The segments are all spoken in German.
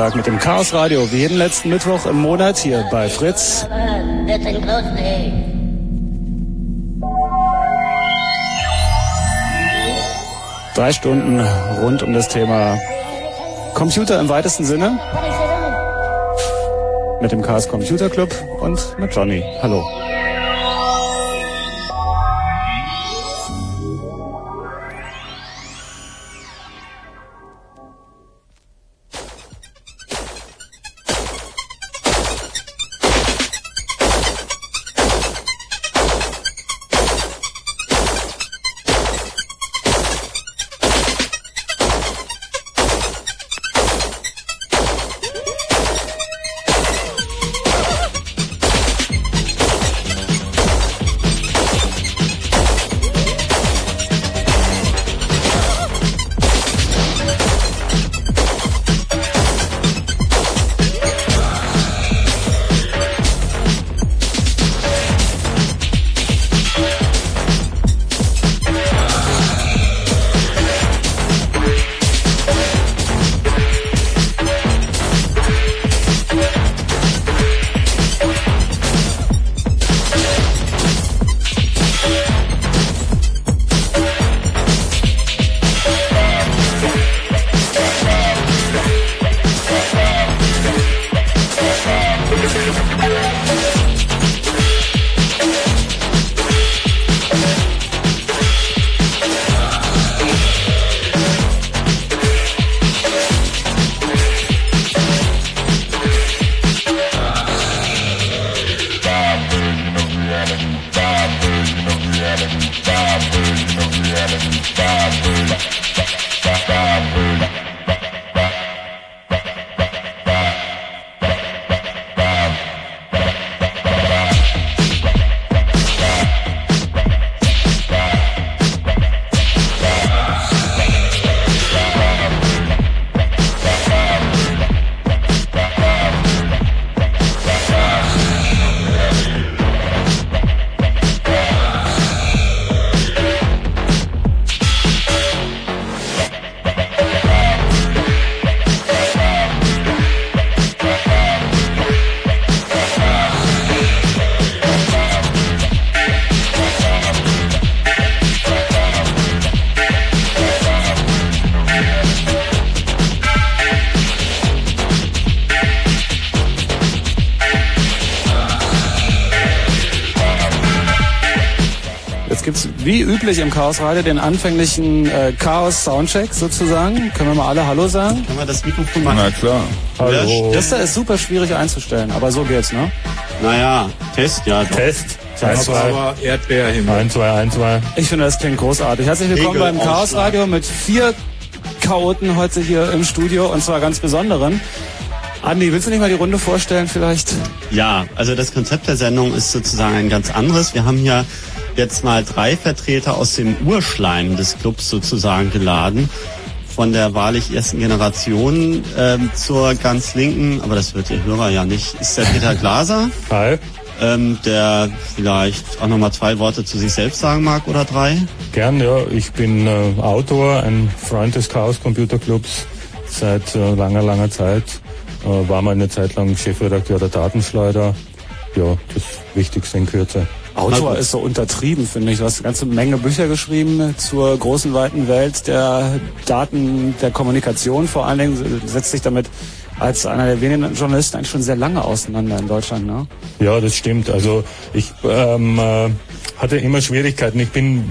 Gesagt mit dem Chaos Radio, wie jeden letzten Mittwoch im Monat hier bei Fritz. Drei Stunden rund um das Thema Computer im weitesten Sinne. Mit dem Chaos Computer Club und mit Johnny. Hallo. Chaos Radio den anfänglichen äh, Chaos Soundcheck sozusagen. Können wir mal alle Hallo sagen? Können wir das Mikrofon machen? Na klar. Hallo. Das da ist super schwierig einzustellen, aber so geht's, ne? Naja, Test, ja. Doch. Test. Eins, zwei. Aber Erdbeerhimmel. Ein, zwei, ein, zwei. Ich finde, das klingt großartig. Herzlich willkommen Regel beim Chaos Radio mit vier Chaoten heute hier im Studio und zwar ganz besonderen. Andi, willst du nicht mal die Runde vorstellen vielleicht? Ja, also das Konzept der Sendung ist sozusagen ein ganz anderes. Wir haben hier jetzt mal drei Vertreter aus dem Urschleim des Clubs sozusagen geladen. Von der wahrlich ersten Generation ähm, zur ganz linken, aber das wird Ihr Hörer ja nicht, ist der Peter Glaser. Hi. Ähm, der vielleicht auch nochmal zwei Worte zu sich selbst sagen mag oder drei. Gern, ja. Ich bin äh, Autor, ein Freund des Chaos Computer Clubs seit äh, langer, langer Zeit. Äh, war mal eine Zeit lang Chefredakteur der Datenschleuder. Ja, das Wichtigste in Kürze. Autor ist so untertrieben, finde ich. Du hast eine ganze Menge Bücher geschrieben zur großen, weiten Welt der Daten, der Kommunikation. Vor allen Dingen setzt sich damit als einer der wenigen Journalisten eigentlich schon sehr lange auseinander in Deutschland. Ne? Ja, das stimmt. Also ich ähm, äh, hatte immer Schwierigkeiten. Ich bin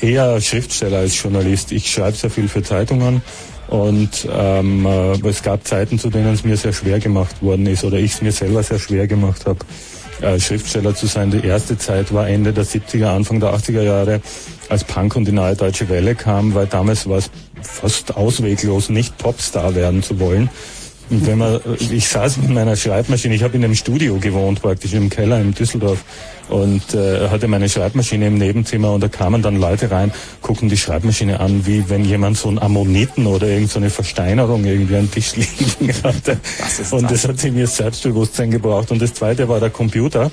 äh, eher Schriftsteller als Journalist. Ich schreibe sehr viel für Zeitungen. Und ähm, äh, es gab Zeiten, zu denen es mir sehr schwer gemacht worden ist oder ich es mir selber sehr schwer gemacht habe äh, Schriftsteller zu sein. Die erste Zeit war Ende der 70er, Anfang der 80er Jahre, als Punk und die neue deutsche Welle kam, weil damals war es fast ausweglos, nicht Popstar werden zu wollen. Und wenn man, ich saß mit meiner Schreibmaschine, ich habe in einem Studio gewohnt, praktisch im Keller in Düsseldorf und äh, hatte meine Schreibmaschine im Nebenzimmer und da kamen dann Leute rein, gucken die Schreibmaschine an, wie wenn jemand so ein Ammoniten oder irgendeine so Versteinerung irgendwie an den Tisch liegen hatte. Das und das hat in mir Selbstbewusstsein gebraucht. Und das zweite war der Computer.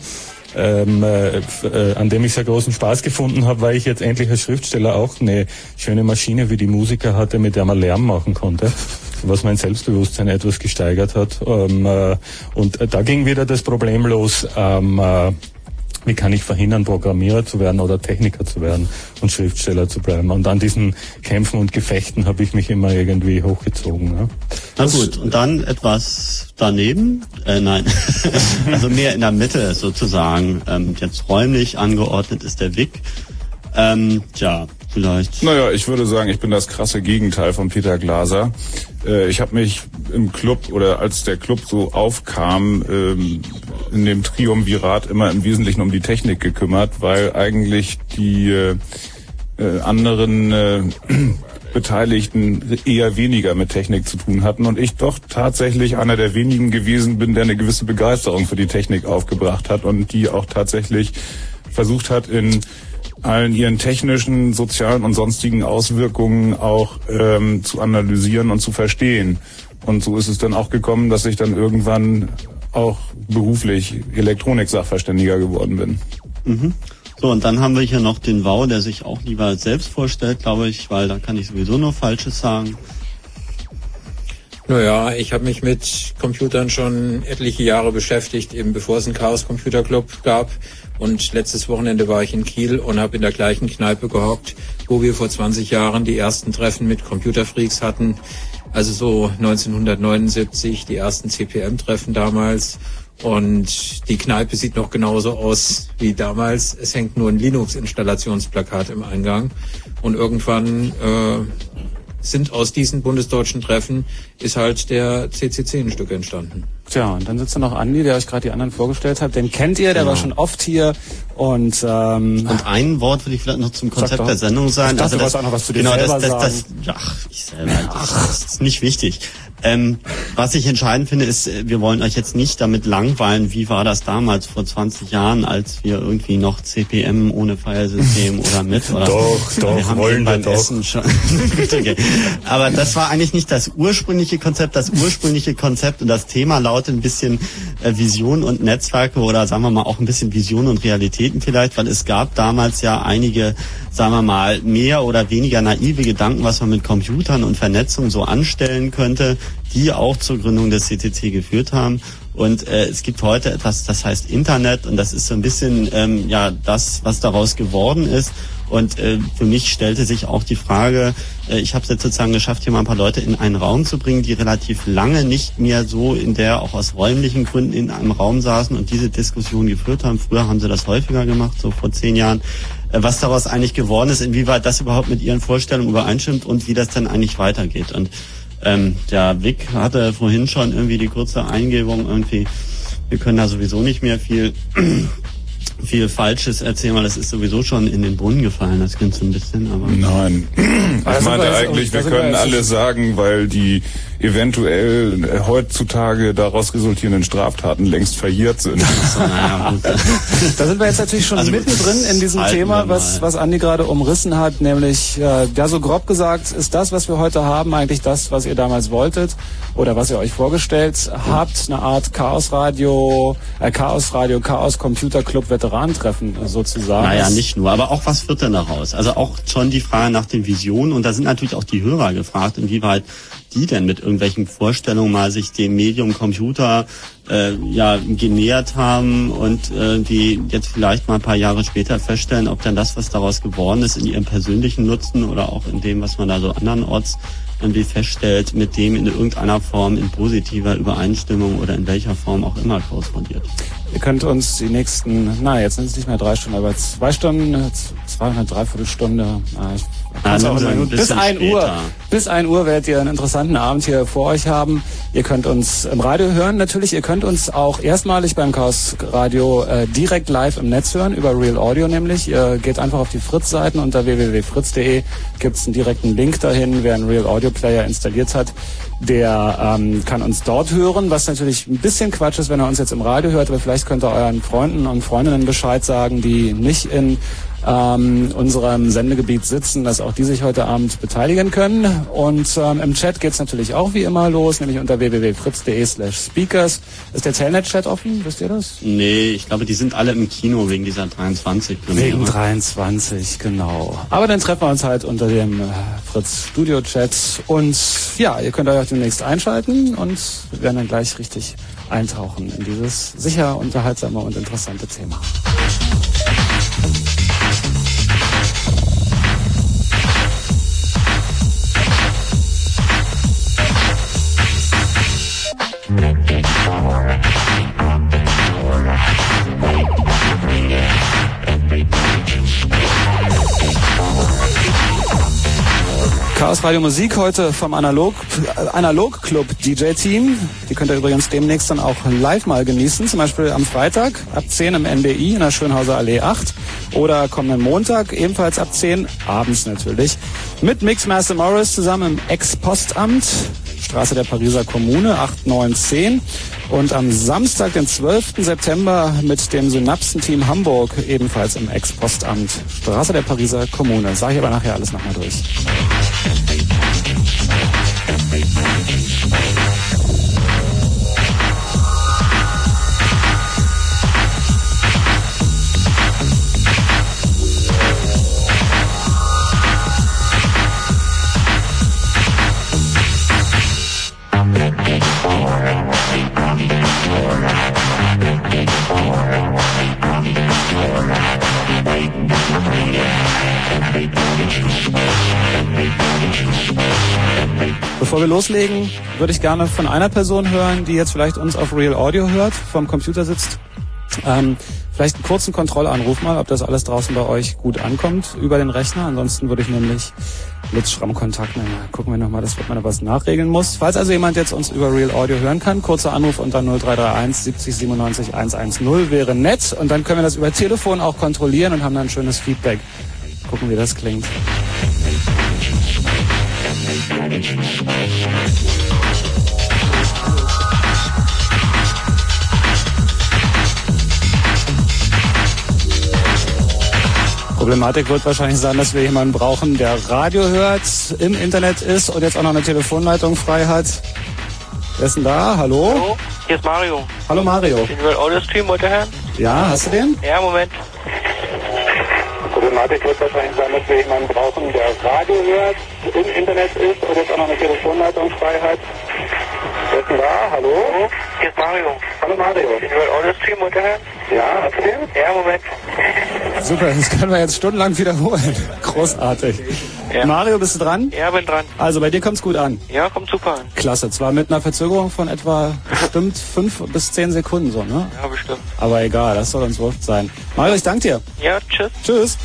Ähm, äh, äh, an dem ich sehr großen Spaß gefunden habe, weil ich jetzt endlich als Schriftsteller auch eine schöne Maschine wie die Musiker hatte, mit der man Lärm machen konnte was mein Selbstbewusstsein etwas gesteigert hat. Ähm, äh, und da ging wieder das Problem los. Ähm, äh, wie kann ich verhindern, Programmierer zu werden oder Techniker zu werden und Schriftsteller zu bleiben. Und an diesen Kämpfen und Gefechten habe ich mich immer irgendwie hochgezogen. Ne? Na gut, und dann etwas daneben? Äh, nein, also mehr in der Mitte sozusagen. Ähm, jetzt räumlich angeordnet ist der WIG. Ähm, tja, vielleicht. Naja, ich würde sagen, ich bin das krasse Gegenteil von Peter Glaser. Äh, ich habe mich im Club oder als der Club so aufkam, ähm, in dem Triumvirat immer im Wesentlichen um die Technik gekümmert, weil eigentlich die äh, äh anderen äh, Beteiligten eher weniger mit Technik zu tun hatten und ich doch tatsächlich einer der wenigen gewesen bin, der eine gewisse Begeisterung für die Technik aufgebracht hat und die auch tatsächlich versucht hat, in allen ihren technischen, sozialen und sonstigen Auswirkungen auch ähm, zu analysieren und zu verstehen. Und so ist es dann auch gekommen, dass ich dann irgendwann auch beruflich Elektronik-Sachverständiger geworden bin. Mhm. So, und dann haben wir hier noch den Wow, der sich auch lieber selbst vorstellt, glaube ich, weil da kann ich sowieso nur Falsches sagen. Naja, ich habe mich mit Computern schon etliche Jahre beschäftigt, eben bevor es einen Chaos Computer Club gab. Und letztes Wochenende war ich in Kiel und habe in der gleichen Kneipe gehockt, wo wir vor 20 Jahren die ersten Treffen mit Computerfreaks hatten. Also so 1979, die ersten CPM-Treffen damals. Und die Kneipe sieht noch genauso aus wie damals. Es hängt nur ein Linux-Installationsplakat im Eingang. Und irgendwann äh, sind aus diesen bundesdeutschen Treffen ist halt der CCC ein Stück entstanden. Tja, und dann sitzt da noch Andi, der euch gerade die anderen vorgestellt hat. Den kennt ihr, der genau. war schon oft hier. Und, ähm, und ein Wort würde ich vielleicht noch zum Konzept der Sendung sagen. Ich dachte, also das, du auch noch was zu dir genau, selber das, das, das, ach, ich selber, das, das ist nicht wichtig. Ähm, was ich entscheidend finde, ist, äh, wir wollen euch jetzt nicht damit langweilen, wie war das damals vor 20 Jahren, als wir irgendwie noch CPM ohne Filesystem oder mit oder doch, doch, wir haben wollen wir Essen schon. okay. Aber das war eigentlich nicht das ursprüngliche Konzept. Das ursprüngliche Konzept und das Thema lautet ein bisschen äh, Vision und Netzwerke oder sagen wir mal auch ein bisschen Vision und Realitäten vielleicht, weil es gab damals ja einige, sagen wir mal, mehr oder weniger naive Gedanken, was man mit Computern und Vernetzung so anstellen könnte die auch zur Gründung des CCC geführt haben. Und äh, es gibt heute etwas, das heißt Internet und das ist so ein bisschen ähm, ja das, was daraus geworden ist. Und äh, für mich stellte sich auch die Frage, äh, ich habe es jetzt sozusagen geschafft, hier mal ein paar Leute in einen Raum zu bringen, die relativ lange nicht mehr so in der auch aus räumlichen Gründen in einem Raum saßen und diese Diskussion geführt haben. Früher haben sie das häufiger gemacht, so vor zehn Jahren. Äh, was daraus eigentlich geworden ist, inwieweit das überhaupt mit ihren Vorstellungen übereinstimmt und wie das dann eigentlich weitergeht. Und ähm, der Vic hatte vorhin schon irgendwie die kurze Eingebung irgendwie, wir können da sowieso nicht mehr viel viel Falsches erzählen, weil das ist sowieso schon in den Brunnen gefallen, das klingt so ein bisschen, aber. Nein. Ich meinte eigentlich, wir können alles sagen, weil die eventuell äh, heutzutage daraus resultierenden Straftaten längst verjährt sind. Da sind wir jetzt natürlich schon also, mittendrin in diesem Thema, was, was Andi gerade umrissen hat, nämlich, äh, ja, so grob gesagt, ist das, was wir heute haben, eigentlich das, was ihr damals wolltet oder was ihr euch vorgestellt habt, eine Art Chaosradio, äh, Chaosradio, Chaos Computer Club Veteranentreffen sozusagen. Naja, nicht nur, aber auch was wird denn daraus? Also auch schon die Frage nach den Visionen und da sind natürlich auch die Hörer gefragt, inwieweit die denn mit irgendwelchen Vorstellungen mal sich dem Medium Computer äh, ja genähert haben und äh, die jetzt vielleicht mal ein paar Jahre später feststellen, ob dann das, was daraus geworden ist, in ihrem persönlichen Nutzen oder auch in dem, was man da so andernorts irgendwie feststellt, mit dem in irgendeiner Form in positiver Übereinstimmung oder in welcher Form auch immer korrespondiert. Ihr könnt uns die nächsten, na jetzt sind es nicht mehr drei Stunden, aber zwei Stunden, zwei, eine Dreiviertelstunde, also bis ein Uhr. Bis ein Uhr werdet ihr einen interessanten Abend hier vor euch haben. Ihr könnt uns im Radio hören natürlich. Ihr könnt uns auch erstmalig beim Chaos Radio äh, direkt live im Netz hören, über Real Audio nämlich. Ihr geht einfach auf die Fritz-Seiten unter www.fritz.de gibt es einen direkten Link dahin. Wer einen Real Audio Player installiert hat, der ähm, kann uns dort hören, was natürlich ein bisschen Quatsch ist, wenn er uns jetzt im Radio hört, aber vielleicht könnt ihr euren Freunden und Freundinnen Bescheid sagen, die nicht in ähm, unserem Sendegebiet sitzen, dass auch die sich heute Abend beteiligen können. Und ähm, im Chat geht's natürlich auch wie immer los, nämlich unter www.fritz.de slash speakers. Ist der Telnet-Chat offen? Wisst ihr das? Nee, ich glaube, die sind alle im Kino wegen dieser 23 Premiere. Wegen 23, genau. Aber dann treffen wir uns halt unter dem äh, Fritz Studio Chat und ja, ihr könnt euch auch demnächst einschalten und wir werden dann gleich richtig eintauchen in dieses sicher unterhaltsame und interessante Thema. Chaos Radio Musik heute vom Analog, Analog Club DJ Team. Die könnt ihr übrigens demnächst dann auch live mal genießen. Zum Beispiel am Freitag ab 10 im NBI in der Schönhauser Allee 8. Oder kommenden Montag ebenfalls ab 10, abends natürlich, mit Mixmaster Morris zusammen im Ex-Postamt. Straße der Pariser Kommune 8910 und am Samstag, den 12. September mit dem Synapsen-Team Hamburg ebenfalls im Ex-Postamt Straße der Pariser Kommune. Sage ich aber nachher alles nochmal durch. Bevor wir loslegen, würde ich gerne von einer Person hören, die jetzt vielleicht uns auf Real Audio hört, vom Computer sitzt. Ähm, vielleicht einen kurzen Kontrollanruf mal, ob das alles draußen bei euch gut ankommt über den Rechner. Ansonsten würde ich nämlich Blitzschramm kontakten. Dann gucken wir nochmal, dass man da was nachregeln muss. Falls also jemand jetzt uns über Real Audio hören kann, kurzer Anruf unter 0331 70 97 110 wäre nett. Und dann können wir das über Telefon auch kontrollieren und haben dann ein schönes Feedback. Gucken, wie das klingt. Problematik wird wahrscheinlich sein, dass wir jemanden brauchen, der Radio hört, im Internet ist und jetzt auch noch eine Telefonleitung frei hat. Wer ist denn da? Hallo? Hallo, hier ist Mario. Hallo Mario. Den World Audio Stream wollte hören? Ja, hast du den? Ja, Moment. Problematik wird wahrscheinlich sein, dass wir jemanden brauchen, der Radio hört, im Internet ist und jetzt auch noch eine Telefonleitung frei hat. Wer ist denn da? Hallo? Hallo, hier ist Mario. Hallo Mario. Den World Audio Stream wollte hören? Ja, hast du den? Ja, Moment. Super, das können wir jetzt stundenlang wiederholen. Großartig. Ja. Mario, bist du dran? Ja, bin dran. Also bei dir kommt's gut an. Ja, kommt super an. Klasse. Zwar mit einer Verzögerung von etwa bestimmt fünf bis zehn Sekunden so, ne? Ja, bestimmt. Aber egal, das soll uns wurscht sein. Mario, ich danke dir. Ja, tschüss. Tschüss.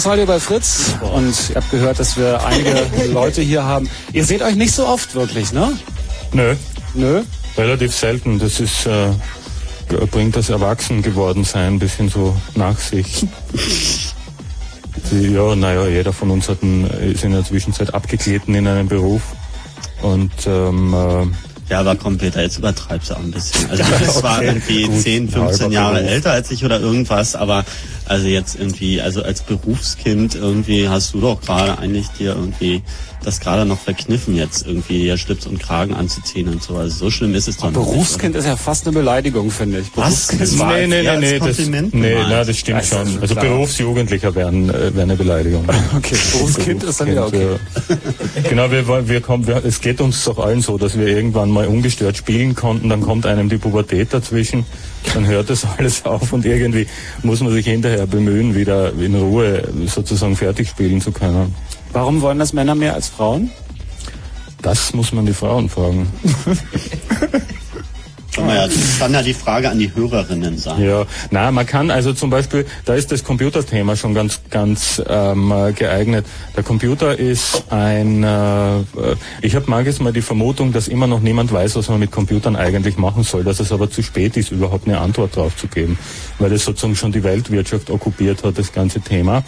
Chaos Radio bei Fritz und ihr habt gehört, dass wir einige Leute hier haben. Ihr seht euch nicht so oft wirklich, ne? Nö, Nö? relativ selten. Das ist, äh, bringt das Erwachsengeworden-Sein ein bisschen so nach sich. Die, ja, naja, jeder von uns hat einen, ist in der Zwischenzeit abgeglitten in einem Beruf. Und ähm, äh, Ja, aber komm Peter, jetzt übertreibst du auch ein bisschen. Also das war irgendwie gut. 10, 15 Halber Jahre älter als ich oder irgendwas, aber also jetzt irgendwie, also als Berufskind irgendwie hast du doch gerade eigentlich dir irgendwie das gerade noch verkniffen jetzt irgendwie ja Schlips und Kragen anzuziehen und so. Also so schlimm ist es doch noch Berufskind ist ja fast eine Beleidigung, finde ich. Was? Berufskind. War Nee, nee, nee, nee, das, nee, na, das stimmt Ja, schon. Also klar. Berufsjugendlicher wären, äh, wäre eine Beleidigung. Okay, Berufskind ist dann wieder okay. Äh, Genau, wir, wir kommen, wir, es geht uns doch allen so, dass wir irgendwann mal ungestört spielen konnten, dann kommt einem die Pubertät dazwischen, dann hört das alles auf und irgendwie muss man sich hinterher bemühen, wieder in Ruhe sozusagen fertig spielen zu können. Warum wollen das Männer mehr als Frauen? Das muss man die Frauen fragen. Kann, man ja, das kann ja die Frage an die Hörerinnen sein. Ja, na, man kann also zum Beispiel, da ist das Computerthema schon ganz, ganz ähm, äh, geeignet. Der Computer ist ein, äh, äh, ich habe manches mal die Vermutung, dass immer noch niemand weiß, was man mit Computern eigentlich machen soll, dass es aber zu spät ist, überhaupt eine Antwort drauf zu geben, weil es sozusagen schon die Weltwirtschaft okkupiert hat, das ganze Thema.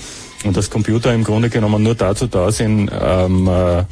Und dass Computer im Grunde genommen nur dazu da sind, ähm, äh,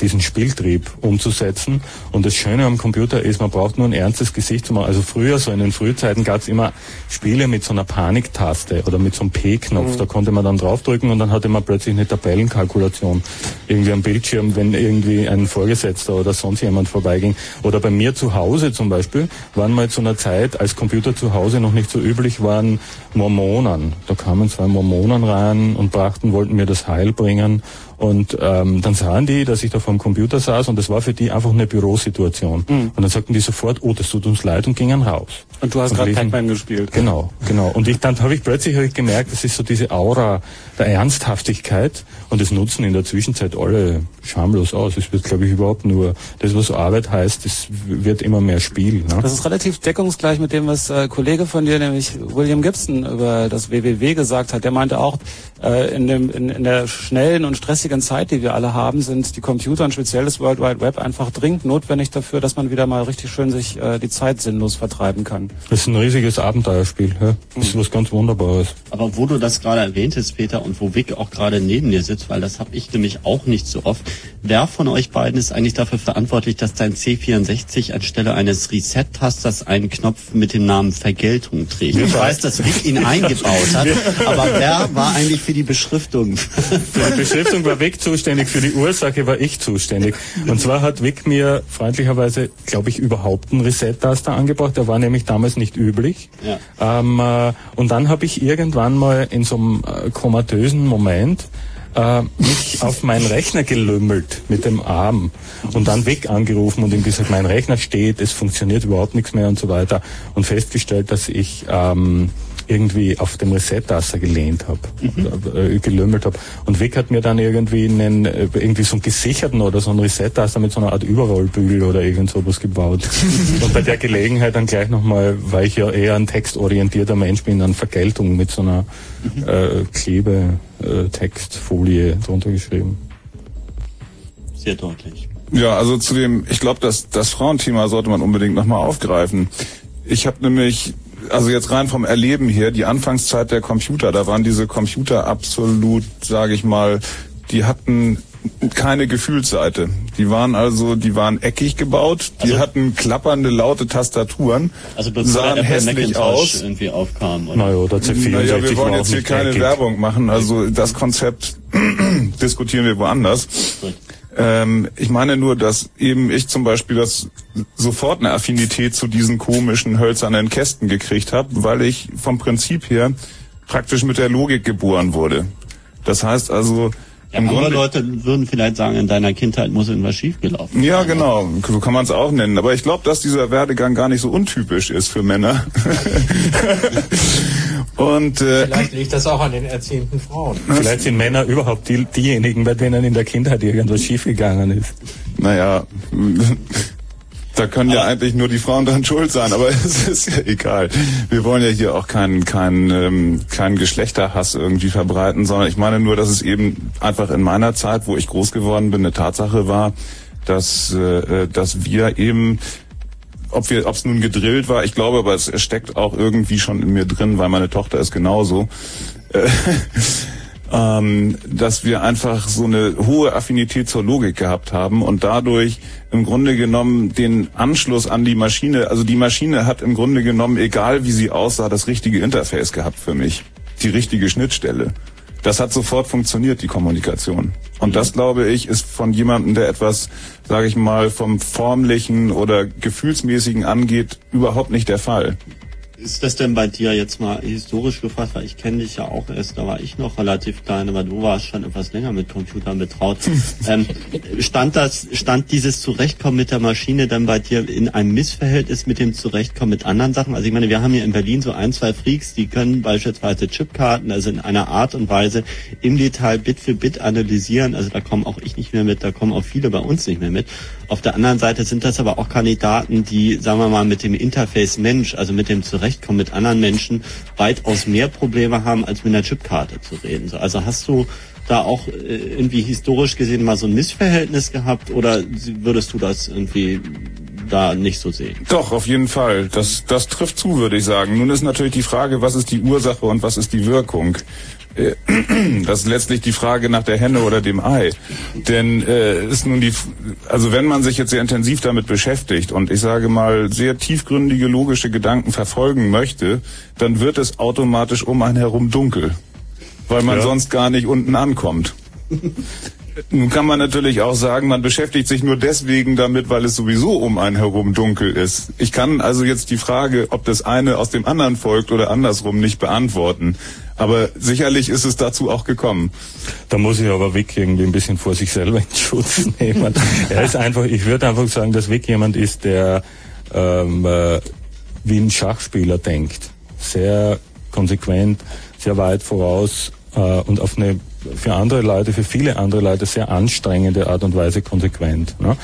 diesen Spieltrieb umzusetzen. Und das Schöne am Computer ist, man braucht nur ein ernstes Gesicht zu machen. Also früher, so in den Frühzeiten, gab es immer Spiele mit so einer Paniktaste oder mit so einem P-Knopf. Da konnte man dann draufdrücken und dann hatte man plötzlich eine Tabellenkalkulation irgendwie am Bildschirm, wenn irgendwie ein Vorgesetzter oder sonst jemand vorbeiging. Oder bei mir zu Hause zum Beispiel waren mal zu einer Zeit, als Computer zu Hause noch nicht so üblich waren, Mormonen. Da kamen zwei Mormonen rein und brachten, wollten mir das Heil bringen. Und ähm, dann sahen die, dass ich da vor dem Computer saß und das war für die einfach eine Bürosituation. Und dann sagten die sofort, oh, das tut uns leid und gingen raus. Und du hast gerade Pac-Man gespielt. Genau, genau. Und ich, dann habe ich plötzlich hab ich gemerkt, das ist so diese Aura der Ernsthaftigkeit und das nutzen in der Zwischenzeit alle schamlos aus. Es wird, glaube ich, überhaupt nur das, was Arbeit heißt, das wird immer mehr Spiel. Ne? Das ist relativ deckungsgleich mit dem, was äh, Kollege von dir, nämlich William Gibson, über das WWW gesagt hat. Der meinte auch, in, dem, in, in der schnellen und stressigen Zeit, die wir alle haben, sind die Computer und speziell das World Wide Web einfach dringend notwendig dafür, dass man wieder mal richtig schön sich äh, die Zeit sinnlos vertreiben kann. Das ist ein riesiges Abenteuerspiel. Ja? Das ist was ganz Wunderbares. Aber wo du das gerade erwähntest, Peter, und wo Vic auch gerade neben dir sitzt, weil das habe ich nämlich auch nicht so oft. Wer von euch beiden ist eigentlich dafür verantwortlich, dass dein C64 anstelle eines Reset-Tasters einen Knopf mit dem Namen Vergeltung trägt? Ich weiß, dass Vic ihn eingebaut hat, aber wer war eigentlich für die Beschriftung? Für die Beschriftung war Vic zuständig, für die Ursache war ich zuständig. Und zwar hat Vic mir freundlicherweise, glaube ich, überhaupt einen Reset-Taster angebracht. Der war nämlich damals nicht üblich. Ja. Ähm, äh, und dann habe ich irgendwann mal in so einem äh, komatösen Moment äh, mich auf meinen Rechner gelümmelt mit dem Arm und dann Vic angerufen und ihm gesagt, mein Rechner steht, es funktioniert überhaupt nichts mehr und so weiter und festgestellt, dass ich ähm, irgendwie auf dem Reset-Taster gelehnt habe, äh, gelümmelt habe. Und Vic hat mir dann irgendwie einen, äh, irgendwie so einen gesicherten oder so einen Reset-Taster mit so einer Art Überrollbügel oder irgend sowas gebaut. und bei der Gelegenheit dann gleich nochmal, weil ich ja eher ein textorientierter Mensch bin, dann Vergeltung mit so einer äh, Klebe-Textfolie drunter geschrieben. Sehr deutlich. Ja, also zu dem, ich glaube, das, das Frauenthema sollte man unbedingt nochmal aufgreifen. Ich habe nämlich, also jetzt rein vom Erleben her, die Anfangszeit der Computer, da waren diese Computer absolut, sage ich mal, die hatten keine Gefühlsseite. Die waren also, die waren eckig gebaut, die Also- hatten klappernde, laute Tastaturen, Also bevor sahen der Apple hässlich aus. irgendwie aufkam. Oder? Naja, C64 Naja, wir wollen jetzt hier keine eckig. Werbung machen, also das Konzept diskutieren wir woanders. Gut. Ähm, ich meine nur, dass eben ich zum Beispiel das sofort eine Affinität zu diesen komischen hölzernen Kästen gekriegt habe, weil ich vom Prinzip her praktisch mit der Logik geboren wurde. Das heißt also Ja, im andere Leute würden vielleicht sagen, in deiner Kindheit muss irgendwas schiefgelaufen ja, sein. genau, so kann man es auch nennen. Aber ich glaube, dass dieser Werdegang gar nicht so untypisch ist für Männer. Und äh, Vielleicht liegt das auch an den erziehenden Frauen. Vielleicht sind Männer überhaupt die, diejenigen, bei denen in der Kindheit irgendwas schiefgegangen ist. Naja, da können ja eigentlich nur die Frauen dran schuld sein, aber es ist ja egal. Wir wollen ja hier auch keinen keinen ähm, keinen Geschlechterhass irgendwie verbreiten, sondern ich meine nur, dass es eben einfach in meiner Zeit, wo ich groß geworden bin, eine Tatsache war, dass äh, dass wir eben ob wir, ob es nun gedrillt war, ich glaube, aber es steckt auch irgendwie schon in mir drin, weil meine Tochter ist genauso. Äh, ähm, dass wir einfach so eine hohe Affinität zur Logik gehabt haben und dadurch im Grunde genommen den Anschluss an die Maschine, also die Maschine hat im Grunde genommen, egal wie sie aussah, das richtige Interface gehabt für mich, die richtige Schnittstelle. Das hat sofort funktioniert, die Kommunikation. Und das, glaube ich, ist von jemandem, der etwas, sage ich mal, vom formlichen oder gefühlsmäßigen angeht, überhaupt nicht der Fall. Ist das denn bei dir jetzt mal historisch gefasst? Weil ich kenne dich ja auch erst, da war ich noch relativ klein, aber du warst schon etwas länger mit Computern betraut. ähm, stand das, stand dieses Zurechtkommen mit der Maschine dann bei dir in einem Missverhältnis mit dem Zurechtkommen mit anderen Sachen? Also ich meine, wir haben hier in Berlin so ein, zwei Freaks, die können beispielsweise Chipkarten, also in einer Art und Weise im Detail Bit für Bit analysieren. Also da kommen auch ich nicht mehr mit, da kommen auch viele bei uns nicht mehr mit. Auf der anderen Seite sind das aber auch Kandidaten, die, sagen wir mal, mit dem Interface Mensch, also mit dem Zurechtkommen mit anderen Menschen, weitaus mehr Probleme haben, als mit einer Chipkarte zu reden. Also hast du da auch äh, irgendwie historisch gesehen mal so ein Missverhältnis gehabt oder würdest du das irgendwie da nicht so sehen. Doch, auf jeden Fall. Das, das trifft zu, würde ich sagen. Nun ist natürlich die Frage, was ist die Ursache und was ist die Wirkung? Äh, das ist letztlich die Frage nach der Henne oder dem Ei. Denn äh, ist nun die, also wenn man sich jetzt sehr intensiv damit beschäftigt und ich sage mal sehr tiefgründige logische Gedanken verfolgen möchte, dann wird es automatisch um einen herum dunkel, weil man ja. sonst gar nicht unten ankommt. Nun kann man natürlich auch sagen, man beschäftigt sich nur deswegen damit, weil es sowieso um einen herum dunkel ist. Ich kann also jetzt die Frage, ob das eine aus dem anderen folgt oder andersrum, nicht beantworten. Aber sicherlich ist es dazu auch gekommen. Da muss ich aber Wick irgendwie ein bisschen vor sich selber in Schutz nehmen. er ist einfach, ich würde einfach sagen, dass Wick jemand ist, der ähm, äh, wie ein Schachspieler denkt. Sehr konsequent, sehr weit voraus äh, und auf eine für andere Leute, für viele andere Leute sehr anstrengende Art und Weise konsequent. Ne?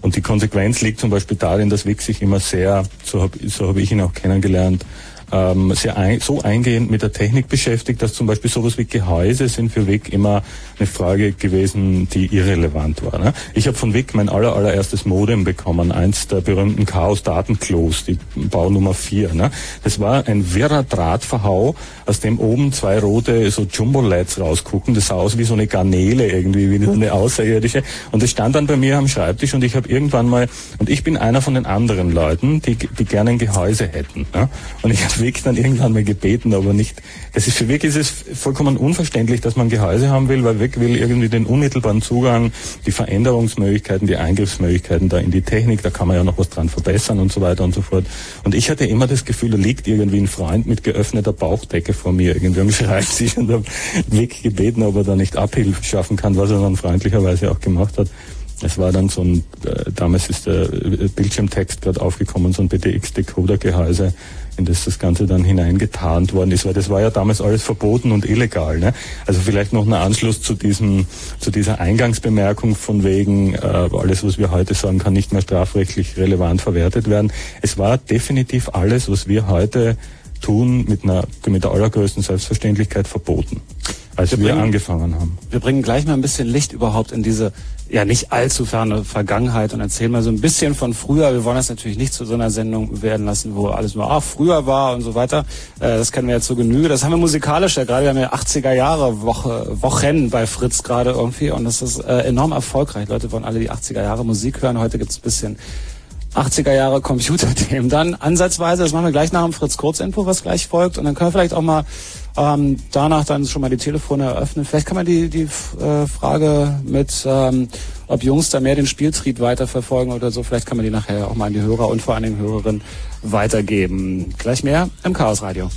Und die Konsequenz liegt zum Beispiel darin, dass Wick sich immer sehr, so habe so hab ich ihn auch kennengelernt, ähm, sehr ein, so eingehend mit der Technik beschäftigt, dass zum Beispiel sowas wie Gehäuse sind für WIC immer eine Frage gewesen, die irrelevant war. Ne? Ich habe von WIC mein aller, allererstes Modem bekommen, eins der berühmten Chaos-Datenklos, die Baunummer 4. Ne? Das war ein wirrer Drahtverhau, aus dem oben zwei rote so Jumbo-Lights rausgucken. Das sah aus wie so eine Garnele irgendwie, wie so eine außerirdische. Und das stand dann bei mir am Schreibtisch und ich habe irgendwann mal, und ich bin einer von den anderen Leuten, die, die gerne ein Gehäuse hätten. Ne? Und ich habe Weg dann irgendwann mal gebeten, aber nicht. Das ist für Weg ist es vollkommen unverständlich, dass man Gehäuse haben will, weil Weg will irgendwie den unmittelbaren Zugang, die Veränderungsmöglichkeiten, die Eingriffsmöglichkeiten da in die Technik, da kann man ja noch was dran verbessern und so weiter und so fort. Und ich hatte immer das Gefühl, da liegt irgendwie ein Freund mit geöffneter Bauchdecke vor mir irgendwie am Schreibtisch und habe Weg gebeten, ob er da nicht Abhilfe schaffen kann, was er dann freundlicherweise auch gemacht hat. Es war dann so ein, äh, damals ist der äh, Bildschirmtext gerade aufgekommen, so ein BTX-Decoder-Gehäuse, in das das Ganze dann hineingetarnt worden ist, weil das war ja damals alles verboten und illegal. Ne? Also vielleicht noch ein Anschluss zu diesem, zu dieser Eingangsbemerkung von wegen, äh, alles, was wir heute sagen, kann nicht mehr strafrechtlich relevant verwertet werden. Es war definitiv alles, was wir heute tun, mit einer, mit der allergrößten Selbstverständlichkeit verboten als wir, wir bringen, angefangen haben. Wir bringen gleich mal ein bisschen Licht überhaupt in diese ja nicht allzu ferne Vergangenheit und erzählen mal so ein bisschen von früher. Wir wollen das natürlich nicht zu so einer Sendung werden lassen, wo alles nur ah, früher war und so weiter. Äh, das kennen wir ja zu Genüge. Das haben wir musikalisch ja gerade. Wir haben ja 80er Jahre Woche, Wochen bei Fritz gerade irgendwie und das ist äh, enorm erfolgreich. Leute wollen alle die 80er Jahre Musik hören. Heute gibt's ein bisschen 80er Jahre Computerthemen. Dann ansatzweise, das machen wir gleich nach dem Fritz Kurzinfo, was gleich folgt. Und dann können wir vielleicht auch mal ähm, danach dann schon mal die Telefone eröffnen. Vielleicht kann man die, die äh, Frage mit, ähm, ob Jungs da mehr den Spieltrieb weiterverfolgen oder so, vielleicht kann man die nachher auch mal an die Hörer und vor allen Dingen Hörerinnen weitergeben. Gleich mehr im Chaos Radio.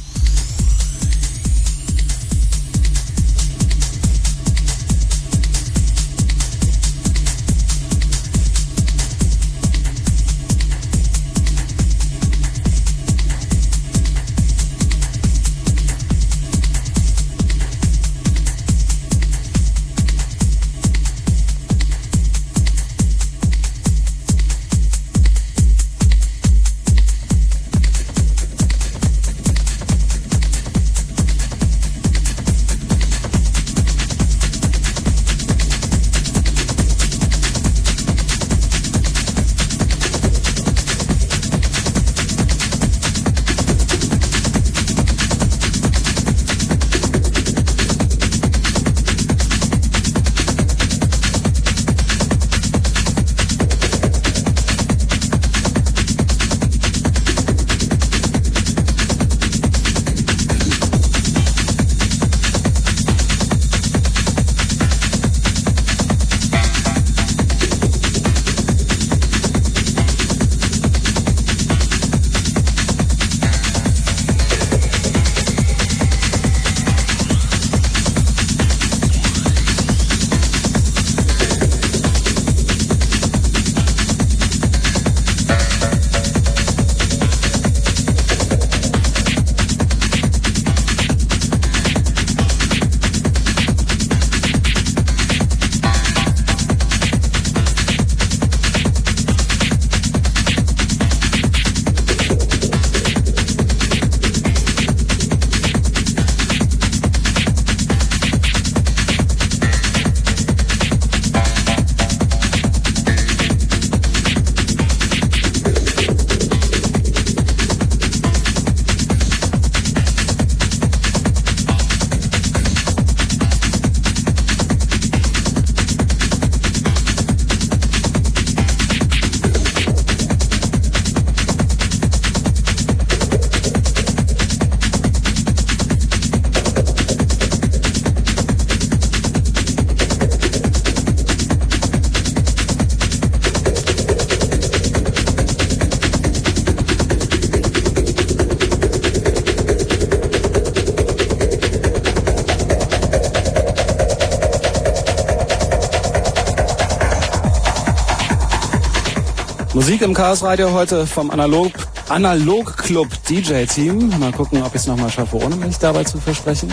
Im Chaos Radio heute vom Analog, Analog Club DJ Team. Mal gucken, ob ich es nochmal schaffe, ohne mich dabei zu versprechen.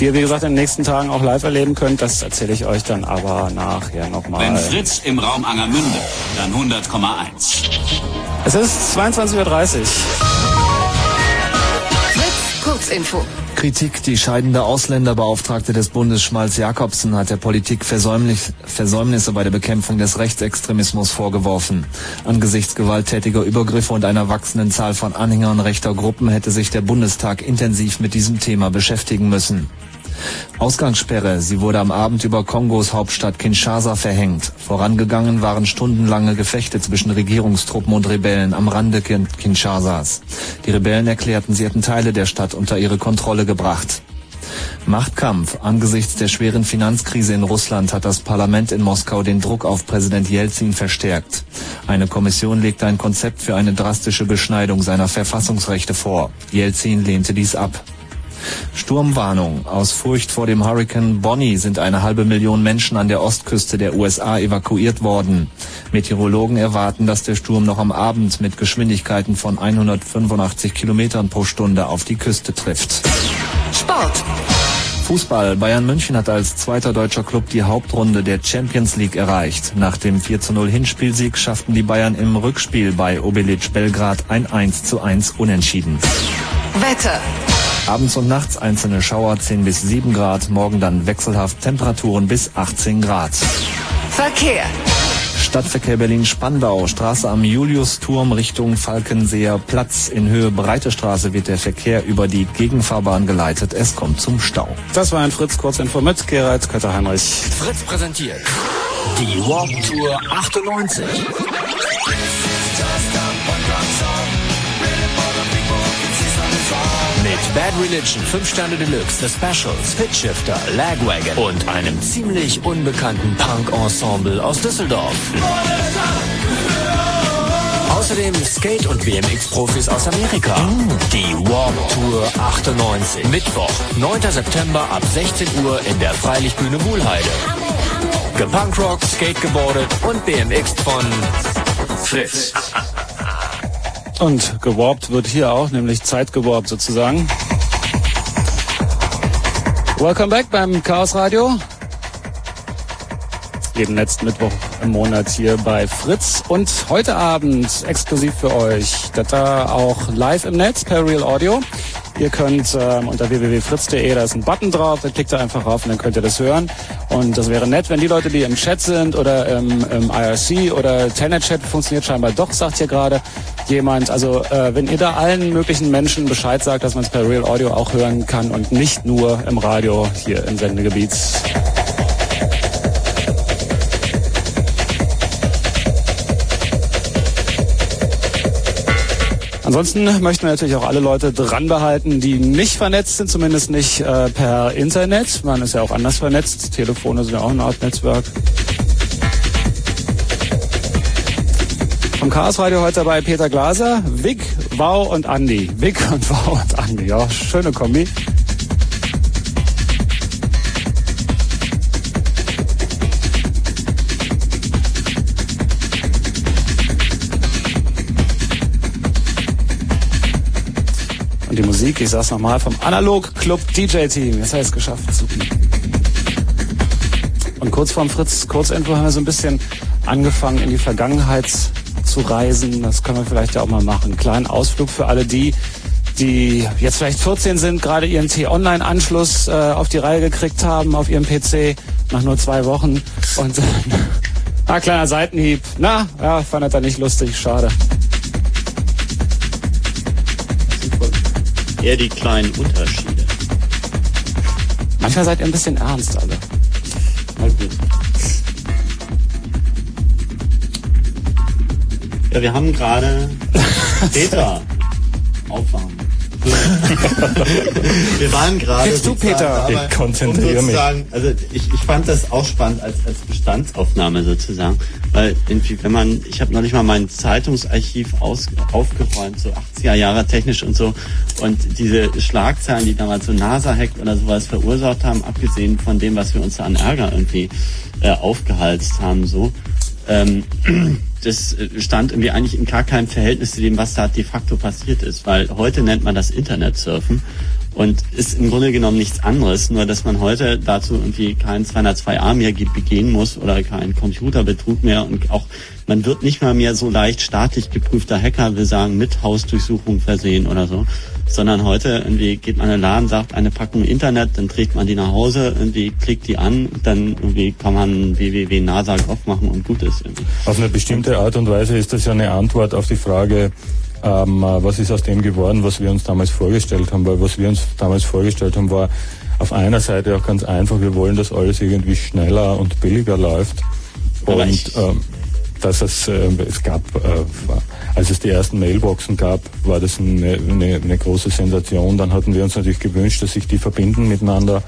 Die ihr, wie gesagt, in den nächsten Tagen auch live erleben könnt. Das erzähle ich euch dann aber nachher nochmal. Wenn Fritz im Raum Angermünde, dann 100,1. Es ist 22.30 Uhr. Fritz, Kurzinfo. Kritik. Die scheidende Ausländerbeauftragte des Bundes Schmalz Jakobsen hat der Politik Versäumnisse bei der Bekämpfung des Rechtsextremismus vorgeworfen. Angesichts gewalttätiger Übergriffe und einer wachsenden Zahl von Anhängern rechter Gruppen hätte sich der Bundestag intensiv mit diesem Thema beschäftigen müssen. Ausgangssperre. Sie wurde am Abend über Kongos Hauptstadt Kinshasa verhängt. Vorangegangen waren stundenlange Gefechte zwischen Regierungstruppen und Rebellen am Rande Kinshasas. Die Rebellen erklärten, sie hätten Teile der Stadt unter ihre Kontrolle gebracht. Machtkampf. Angesichts der schweren Finanzkrise in Russland hat das Parlament in Moskau den Druck auf Präsident Jelzin verstärkt. Eine Kommission legte ein Konzept für eine drastische Beschneidung seiner Verfassungsrechte vor. Jelzin lehnte dies ab. Sturmwarnung. Aus Furcht vor dem Hurrikan Bonnie sind eine halbe Million Menschen an der Ostküste der USA evakuiert worden. Meteorologen erwarten, dass der Sturm noch am Abend mit Geschwindigkeiten von 185 Kilometern pro Stunde auf die Küste trifft. Sport. Fußball. Bayern München hat als zweiter deutscher Club die Hauptrunde der Champions League erreicht. Nach dem 4 zu 0 Hinspielsieg schafften die Bayern im Rückspiel bei Obilic Belgrad ein 1 zu 1 Unentschieden. Wetter. Abends und nachts einzelne Schauer 10 bis 7 Grad, morgen dann wechselhaft Temperaturen bis 18 Grad. Verkehr. Stadtverkehr Berlin-Spandau, Straße am Juliusturm Richtung Falkenseer Platz. In Höhe Breite Straße wird der Verkehr über die Gegenfahrbahn geleitet. Es kommt zum Stau. Das war ein Fritz Kurzinfo mit Gerald Kötter-Heinrich. Fritz präsentiert die Warp Tour 98. Bad Religion, 5 Sterne Deluxe, The Specials, Pitchshifter, Lagwagon und einem ziemlich unbekannten Punk-Ensemble aus Düsseldorf. Außerdem Skate- und BMX-Profis aus Amerika. Die Warp Tour 98. Mittwoch, 9. September ab 16 Uhr in der Freilichtbühne Wuhlheide. Gepunkrockt, skategeboardet und BMX von Fritz. Und geworbt wird hier auch, nämlich zeitgeworbt sozusagen. Welcome back beim Chaos Radio. Jeden letzten Mittwoch im Monat hier bei Fritz. Und heute Abend exklusiv für euch, da auch live im Netz per Real Audio. Ihr könnt ähm, unter www.fritz.de, da ist ein Button drauf, da klickt ihr einfach rauf und dann könnt ihr das hören. Und das wäre nett, wenn die Leute, die im Chat sind oder im, im IRC oder Telnet-Chat funktioniert scheinbar doch, sagt hier gerade jemand. Also äh, wenn ihr da allen möglichen Menschen Bescheid sagt, dass man es per Real Audio auch hören kann und nicht nur im Radio hier im Sendegebiet. Ansonsten möchten wir natürlich auch alle Leute dran behalten, die nicht vernetzt sind, zumindest nicht äh, per Internet. Man ist ja auch anders vernetzt. Telefone sind ja auch eine Art Netzwerk. Vom Chaos Radio heute dabei Peter Glaser, Vic, Wow und Andi. Vic und Wow und Andi. Ja, schöne Kombi. Die Musik, ich sag's nochmal, vom Analog Club DJ Team. Jetzt heißt es geschafft. Super. Und kurz vorm Fritz Kurzinfo haben wir so ein bisschen angefangen, in die Vergangenheit zu reisen. Das können wir vielleicht ja auch mal machen. Einen kleinen Ausflug für alle die, die jetzt vielleicht 14 sind, gerade ihren T-Online-Anschluss äh, auf die Reihe gekriegt haben auf ihrem PC nach nur zwei Wochen. Und äh, na, kleiner Seitenhieb. Na, ja, fand er nicht lustig, schade. Eher die kleinen Unterschiede. Manchmal seid ihr ein bisschen ernst alle. Mal gut. Ja, wir haben gerade Peter aufwärmen. wir waren gerade. Du, Peter. dabei, Ich konzentriere um mich. Also ich, ich fand das auch spannend als, als Bestandsaufnahme sozusagen. Weil irgendwie, wenn man, ich habe neulich mal mein Zeitungsarchiv aus, aufgeräumt, so 80er Jahre technisch und so. Und diese Schlagzeilen, die damals so NASA-Hack oder sowas verursacht haben, abgesehen von dem, was wir uns da an Ärger irgendwie äh, aufgehalst haben, so, ähm, das äh, stand irgendwie eigentlich in gar keinem Verhältnis zu dem, was da de facto passiert ist, weil heute nennt man das Internetsurfen und ist im Grunde genommen nichts anderes, nur dass man heute dazu irgendwie keinen 202a mehr begehen muss oder keinen Computerbetrug mehr und auch man wird nicht mal mehr so leicht staatlich geprüfter Hacker, will sagen, mit Hausdurchsuchung versehen oder so, sondern heute irgendwie geht man in den Laden, sagt eine Packung Internet, dann trägt man die nach Hause, irgendwie klickt die an, dann irgendwie kann man www.nasa.gov machen und gut ist. Irgendwie. Auf eine bestimmte Art und Weise ist das ja eine Antwort auf die Frage, ähm, was ist aus dem geworden, was wir uns damals vorgestellt haben, weil was wir uns damals vorgestellt haben, war auf einer Seite auch ganz einfach, wir wollen, dass alles irgendwie schneller und billiger läuft. Aber und ich- ähm, dass es, äh, es gab, äh, als es die ersten Mailboxen gab, war das eine, eine, eine große Sensation. Dann hatten wir uns natürlich gewünscht, dass sich die verbinden miteinander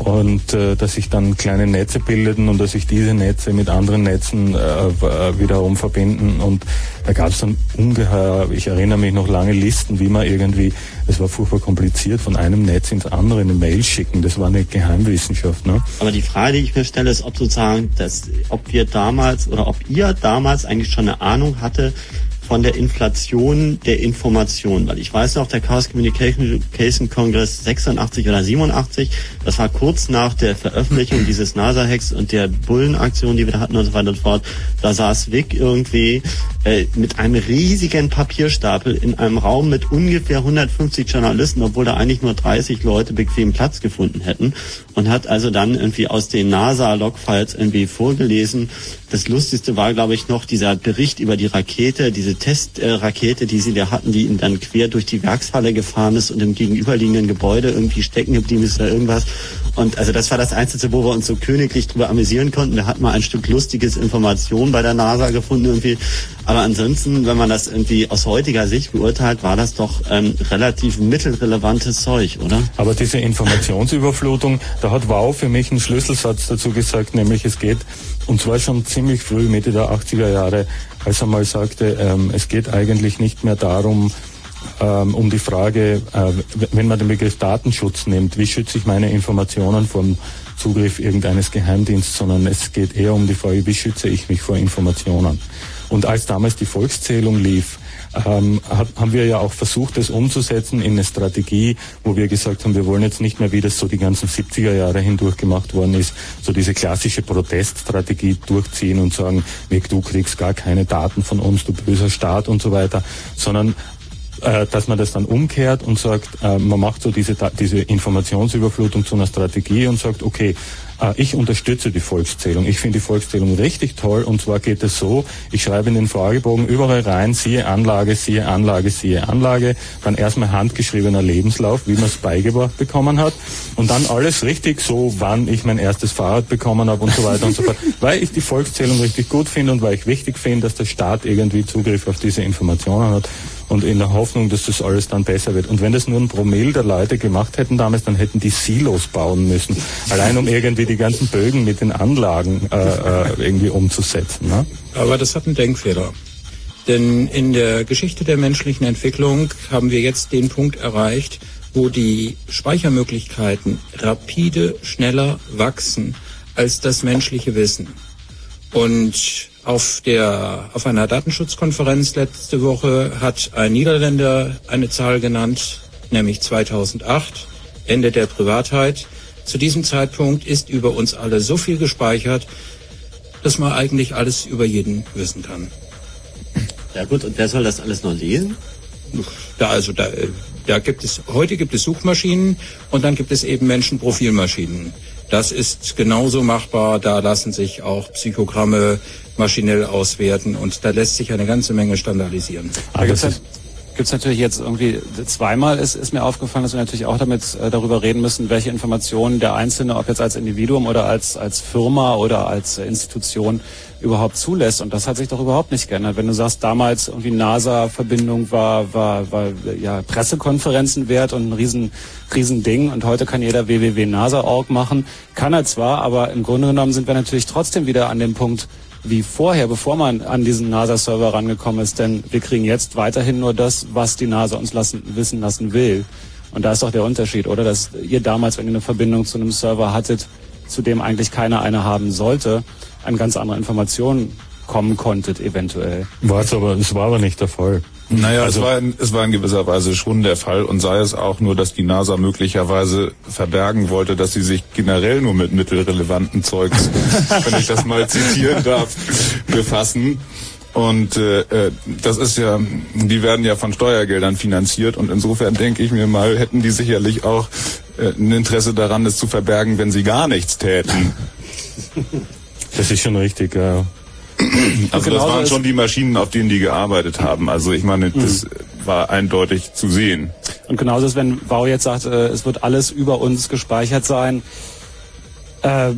und äh, dass sich dann kleine Netze bildeten und dass sich diese Netze mit anderen Netzen äh, äh, wiederum verbinden und da gab es dann ungeheuer, ich erinnere mich noch lange Listen, wie man irgendwie, es war furchtbar kompliziert, von einem Netz ins andere eine Mail schicken, das war eine Geheimwissenschaft. Ne? Aber die Frage, die ich mir stelle, ist, ob sozusagen, dass, ob wir damals oder ob ihr damals eigentlich schon eine Ahnung hatte von der Inflation der Information. Weil ich weiß noch, der Chaos Communication Congress 86 oder 87, das war kurz nach der Veröffentlichung dieses NASA-Hacks und der Bullenaktion, die wir da hatten und so weiter und so fort. Da saß Vic irgendwie äh, mit einem riesigen Papierstapel in einem Raum mit ungefähr 150 Journalisten, obwohl da eigentlich nur 30 Leute bequem Platz gefunden hätten und hat also dann irgendwie aus den NASA-Logfiles irgendwie vorgelesen. Das Lustigste war, glaube ich, noch dieser Bericht über die Rakete, diese Testrakete, die sie da hatten, die ihn dann quer durch die Werkshalle gefahren ist und im gegenüberliegenden Gebäude irgendwie stecken geblieben ist oder irgendwas. Und also das war das Einzige, wo wir uns so königlich drüber amüsieren konnten. Da hat man ein Stück lustiges Information bei der NASA gefunden irgendwie. Aber ansonsten, wenn man das irgendwie aus heutiger Sicht beurteilt, war das doch ähm, relativ mittelrelevantes Zeug, oder? Aber diese Informationsüberflutung, da hat Wow für mich einen Schlüsselsatz dazu gesagt, nämlich es geht, und zwar schon ziemlich früh, Mitte der 80er Jahre, als er mal sagte, ähm, es geht eigentlich nicht mehr darum, ähm, um die Frage, äh, wenn man den Begriff Datenschutz nimmt, wie schütze ich meine Informationen vom Zugriff irgendeines Geheimdienstes, sondern es geht eher um die Frage, wie schütze ich mich vor Informationen. Und als damals die Volkszählung lief, ähm, hat, haben wir ja auch versucht, das umzusetzen in eine Strategie, wo wir gesagt haben, wir wollen jetzt nicht mehr, wie das so die ganzen 70er Jahre hindurch gemacht worden ist, so diese klassische Proteststrategie durchziehen und sagen, Weg, du kriegst gar keine Daten von uns, du böser Staat und so weiter, sondern äh, dass man das dann umkehrt und sagt, äh, man macht so diese, diese Informationsüberflutung zu einer Strategie und sagt, okay, ich unterstütze die Volkszählung. Ich finde die Volkszählung richtig toll. Und zwar geht es so, ich schreibe in den Fragebogen überall rein, siehe Anlage, siehe Anlage, siehe Anlage, dann erstmal handgeschriebener Lebenslauf, wie man es beigebracht bekommen hat. Und dann alles richtig so, wann ich mein erstes Fahrrad bekommen habe und so weiter und so fort, weil ich die Volkszählung richtig gut finde und weil ich wichtig finde, dass der Staat irgendwie Zugriff auf diese Informationen hat und in der Hoffnung, dass das alles dann besser wird. Und wenn das nur ein Promille der Leute gemacht hätten damals, dann hätten die Silos bauen müssen. Allein um irgendwie die ganzen Bögen mit den Anlagen äh, äh, irgendwie umzusetzen. Ne? Aber das hat einen Denkfehler. Denn in der Geschichte der menschlichen Entwicklung haben wir jetzt den Punkt erreicht, wo die Speichermöglichkeiten rapide schneller wachsen als das menschliche Wissen. Und auf der, auf einer Datenschutzkonferenz letzte Woche hat ein Niederländer eine Zahl genannt, nämlich 2008, Ende der Privatheit. Zu diesem Zeitpunkt ist über uns alle so viel gespeichert, dass man eigentlich alles über jeden wissen kann. Ja gut, und wer soll das alles noch lesen? Da also da, äh, da gibt es heute gibt es Suchmaschinen und dann gibt es eben Menschenprofilmaschinen. Das ist genauso machbar. Da lassen sich auch Psychogramme maschinell auswerten und da lässt sich eine ganze Menge standardisieren. Da gibt's ja- gibt's natürlich jetzt irgendwie zweimal ist, ist mir aufgefallen, dass wir natürlich auch damit äh, darüber reden müssen, welche Informationen der Einzelne, ob jetzt als Individuum oder als als Firma oder als äh, Institution überhaupt zulässt. Und das hat sich doch überhaupt nicht geändert. Wenn du sagst, damals irgendwie NASA-Verbindung war, war, war ja Pressekonferenzen wert und ein riesen, riesen Ding und heute kann jeder www.nasa.org machen. Kann er zwar, aber im Grunde genommen sind wir natürlich trotzdem wieder an dem Punkt, wie vorher, bevor man an diesen NASA-Server rangekommen ist. Denn wir kriegen jetzt weiterhin nur das, was die NASA uns lassen, wissen lassen will. Und da ist doch der Unterschied, oder? Dass ihr damals, wenn ihr eine Verbindung zu einem Server hattet, zu dem eigentlich keiner eine haben sollte, an ganz andere Informationen kommen konntet, eventuell. War es aber, es war aber nicht der Fall. Naja, also, es, war in, es war in gewisser Weise schon der Fall und sei es auch nur, dass die NASA möglicherweise verbergen wollte, dass sie sich generell nur mit mittelrelevanten Zeugs, wenn ich das mal zitieren darf, befassen. Und äh, äh, das ist ja, die werden ja von Steuergeldern finanziert und insofern denke ich mir mal, hätten die sicherlich auch äh, ein Interesse daran, es zu verbergen, wenn sie gar nichts täten. Das ist schon richtig, ja. Also das waren schon die Maschinen, auf denen die gearbeitet haben. Also ich meine, das war eindeutig zu sehen. Und genauso ist, wenn Wow jetzt sagt, äh, es wird alles über uns gespeichert sein. Äh,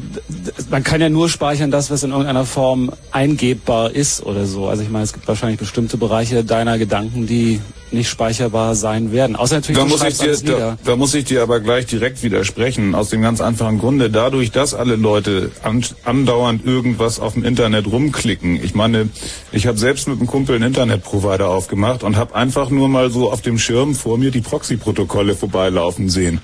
man kann ja nur speichern das, was in irgendeiner Form eingebbar ist oder so. Also ich meine, es gibt wahrscheinlich bestimmte Bereiche deiner Gedanken, die nicht speicherbar sein werden. Außer natürlich, Da muss, ich dir, da, da muss ich dir aber gleich direkt widersprechen, aus dem ganz einfachen Grunde, dadurch, dass alle Leute an, andauernd irgendwas auf dem Internet rumklicken. Ich meine, ich habe selbst mit einem Kumpel einen Internetprovider aufgemacht und habe einfach nur mal so auf dem Schirm vor mir die Proxy-Protokolle vorbeilaufen sehen.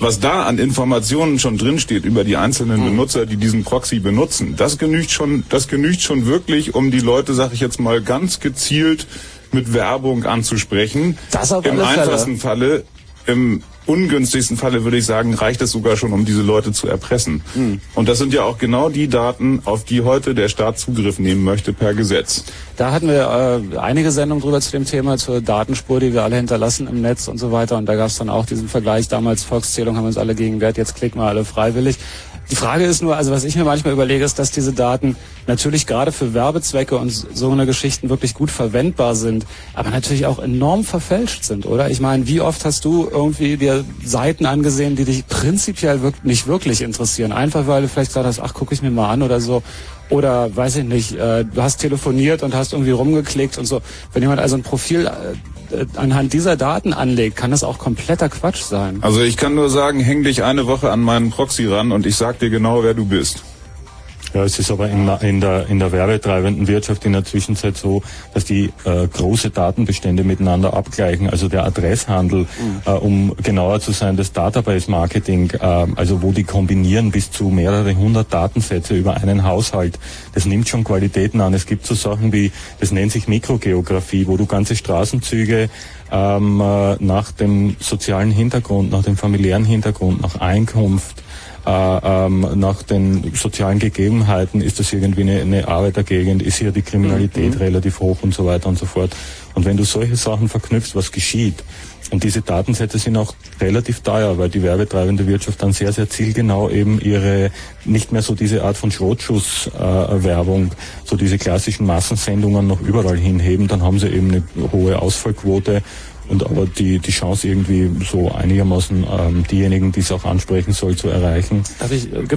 Was da an Informationen schon drinsteht über die einzelnen Benutzer, die diesen Proxy benutzen, das genügt schon, das genügt schon wirklich, um die Leute, sag ich jetzt mal, ganz gezielt mit Werbung anzusprechen. Das auf Im alle Fälle. einfachsten Falle, im ungünstigsten Falle würde ich sagen, reicht es sogar schon, um diese Leute zu erpressen. Hm. Und das sind ja auch genau die Daten, auf die heute der Staat Zugriff nehmen möchte per Gesetz. Da hatten wir äh, einige Sendungen drüber zu dem Thema, zur Datenspur, die wir alle hinterlassen im Netz und so weiter. Und da gab es dann auch diesen Vergleich, damals Volkszählung haben wir uns alle gegen Wert, jetzt klicken wir alle freiwillig. Die Frage ist nur, also was ich mir manchmal überlege, ist, dass diese Daten natürlich gerade für Werbezwecke und so eine Geschichten wirklich gut verwendbar sind, aber natürlich auch enorm verfälscht sind, oder? Ich meine, wie oft hast du irgendwie dir Seiten angesehen, die dich prinzipiell wirk nicht wirklich interessieren? Einfach weil du vielleicht gesagt hast, ach, gucke ich mir mal an oder so. Oder weiß ich nicht, äh, du hast telefoniert und hast irgendwie rumgeklickt und so. Wenn jemand also ein Profil äh, anhand dieser Daten anlegt, kann das auch kompletter Quatsch sein. Also ich kann nur sagen, häng dich eine Woche an meinen Proxy ran und ich sag dir genau, wer du bist. Ja, es ist aber in, in, der, in der werbetreibenden Wirtschaft in der Zwischenzeit so, dass die äh, große Datenbestände miteinander abgleichen. Also der Adresshandel, äh, um genauer zu sein, das Database-Marketing, äh, also wo die kombinieren bis zu mehrere hundert Datensätze über einen Haushalt. Das nimmt schon Qualitäten an. Es gibt so Sachen wie, das nennt sich Mikrogeografie, wo du ganze Straßenzüge ähm, äh, nach dem sozialen Hintergrund, nach dem familiären Hintergrund, nach Einkunft, äh, ähm, nach den sozialen Gegebenheiten, ist das irgendwie eine, eine Arbeitergegend, ist hier die Kriminalität relativ hoch und so weiter und so fort. Und wenn du solche Sachen verknüpfst, was geschieht, und diese Datensätze sind auch relativ teuer, weil die werbetreibende Wirtschaft dann sehr, sehr zielgenau eben ihre, nicht mehr so diese Art von Schrotschuss-Werbung, so diese klassischen Massensendungen noch überall hinheben, dann haben sie eben eine hohe Ausfallquote und aber die, die Chance irgendwie so einigermaßen ähm, diejenigen, die es auch ansprechen soll, zu erreichen. Also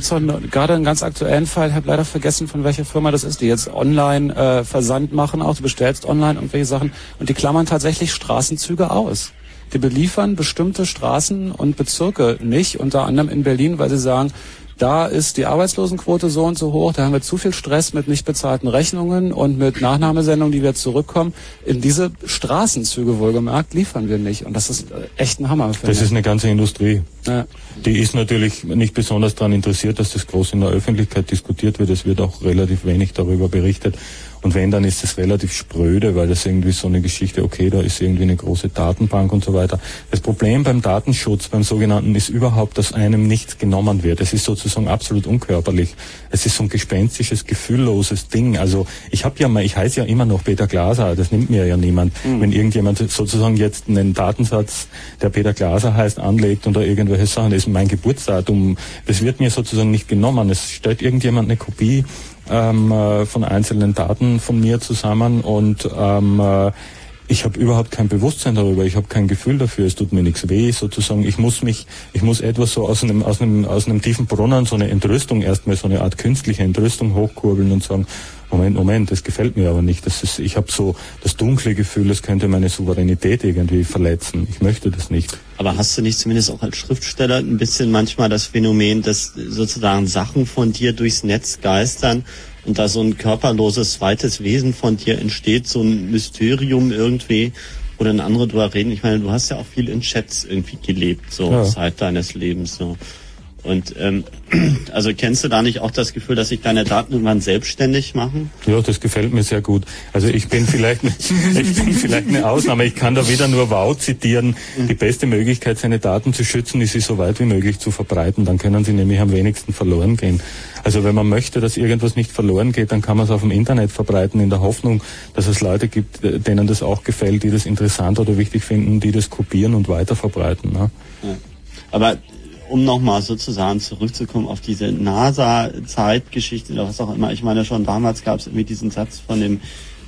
doch noch- gerade einen ganz aktuellen Fall, ich habe leider vergessen, von welcher Firma das ist, die jetzt online äh, Versand machen, auch du bestellst online irgendwelche Sachen und die klammern tatsächlich Straßenzüge aus. Die beliefern bestimmte Straßen und Bezirke nicht, unter anderem in Berlin, weil sie sagen, da ist die Arbeitslosenquote so und so hoch, da haben wir zu viel Stress mit nicht bezahlten Rechnungen und mit Nachnahmesendungen, die wir zurückkommen. In diese Straßenzüge wohlgemerkt liefern wir nicht. Und das ist äh, echt ein Hammer. Das ist eine ganze Industrie. Ja. Die ist natürlich nicht besonders daran interessiert, dass das groß in der Öffentlichkeit diskutiert wird. Es wird auch relativ wenig darüber berichtet. Und wenn, dann ist es relativ spröde, weil das irgendwie so eine Geschichte, okay, da ist irgendwie eine große Datenbank und so weiter. Das Problem beim Datenschutz, beim sogenannten, ist überhaupt, dass einem nichts genommen wird. Es ist sozusagen absolut unkörperlich. Es ist so ein gespenstisches, gefühlloses Ding. Also ich habe ja mal, ich heiße ja immer noch Peter Glaser, das nimmt mir ja niemand. Wenn irgendjemand sozusagen jetzt einen Datensatz, der Peter Glaser heißt, anlegt und da irgendwelche Sachen, das ist mein Geburtsdatum, das wird mir sozusagen nicht genommen. Es stellt irgendjemand eine Kopie ähm, äh, von einzelnen Daten von mir zusammen und ähm, äh, ich habe überhaupt kein Bewusstsein darüber, ich habe kein Gefühl dafür, es tut mir nichts weh, sozusagen. Ich muss mich, ich muss etwas so aus einem, aus einem, aus einem tiefen Brunnen, so eine Entrüstung erstmal, so eine Art künstliche Entrüstung hochkurbeln und sagen, Moment, Moment, das gefällt mir aber nicht. Das ist, ich habe so das dunkle Gefühl, es könnte meine Souveränität irgendwie verletzen. Ich möchte das nicht. Aber hast du nicht zumindest auch als Schriftsteller ein bisschen manchmal das Phänomen, dass sozusagen Sachen von dir durchs Netz geistern und da so ein körperloses zweites Wesen von dir entsteht, so ein Mysterium irgendwie, wo dann andere drüber reden? Ich meine, du hast ja auch viel in Chats irgendwie gelebt, so Ja. Zeit deines Lebens. So. Und ähm, also kennst du da nicht auch das Gefühl, dass sich deine Daten irgendwann selbstständig machen? Ja, das gefällt mir sehr gut. Also ich bin vielleicht, ne- ich bin vielleicht eine Ausnahme. Ich kann da wieder nur Wow zitieren. Die beste Möglichkeit, seine Daten zu schützen, ist sie so weit wie möglich zu verbreiten. Dann können sie nämlich am wenigsten verloren gehen. Also wenn man möchte, dass irgendwas nicht verloren geht, dann kann man es auf dem Internet verbreiten, in der Hoffnung, dass es Leute gibt, äh, denen das auch gefällt, die das interessant oder wichtig finden, die das kopieren und weiter verbreiten. Ne? Ja. Aber um nochmal sozusagen zurückzukommen auf diese NASA-Zeitgeschichte oder was auch immer. Ich meine, schon damals gab es irgendwie diesen Satz von dem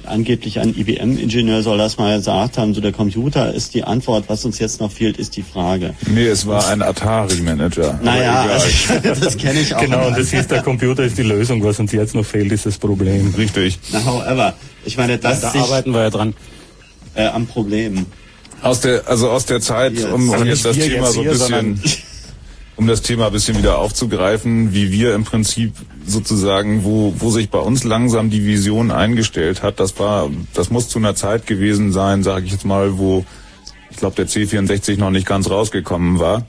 angeblich ein IBM-Ingenieur soll das mal gesagt haben, so der Computer ist die Antwort, was uns jetzt noch fehlt, ist die Frage. Nee, es war ein Atari-Manager. Naja, also, das kenne ich auch. Genau, und das ist, der Computer ist die Lösung, was uns jetzt noch fehlt, ist das Problem. Richtig. Na, however, ich meine, das Da sich, arbeiten wir ja dran. äh, am Problem. Aus der, also aus der Zeit, um, um jetzt das Thema jetzt so ein bisschen, um das Thema ein bisschen wieder aufzugreifen, wie wir im Prinzip sozusagen, wo, wo sich bei uns langsam die Vision eingestellt hat, das war, das muss zu einer Zeit gewesen sein, sage ich jetzt mal, wo ich glaube der C64 noch nicht ganz rausgekommen war.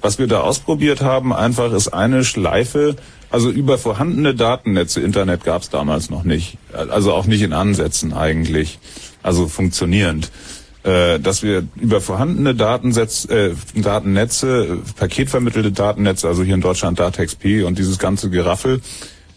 Was wir da ausprobiert haben, einfach ist eine Schleife, also über vorhandene Datennetze, Internet gab es damals noch nicht, also auch nicht in Ansätzen eigentlich, also funktionierend äh, dass wir über vorhandene Datensetz, äh, Datennetze, äh, paketvermittelte Datennetze, also hier in Deutschland DATEX-P und dieses ganze Geraffel,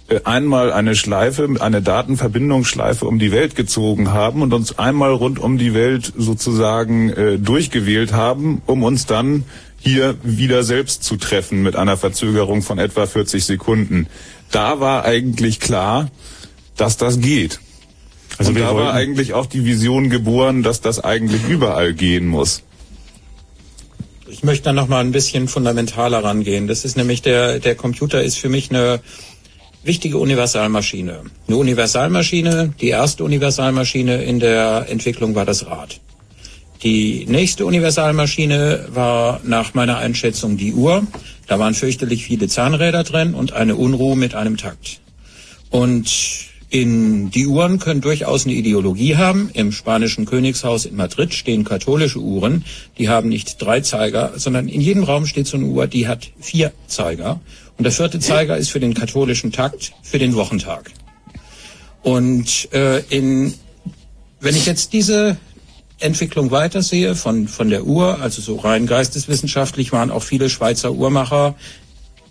äh, einmal eine Schleife, eine Datenverbindungsschleife um die Welt gezogen haben und uns einmal rund um die Welt sozusagen äh, durchgewählt haben, um uns dann hier wieder selbst zu treffen mit einer Verzögerung von etwa 40 Sekunden. Da war eigentlich klar, dass das geht. Also und wir da war eigentlich auch die Vision geboren, dass das eigentlich überall gehen muss. Ich möchte da noch mal ein bisschen fundamentaler rangehen. Das ist nämlich der, der Computer ist für mich eine wichtige Universalmaschine. Eine Universalmaschine, die erste Universalmaschine in der Entwicklung war das Rad. Die nächste Universalmaschine war nach meiner Einschätzung die Uhr. Da waren fürchterlich viele Zahnräder drin und eine Unruhe mit einem Takt. Und in die Uhren können durchaus eine Ideologie haben. Im spanischen Königshaus in Madrid stehen katholische Uhren. Die haben nicht drei Zeiger, sondern in jedem Raum steht so eine Uhr, die hat vier Zeiger. Und der vierte Zeiger ist für den katholischen Takt, für den Wochentag. Und äh, in, wenn ich jetzt diese Entwicklung weitersehe von, von der Uhr, also so rein geisteswissenschaftlich waren auch viele Schweizer Uhrmacher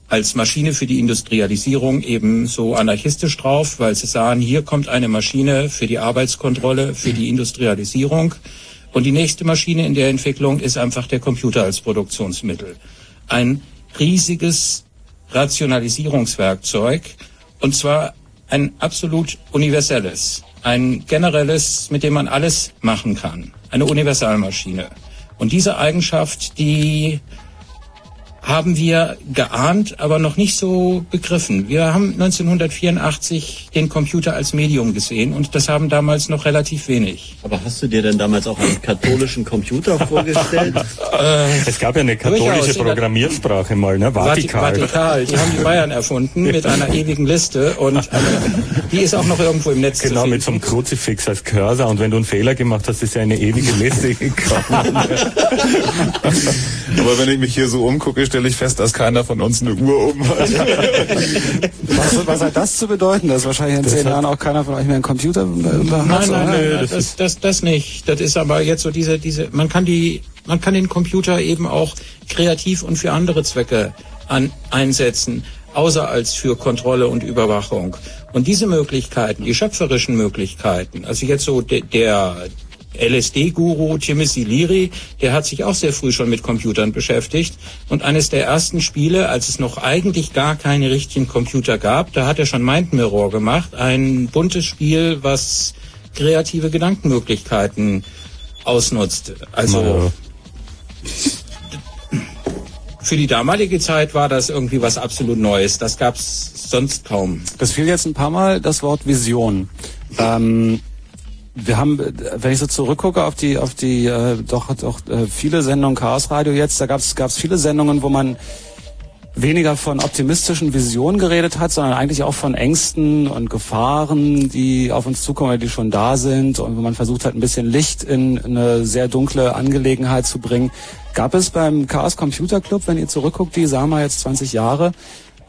als Maschine für die Industrialisierung eben so anarchistisch drauf, weil sie sahen, hier kommt eine Maschine für die Arbeitskontrolle, für die Industrialisierung. Und die nächste Maschine in der Entwicklung ist einfach der Computer als Produktionsmittel. Ein riesiges Rationalisierungswerkzeug und zwar ein absolut universelles, ein generelles, mit dem man alles machen kann. Eine Universalmaschine. Und diese Eigenschaft, die haben wir geahnt, aber noch nicht so begriffen. Wir haben 1984 den Computer als Medium gesehen und das haben damals noch relativ wenig. Aber hast du dir denn damals auch einen katholischen Computer vorgestellt? Es gab ja eine katholische. Programmiersprache mal, ne? Vatikal. Vatikal. Die haben die Bayern erfunden mit einer ewigen Liste und eine, die ist auch noch irgendwo im Netz Genau, zu mit so einem Kruzifix als Cursor und wenn du einen Fehler gemacht hast, ist ja eine ewige Liste gekommen. Aber wenn ich mich hier so umgucke, stelle ich fest, dass keiner von uns eine Uhr um hat. Was, was hat das zu bedeuten, dass wahrscheinlich in zehn Jahren auch keiner von euch mehr einen Computer äh, hat? Nein, nein, nein, das, das, das nicht. Das ist aber jetzt so diese, diese, man kann die, man kann den Computer eben auch kreativ und für andere Zwecke an, einsetzen, außer als für Kontrolle und Überwachung. Und diese Möglichkeiten, die schöpferischen Möglichkeiten, also jetzt so de, der LSD-Guru Timothy Leary, der hat sich auch sehr früh schon mit Computern beschäftigt. Und eines der ersten Spiele, als es noch eigentlich gar keine richtigen Computer gab, da hat er schon Mind Mirror gemacht. Ein buntes Spiel, was kreative Gedankenmöglichkeiten ausnutzt. Also für die damalige Zeit war das irgendwie was absolut Neues. Das gab's sonst kaum. Das fiel jetzt ein paar Mal das Wort Vision. Ähm, wir haben, wenn ich so zurückgucke auf die, auf die äh, doch, doch äh, viele Sendungen Chaos Radio jetzt, da gab es viele Sendungen, wo man weniger von optimistischen Visionen geredet hat, sondern eigentlich auch von Ängsten und Gefahren, die auf uns zukommen, die schon da sind und wo man versucht hat, ein bisschen Licht in eine sehr dunkle Angelegenheit zu bringen. Gab es beim Chaos Computer Club, wenn ihr zurückguckt, die sagen wir jetzt 20 Jahre,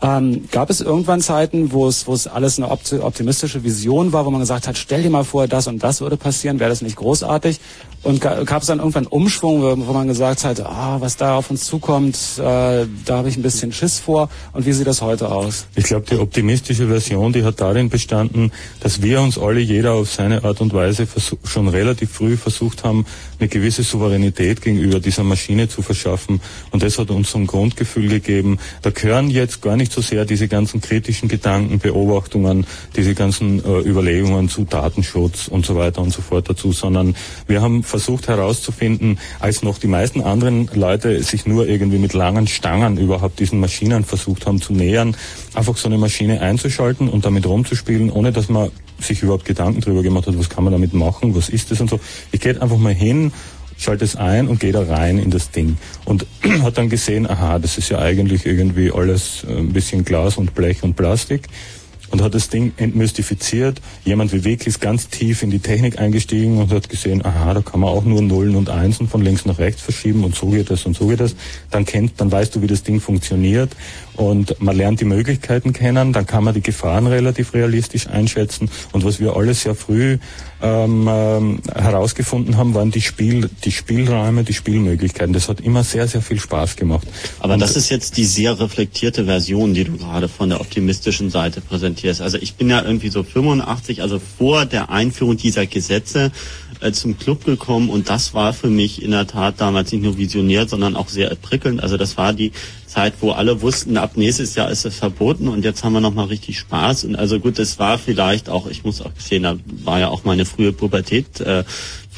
ähm, gab es irgendwann Zeiten, wo es, wo es alles eine optimistische Vision war, wo man gesagt hat, stell dir mal vor, das und das würde passieren, wäre das nicht großartig? Und gab es dann irgendwann Umschwung, wo man gesagt hat, ah, was da auf uns zukommt, äh, da habe ich ein bisschen Schiss vor. Und wie sieht das heute aus? Ich glaube, die optimistische Version, die hat darin bestanden, dass wir uns alle, jeder auf seine Art und Weise schon relativ früh versucht haben, eine gewisse Souveränität gegenüber dieser Maschine zu verschaffen. Und das hat uns so ein Grundgefühl gegeben. Da gehören jetzt gar nicht so sehr diese ganzen kritischen Gedanken, Beobachtungen, diese ganzen äh, Überlegungen zu Datenschutz und so weiter und so fort dazu, sondern wir haben versucht herauszufinden, als noch die meisten anderen Leute sich nur irgendwie mit langen Stangen überhaupt diesen Maschinen versucht haben zu nähern, einfach so eine Maschine einzuschalten und damit rumzuspielen, ohne dass man sich überhaupt Gedanken darüber gemacht hat, was kann man damit machen, was ist das und so. Ich gehe einfach mal hin, schalte es ein und gehe da rein in das Ding. Und hat dann gesehen, aha, das ist ja eigentlich irgendwie alles äh, ein bisschen Glas und Blech und Plastik und hat das Ding entmystifiziert. Jemand wie Wick ist ganz tief in die Technik eingestiegen und hat gesehen, aha, da kann man auch nur Nullen und Einsen von links nach rechts verschieben und so geht das und so geht das. Dann kennt, dann weißt du, wie das Ding funktioniert und man lernt die Möglichkeiten kennen, dann kann man die Gefahren relativ realistisch einschätzen und was wir alles sehr früh ähm, ähm, herausgefunden haben, waren die Spiel, die Spielräume, die Spielmöglichkeiten. Das hat immer sehr, sehr viel Spaß gemacht. Aber und das ist jetzt die sehr reflektierte Version, die du gerade von der optimistischen Seite präsentierst. Also ich bin ja irgendwie so 85, also vor der Einführung dieser Gesetze äh, zum Club gekommen und das war für mich in der Tat damals nicht nur visionär, sondern auch sehr prickelnd. Also das war die Zeit, wo alle wussten, ab nächstes Jahr ist es verboten und jetzt haben wir noch mal richtig Spaß. Und also gut, das war vielleicht auch, ich muss auch gestehen, da war ja auch meine frühe Pubertät äh,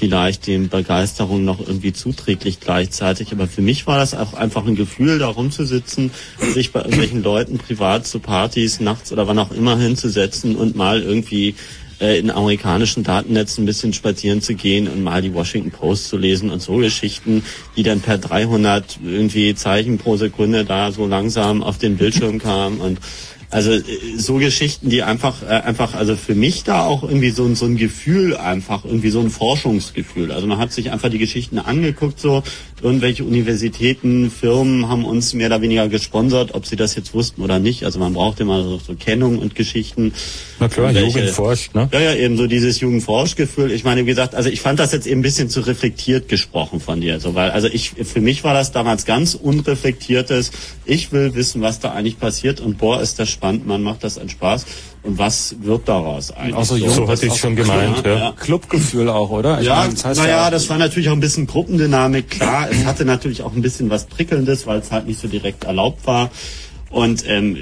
vielleicht den Begeisterungen noch irgendwie zuträglich gleichzeitig. Aber für mich war das auch einfach ein Gefühl, da rumzusitzen, sich bei irgendwelchen Leuten privat zu Partys nachts oder wann auch immer hinzusetzen und mal irgendwie äh, in amerikanischen Datennetzen ein bisschen spazieren zu gehen und mal die Washington Post zu lesen und so Geschichten, die dann per 300 irgendwie Zeichen pro Sekunde da so langsam auf den Bildschirm kamen und also äh, so Geschichten, die einfach, äh, einfach, also für mich da auch irgendwie so, so ein Gefühl einfach, irgendwie so ein Forschungsgefühl. Also man hat sich einfach die Geschichten angeguckt, so irgendwelche Universitäten, Firmen haben uns mehr oder weniger gesponsert, ob sie das jetzt wussten oder nicht. Also man braucht immer so, so Kennung und Geschichten. Na klar, welche, Jugend forscht, ne? Ja, ja, eben so dieses Jugendforschgefühl. Ich meine, wie gesagt, also ich fand das jetzt eben ein bisschen zu reflektiert gesprochen von dir. So, weil, also ich, für mich war das damals ganz unreflektiertes. Ich will wissen, was da eigentlich passiert und boah, ist das spannend, man macht das einen Spaß. Und was wird daraus eigentlich? Also so, so hatte ich schon gemeint, ja. ja. Clubgefühl auch, oder? Ich ja, meine, das heißt naja, ja, das war natürlich auch ein bisschen Gruppendynamik. Klar, es hatte natürlich auch ein bisschen was Prickelndes, weil es halt nicht so direkt erlaubt war. Und ähm,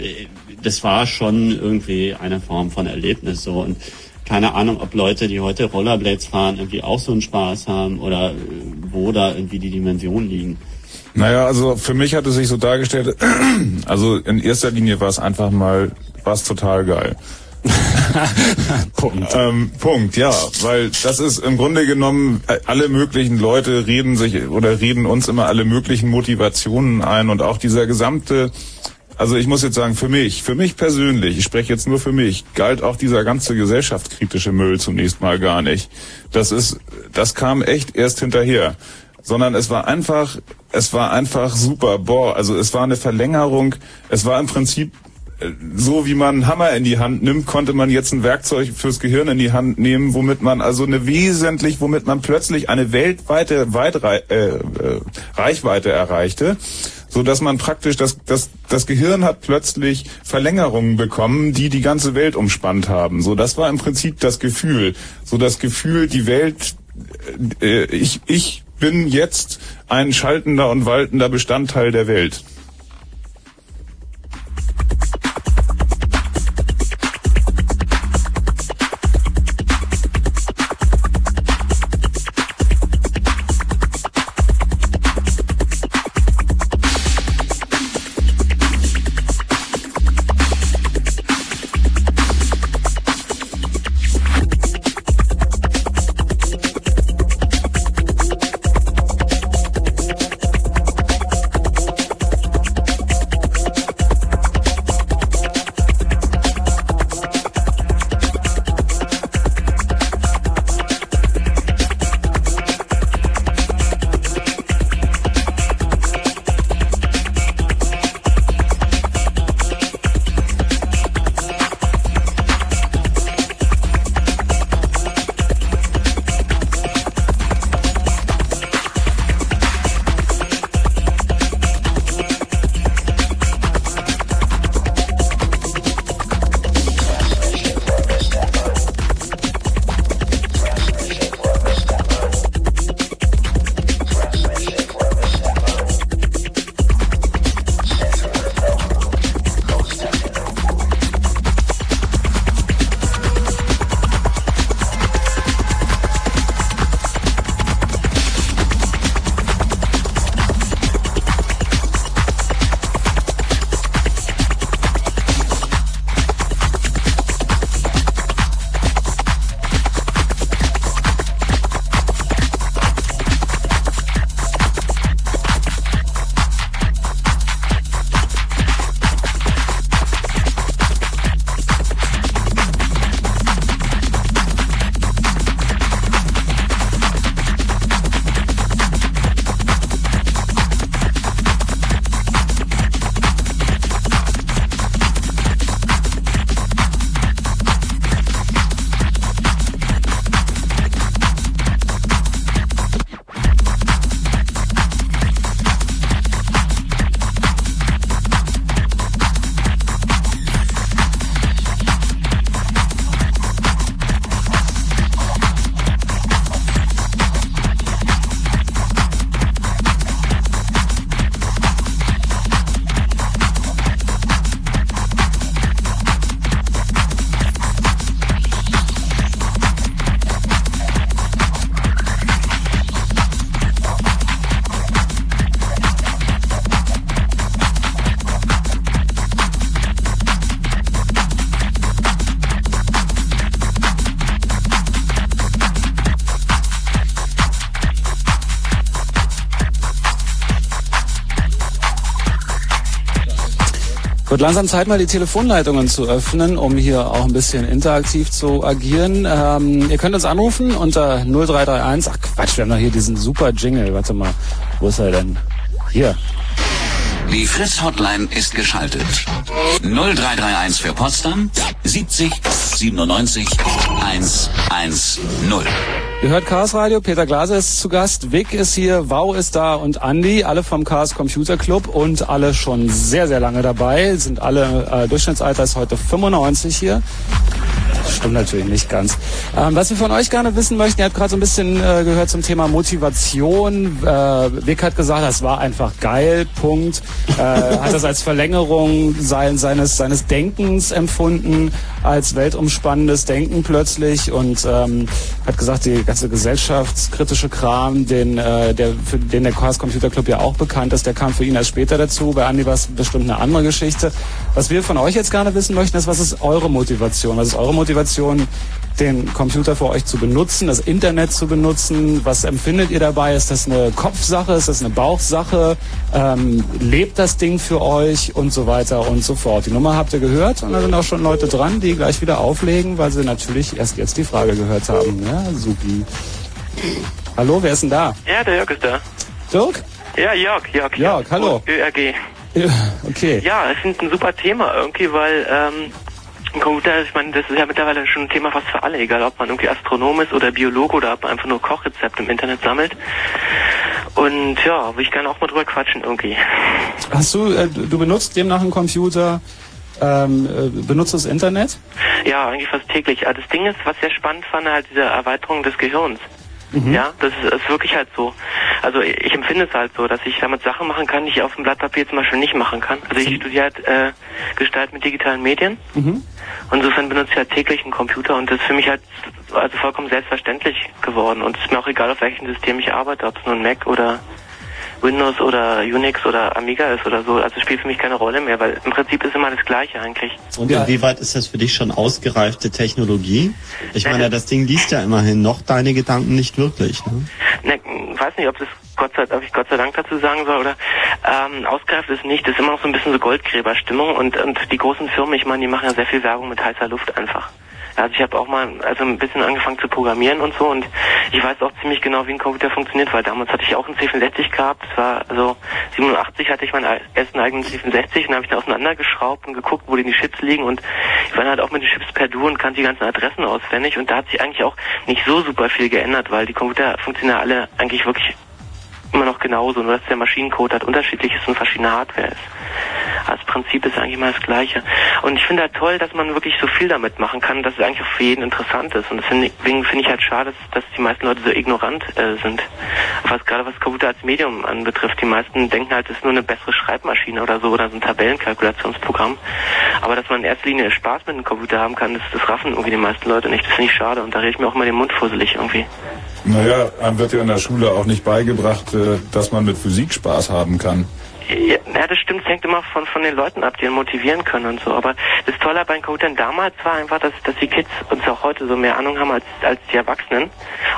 das war schon irgendwie eine Form von Erlebnis so. Und keine Ahnung, ob Leute, die heute Rollerblades fahren, irgendwie auch so einen Spaß haben oder wo da irgendwie die Dimensionen liegen. Naja, also für mich hat es sich so dargestellt, also in erster Linie war es einfach mal, war es total geil. Punkt. Ähm, Punkt, ja, weil das ist im Grunde genommen, äh, alle möglichen Leute reden sich oder reden uns immer alle möglichen Motivationen ein und auch dieser gesamte, also ich muss jetzt sagen, für mich, für mich persönlich, ich spreche jetzt nur für mich, galt auch dieser ganze gesellschaftskritische Müll zunächst mal gar nicht. Das ist, das kam echt erst hinterher sondern es war einfach, es war einfach super. Boah, also es war eine Verlängerung. Es war im Prinzip so wie man einen Hammer in die Hand nimmt, konnte man jetzt ein Werkzeug fürs Gehirn in die Hand nehmen, womit man also eine wesentlich, womit man plötzlich eine weltweite Weitrei äh, äh, Reichweite erreichte, so dass man praktisch das, das das Gehirn hat plötzlich Verlängerungen bekommen, die die ganze Welt umspannt haben. So das war im Prinzip das Gefühl, so das Gefühl, die Welt, äh, ich ich bin jetzt ein schaltender und waltender Bestandteil der Welt. Wird langsam Zeit, mal die Telefonleitungen zu öffnen, um hier auch ein bisschen interaktiv zu agieren. Ähm, ihr könnt uns anrufen unter 0331. Ach Quatsch, wir haben doch hier diesen super Jingle. Warte mal, wo ist er denn? Hier. Die Friss-Hotline ist geschaltet. 0331 für Potsdam 70 97 110. Ihr hört Chaos Radio, Peter Glaser ist zu Gast, Vic ist hier, Wow ist da und Andy, alle vom Chaos Computer Club und alle schon sehr, sehr lange dabei, sind alle, äh, Durchschnittsalter ist heute 95 hier. Stimmt natürlich nicht ganz. Ähm, was wir von euch gerne wissen möchten, ihr habt gerade so ein bisschen äh, gehört zum Thema Motivation. Äh, Vic hat gesagt, das war einfach geil, Punkt. Äh, hat das als Verlängerung sein, seines, seines Denkens empfunden, als weltumspannendes Denken plötzlich und ähm, hat gesagt, die ganze gesellschaftskritische Kram, den, äh, der, für den der Chaos Computer Club ja auch bekannt ist, der kam für ihn erst später dazu. Bei Andi war es bestimmt eine andere Geschichte. Was wir von euch jetzt gerne wissen möchten, ist, was ist eure Motivation? Was ist eure Motivation, den Computer für euch zu benutzen, das Internet zu benutzen? Was empfindet ihr dabei? Ist das eine Kopfsache? Ist das eine Bauchsache? Ähm, lebt das Ding für euch? Und so weiter und so fort. Die Nummer habt ihr gehört und da sind auch schon Leute dran, die gleich wieder auflegen, weil sie natürlich erst jetzt die Frage gehört haben. Ja, supi. Hallo, wer ist denn da? Ja, der Jörg ist da. Dirk? Ja, Jörg, Jörg. Jörg, hallo. ÖRG. Ja, okay. Ja, ich finde ein super Thema irgendwie, weil ähm, ein Computer, ich meine, das ist ja mittlerweile schon ein Thema fast für alle, egal ob man irgendwie Astronom ist oder Biologe oder ob man einfach nur Kochrezepte im Internet sammelt. Und ja, will ich gerne auch mal drüber quatschen irgendwie. Hast du, äh, du benutzt demnach einen Computer, ähm, äh, benutzt das Internet? Ja, eigentlich fast täglich. Also das Ding ist, was ich sehr spannend fand, halt diese Erweiterung des Gehirns. Ja, das ist, ist wirklich halt so. Also ich empfinde es halt so, dass ich damit Sachen machen kann, die ich auf dem Blatt Papier zum Beispiel nicht machen kann. Also ich studiere halt äh, Gestalt mit digitalen Medien. Mhm. Und insofern benutze ich halt täglich einen Computer und das ist für mich halt also vollkommen selbstverständlich geworden. Und es ist mir auch egal, auf welchem System ich arbeite, ob es nun Mac oder Windows oder Unix oder Amiga ist oder so. Also spielt für mich keine Rolle mehr, weil im Prinzip ist immer das Gleiche eigentlich. Und inwieweit ist das für dich schon ausgereifte Technologie? Ich meine, das Ding liest ja immerhin noch deine Gedanken nicht wirklich. Ne? Ne, weiß nicht, ob das Gott sei, ob ich Gott sei Dank dazu sagen soll oder ähm, ausgereift ist nicht. Das ist immer noch so ein bisschen so Goldgräberstimmung und und die großen Firmen, ich meine, die machen ja sehr viel Werbung mit heißer Luft einfach. Also ich habe auch mal also ein bisschen angefangen zu programmieren und so und ich weiß auch ziemlich genau, wie ein Computer funktioniert, weil damals hatte ich auch einen C64 gehabt. Das war also 87 hatte ich meinen ersten eigenen C64 und habe ich dann auseinandergeschraubt und geguckt, wo die Chips liegen und ich war halt auch mit den Chips per Du und kannte die ganzen Adressen auswendig und da hat sich eigentlich auch nicht so super viel geändert, weil die Computer funktionieren alle eigentlich wirklich immer noch genauso, nur dass der Maschinencode halt unterschiedlich ist und verschiedene Hardware ist. Das Prinzip ist eigentlich immer das gleiche. Und ich finde halt toll, dass man wirklich so viel damit machen kann, dass es eigentlich auch für jeden interessant ist. Und deswegen finde ich halt schade, dass, dass die meisten Leute so ignorant äh, sind. Was gerade was Computer als Medium anbetrifft. Die meisten denken halt, es ist nur eine bessere Schreibmaschine oder so oder so ein Tabellenkalkulationsprogramm. Aber dass man in erster Linie Spaß mit einem Computer haben kann, das, das raffen irgendwie die meisten Leute nicht. Das finde ich schade. Und da rede ich mir auch mal den Mund fusselig irgendwie. Naja, einem wird ja in der Schule auch nicht beigebracht, äh, dass man mit Physik Spaß haben kann. Ja, das stimmt. Es hängt immer von, von den Leuten ab, die ihn motivieren können und so. Aber das Tolle bei den Computern damals war einfach, dass, dass die Kids uns auch heute so mehr Ahnung haben als, als die Erwachsenen.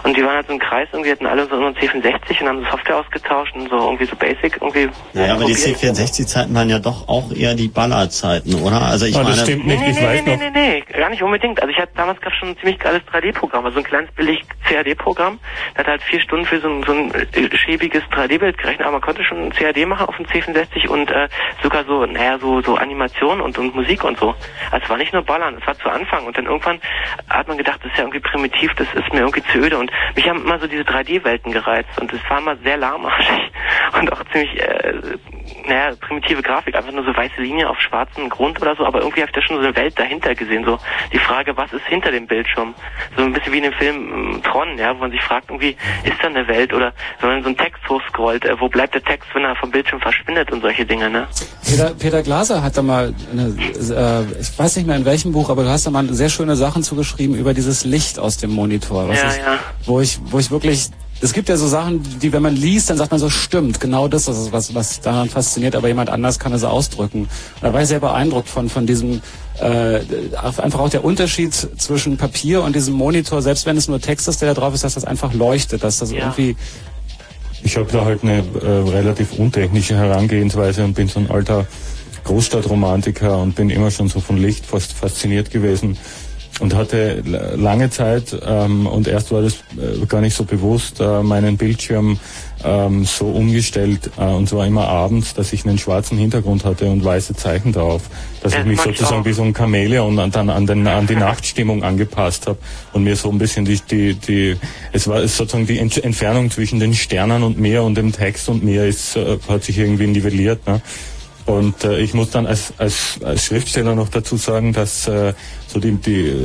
Und die waren halt so im Kreis irgendwie, hatten alle so einen C64 und haben so Software ausgetauscht und so irgendwie so Basic irgendwie. Naja, aber die probiert. C64-Zeiten waren ja doch auch eher die Ballerzeiten, oder? Also ich Ah, meine, das stimmt nicht, Nee, ich nee, weiß nee, noch. nee, nee, nee, gar nicht unbedingt. Also ich hatte damals gab schon ein ziemlich geiles 3D-Programm, also ein kleines billig CAD-Programm. Das hat halt vier Stunden für so ein, so ein äh, schäbiges 3D-Bild gerechnet, aber man konnte schon ein CAD machen auf dem C64 und äh, sogar so, naja, so so Animation und, und Musik und so. Also es war nicht nur Ballern, es war zu Anfang und dann irgendwann hat man gedacht, das ist ja irgendwie primitiv, das ist mir irgendwie zu öde und mich haben immer so diese 3D-Welten gereizt und es war immer sehr lahmarschig und auch ziemlich, äh, naja, primitive Grafik, einfach nur so weiße Linien auf schwarzem Grund oder so, aber irgendwie habe ich da schon so eine Welt dahinter gesehen, so die Frage, was ist hinter dem Bildschirm? So ein bisschen wie in dem Film ähm, Tron, ja, wo man sich fragt, irgendwie, ist da eine Welt oder wenn man so einen Text hochscrollt, äh, wo bleibt der Text, wenn er vom Bildschirm verschwindet und solche Dinge, ne? Peter, Peter Glaser hat da mal, eine, äh, ich weiß nicht mehr in welchem Buch, aber du hast da mal sehr schöne Sachen zugeschrieben über dieses Licht aus dem Monitor. Was Ja, ich, ja. Wo ich, wo ich wirklich, es gibt ja so Sachen, die, wenn man liest, dann sagt man so, stimmt, genau das ist es, was, was daran fasziniert, aber jemand anders kann es ausdrücken. Und da war ich sehr beeindruckt von, von diesem, äh, einfach auch der Unterschied zwischen Papier und diesem Monitor, selbst wenn es nur Text ist, der da drauf ist, dass das einfach leuchtet, dass das Ja. irgendwie, Ich habe da halt eine äh, relativ untechnische Herangehensweise und bin so ein alter Großstadtromantiker und bin immer schon so von Licht fast fasziniert gewesen und hatte lange Zeit ähm, und erst war das äh, gar nicht so bewusst äh, meinen Bildschirm ähm, so umgestellt äh, und zwar immer abends, dass ich einen schwarzen Hintergrund hatte und weiße Zeichen drauf, dass Ja, ich mich sozusagen wie so ein Chamäleon an, dann an, den, an die Nachtstimmung angepasst habe und mir so ein bisschen die, die, die es war sozusagen die Ent Entfernung zwischen den Sternen und mir und dem Text und mir ist, äh, hat sich irgendwie nivelliert. Ne? Und äh, ich muss dann als, als, als Schriftsteller noch dazu sagen, dass äh, so die,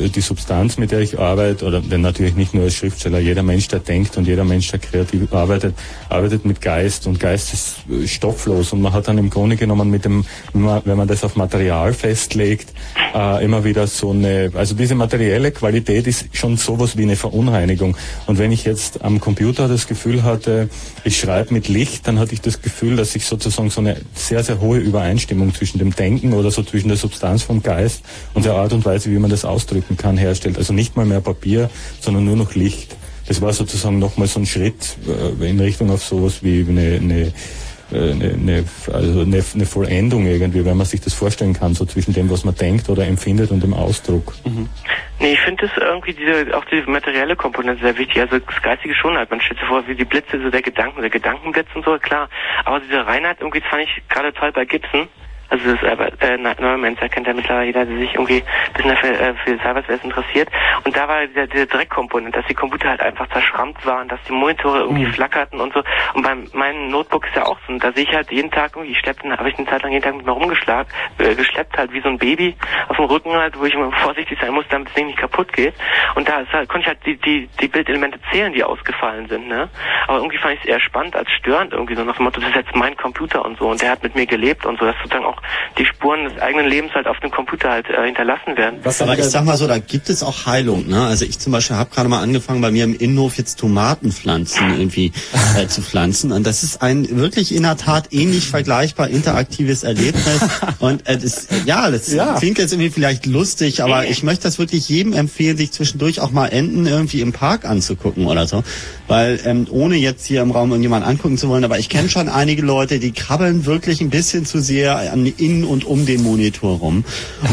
die, Substanz, mit der ich arbeite, oder denn natürlich nicht nur als Schriftsteller, jeder Mensch, der denkt und jeder Mensch, der kreativ arbeitet, arbeitet mit Geist und Geist ist äh, stofflos und man hat dann im Grunde genommen mit dem, wenn man das auf Material festlegt, äh, immer wieder so eine, also diese materielle Qualität ist schon sowas wie eine Verunreinigung. Und wenn ich jetzt am Computer das Gefühl hatte, ich schreibe mit Licht, dann hatte ich das Gefühl, dass ich sozusagen so eine sehr, sehr hohe Übereinstimmung zwischen dem Denken oder so zwischen der Substanz vom Geist und der Art und Weise, wie man das ausdrücken kann, herstellt. Also nicht mal mehr Papier, sondern nur noch Licht. Das war sozusagen nochmal so ein Schritt äh, in Richtung auf sowas wie eine, äh, eine, eine, also eine, eine Vollendung irgendwie, wenn man sich das vorstellen kann, so zwischen dem, was man denkt oder empfindet und dem Ausdruck. Nee, ich finde das irgendwie diese, auch diese materielle Komponente sehr wichtig. Also das Geistige schon halt. Man stellt sich vor, wie die Blitze, so der Gedanken, der Gedankenblitz und so, klar. Aber diese Reinheit irgendwie, fand ich gerade toll bei Gibson. Also das äh, äh, Neuromancer kennt ja mittlerweile jeder, der sich irgendwie ein bisschen dafür, äh, für Cyberspace interessiert. Und da war dieser, dieser Dreckkomponent, dass die Computer halt einfach zerschrammt waren, dass die Monitore irgendwie flackerten und so. Und bei meinem Notebook ist ja auch so. Und da sehe ich halt jeden Tag irgendwie, ich schleppte, habe ich eine Zeit lang jeden Tag mit mir rumgeschlagen, äh, geschleppt halt wie so ein Baby auf dem Rücken halt, wo ich immer vorsichtig sein muss, damit das Ding nicht kaputt geht. Und da ist halt, konnte ich halt die, die, die Bildelemente zählen, die ausgefallen sind, ne? Aber irgendwie fand ich es eher spannend als störend irgendwie so nach dem Motto, das ist jetzt mein Computer und so und der hat mit mir gelebt und so, dass sozusagen auch die Spuren des eigenen Lebens halt auf dem Computer halt äh, hinterlassen werden. Aber ich sag mal so, da gibt es auch Heilung. Ne? Also ich zum Beispiel habe gerade mal angefangen, bei mir im Innenhof jetzt Tomatenpflanzen irgendwie äh, zu pflanzen. Und das ist ein wirklich in der Tat ähnlich vergleichbar interaktives Erlebnis. Und äh, das, ja, das Ja. klingt jetzt irgendwie vielleicht lustig, aber ich möchte das wirklich jedem empfehlen, sich zwischendurch auch mal Enten irgendwie im Park anzugucken oder so. Weil ähm, ohne jetzt hier im Raum irgendjemand angucken zu wollen, aber ich kenne schon einige Leute, die krabbeln wirklich ein bisschen zu sehr an, in und um den Monitor rum.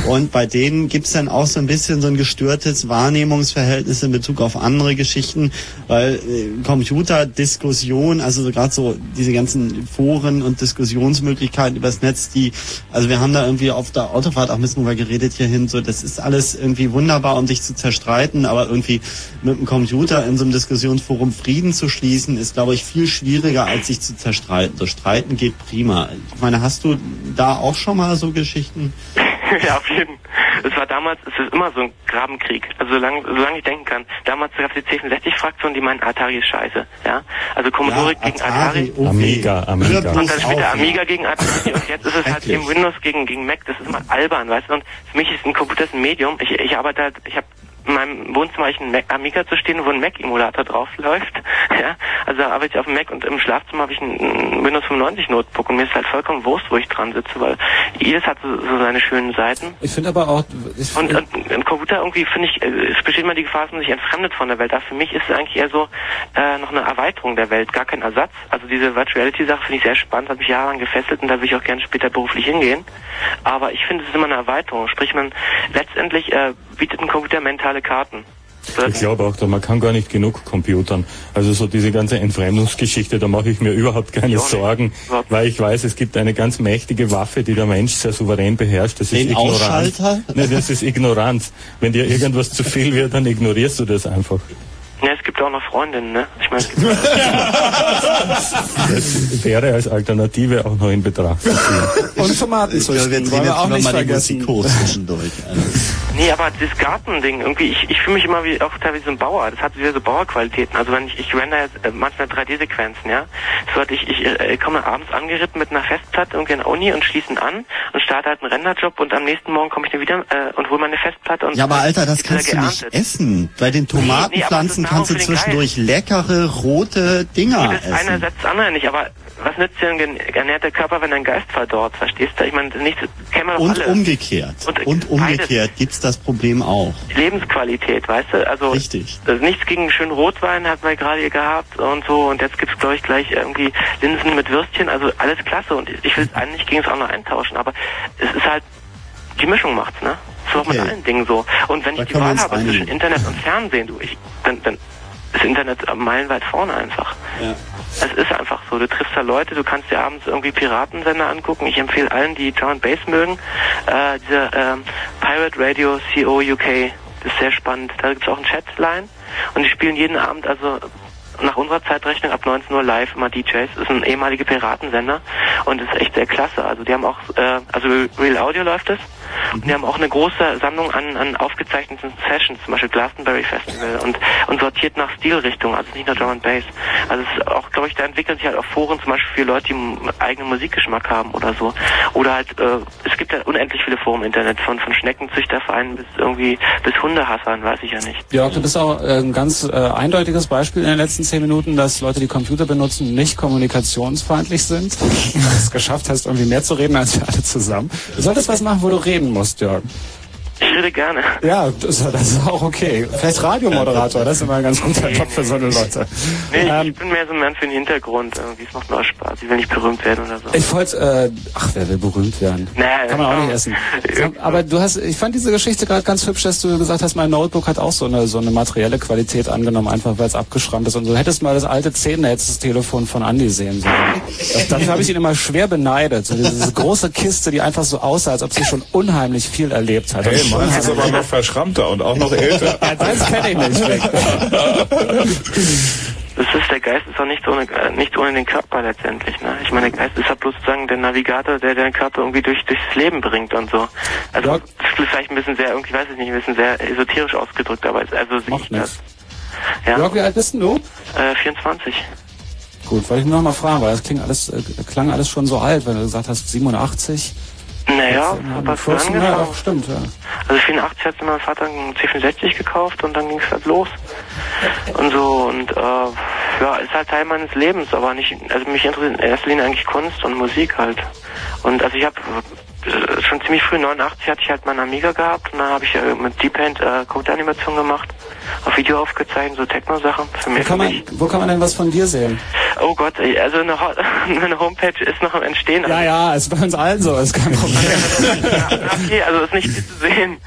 Und bei denen gibt's dann auch so ein bisschen so ein gestörtes Wahrnehmungsverhältnis in Bezug auf andere Geschichten, weil äh, Computerdiskussion, also so gerade so diese ganzen Foren und Diskussionsmöglichkeiten übers Netz, die, also wir haben da irgendwie auf der Autofahrt auch ein bisschen drüber geredet hierhin, so das ist alles irgendwie wunderbar, um sich zu zerstreiten, aber irgendwie mit dem Computer in so einem Diskussionsforum Frieden zu schließen, ist glaube ich viel schwieriger, als sich zu zerstreiten. So streiten geht prima. Ich meine, hast du da auch schon mal so Geschichten? ja, auf jeden Es war damals, es ist immer so ein Grabenkrieg. Also solange, solange ich denken kann. Damals gab es die C64-Fraktion, die meinen Atari ist scheiße. Ja? Also Commodore gegen Atari. weh. Amiga, Amiga. Und dann später auf. Amiga gegen Atari und jetzt ist es halt eben Windows gegen, gegen Mac. Das ist immer albern, weißt du? Und für mich ist ein Computer ein Medium. Ich, ich arbeite halt, ich habe in meinem Wohnzimmer habe ich einen Mac, Amiga zu stehen, wo ein Mac-Emulator drauf läuft. Ja, also da arbeite ich auf dem Mac und im Schlafzimmer habe ich ein, ein Windows 95 Notebook und mir ist halt vollkommen Wurst, wo ich dran sitze, weil jedes hat so, so seine schönen Seiten. Ich finde aber auch, Und, und im Computer irgendwie finde ich, äh, es besteht immer die Gefahr, dass man sich entfremdet von der Welt. Aber für mich ist es eigentlich eher so äh, noch eine Erweiterung der Welt, gar kein Ersatz. Also diese Virtual Reality Sache finde ich sehr spannend, hat mich jahrelang gefesselt und da will ich auch gerne später beruflich hingehen. Aber ich finde es ist immer eine Erweiterung. Sprich, man letztendlich äh, bietet ein Computer mentale Karten. Ich glaube auch, da man kann gar nicht genug computern. Also so diese ganze Entfremdungsgeschichte, da mache ich mir überhaupt keine Ich. Sorgen, Überhaupt weil ich weiß, es gibt eine ganz mächtige Waffe, die der Mensch sehr souverän beherrscht. Das ist Den Ignoranz. Ausschalter? Nee, das ist Ignoranz. Wenn dir irgendwas zu viel wird, dann ignorierst du das einfach. ja, es gibt auch noch Freundinnen, ne? Ich meine, es gibt Das wäre als Alternative auch noch in Betracht zu ziehen. und Tomatenzüchten wollen wir auch nicht vergessen. zwischendurch. Also. Nee, aber das Gartending, irgendwie, ich, ich fühle mich immer wie auch teilweise ein Bauer. Das hat wieder so Bauerqualitäten. Also wenn ich, ich render jetzt äh, manchmal 3D-Sequenzen, ja. So hatte ich, ich äh, komme abends angeritten mit einer Festplatte irgendwie an der Uni und schließe ihn an und starte halt einen Renderjob und am nächsten Morgen komme ich dann wieder äh, und hole meine Festplatte und Ja, aber Alter, das kannst du nicht essen. Bei den Nee, nee, das Tomatenpflanzen ist kannst du zwischendurch zwischendurch leckere rote Dinger Das eine essen. setzt das andere nicht, aber was nützt dir ein ernährter Körper, wenn dein Geist verdorrt, verstehst du? Ich meine, nichts, kennen wir doch Und alle. umgekehrt. Und- Und umgekehrt gibt's das Problem auch. Lebensqualität, weißt du? Also Richtig. Also nichts gegen schönen Rotwein hat man gerade hier gehabt und so und jetzt gibt's glaube ich gleich irgendwie Linsen mit Würstchen, also alles klasse und ich will es eigentlich gegen das andere eintauschen, aber es ist halt die Mischung macht's, ne? Ist auch mit Okay. allen Dingen so. Und wenn Da ich die Wahl habe zwischen Internet und Fernsehen, du, ich, dann, dann ist Internet meilenweit vorne einfach. Ja. Es ist einfach so. Du triffst da Leute, du kannst dir abends irgendwie Piratensender angucken. Ich empfehle allen, die Drum Bass mögen, äh, diese ähm, Pirate Radio CO UK. Das ist sehr spannend. Da gibt's auch ein Chatline und die spielen jeden Abend, also nach unserer Zeitrechnung ab 19 Uhr live immer DJs. Das ist ein ehemaliger Piratensender und das ist echt sehr klasse. Also die haben auch, äh, also Real Audio läuft es. Und die haben auch eine große Sammlung an, an aufgezeichneten Sessions, zum Beispiel Glastonbury Festival und, und sortiert nach Stilrichtung, also nicht nur Drum and Bass. Also es ist auch, glaube ich, da entwickeln sich halt auch Foren zum Beispiel für Leute, die einen eigenen Musikgeschmack haben oder so. Oder halt, äh, es gibt ja unendlich viele Foren im Internet, von, von Schneckenzüchtervereinen bis irgendwie, bis Hundehassern, weiß ich ja nicht. Jörg, du bist auch äh, ein ganz äh, eindeutiges Beispiel in den letzten zehn Minuten, dass Leute, die Computer benutzen, nicht kommunikationsfeindlich sind. Es geschafft hast, irgendwie mehr zu reden als wir alle zusammen. Du solltest was machen, wo du reden musst, Jörg. Ich rede gerne. Ja, das, das ist auch okay. Vielleicht Radiomoderator, das ist immer ein ganz guter Job für so eine Leute. Nee, Ähm, ich bin mehr so ein Mann für den Hintergrund. Irgendwie, es macht auch Spaß. Ich will nicht berühmt werden oder so. Ich wollte, äh, ach, wer will berühmt werden? Nee, Kann man auch nicht essen. Aber du hast, ich fand diese Geschichte gerade ganz hübsch, dass du gesagt hast, mein Notebook hat auch so eine, so eine materielle Qualität angenommen, einfach weil es abgeschrammt ist und so. Hättest mal das alte Zehennetz-Telefon von Andy sehen sollen. Das, dafür habe ich ihn immer schwer beneidet. So diese große Kiste, die einfach so aussah, als ob sie schon unheimlich viel erlebt hat. Hey, meins ist aber noch verschrammter und auch noch älter. Ja, deins kenne ich nicht. Das ist, der Geist ist auch nicht ohne, nicht ohne den Körper letztendlich, ne? Ich meine, der Geist ist ja bloß sozusagen der Navigator, der den Körper irgendwie durch, durchs Leben bringt und so. Also, Ja. das ist vielleicht ein bisschen sehr, irgendwie weiß ich nicht, ein bisschen sehr esoterisch ausgedrückt, aber es- also sehe ich das. Ja, Jörg, wie alt bist denn du? äh, 24. Gut, wollte ich nur noch mal fragen, weil das klingt alles, äh, klang alles schon so alt, wenn du gesagt hast 87. Naja, Ja, aber früh 14, ja, angefangen. doch, stimmt, ja. Also 84 hat mein Vater einen C64 gekauft und dann ging es halt los. Und so, und äh, ja, ist halt Teil meines Lebens, aber nicht, also mich interessiert in erster Linie eigentlich Kunst und Musik halt. Und also ich habe schon ziemlich früh, 89 hatte ich halt meinen Amiga gehabt und dann habe ich äh, mit Deep Paint äh, Code-Animation gemacht, auf Video aufgezeichnet, so Techno-Sachen Wo kann, man, wo kann man denn was von dir sehen? Oh Gott, ey, also eine, Ho eine Homepage ist noch am Entstehen. Ja, ja, ist bei uns allen so, ist kein Problem. Okay, also ist nicht viel zu sehen.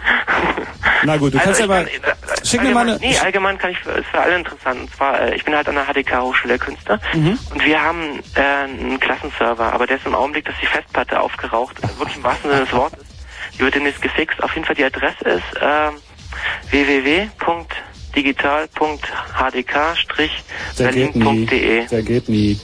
Na gut, du kannst ja Also mal, kann, äh, schick mir allgemein, mal eine, Nee, allgemein kann ich für, ist für alle interessant. Und zwar, äh, ich bin halt an der HDK Hochschule der Künste Mhm. und wir haben äh, einen Klassenserver, aber der ist im Augenblick, dass die Festplatte aufgeraucht, äh, wirklich im wahrsten Sinne des Wortes. Die wird demnächst gefixt. Auf jeden Fall die Adresse ist äh, www.digital.hdk-berlin.de. der geht nie,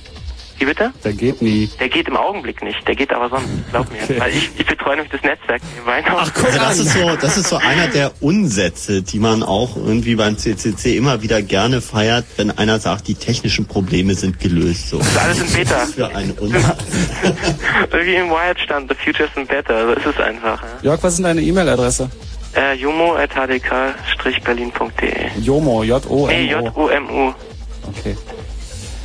Wie bitte? der geht nie. Der geht im Augenblick nicht. Der geht aber sonst, glaub mir. Okay. Weil ich, ich betreue nämlich das Netzwerk nebenbei noch. Ach, guck das ist so, das ist so einer der Unsätze, die man auch irgendwie beim CCC immer wieder gerne feiert, wenn einer sagt, die technischen Probleme sind gelöst. So. Das ist alles in Beta. Für einen Unsatz. Wie im Wired stand, the future is better. So ist es einfach. Ja. Jörg, was ist denn deine E-Mail-Adresse? Äh, jomo.hdk-berlin.de. Jomo, J-O-M-O. Nee, J-O-M-U. Okay.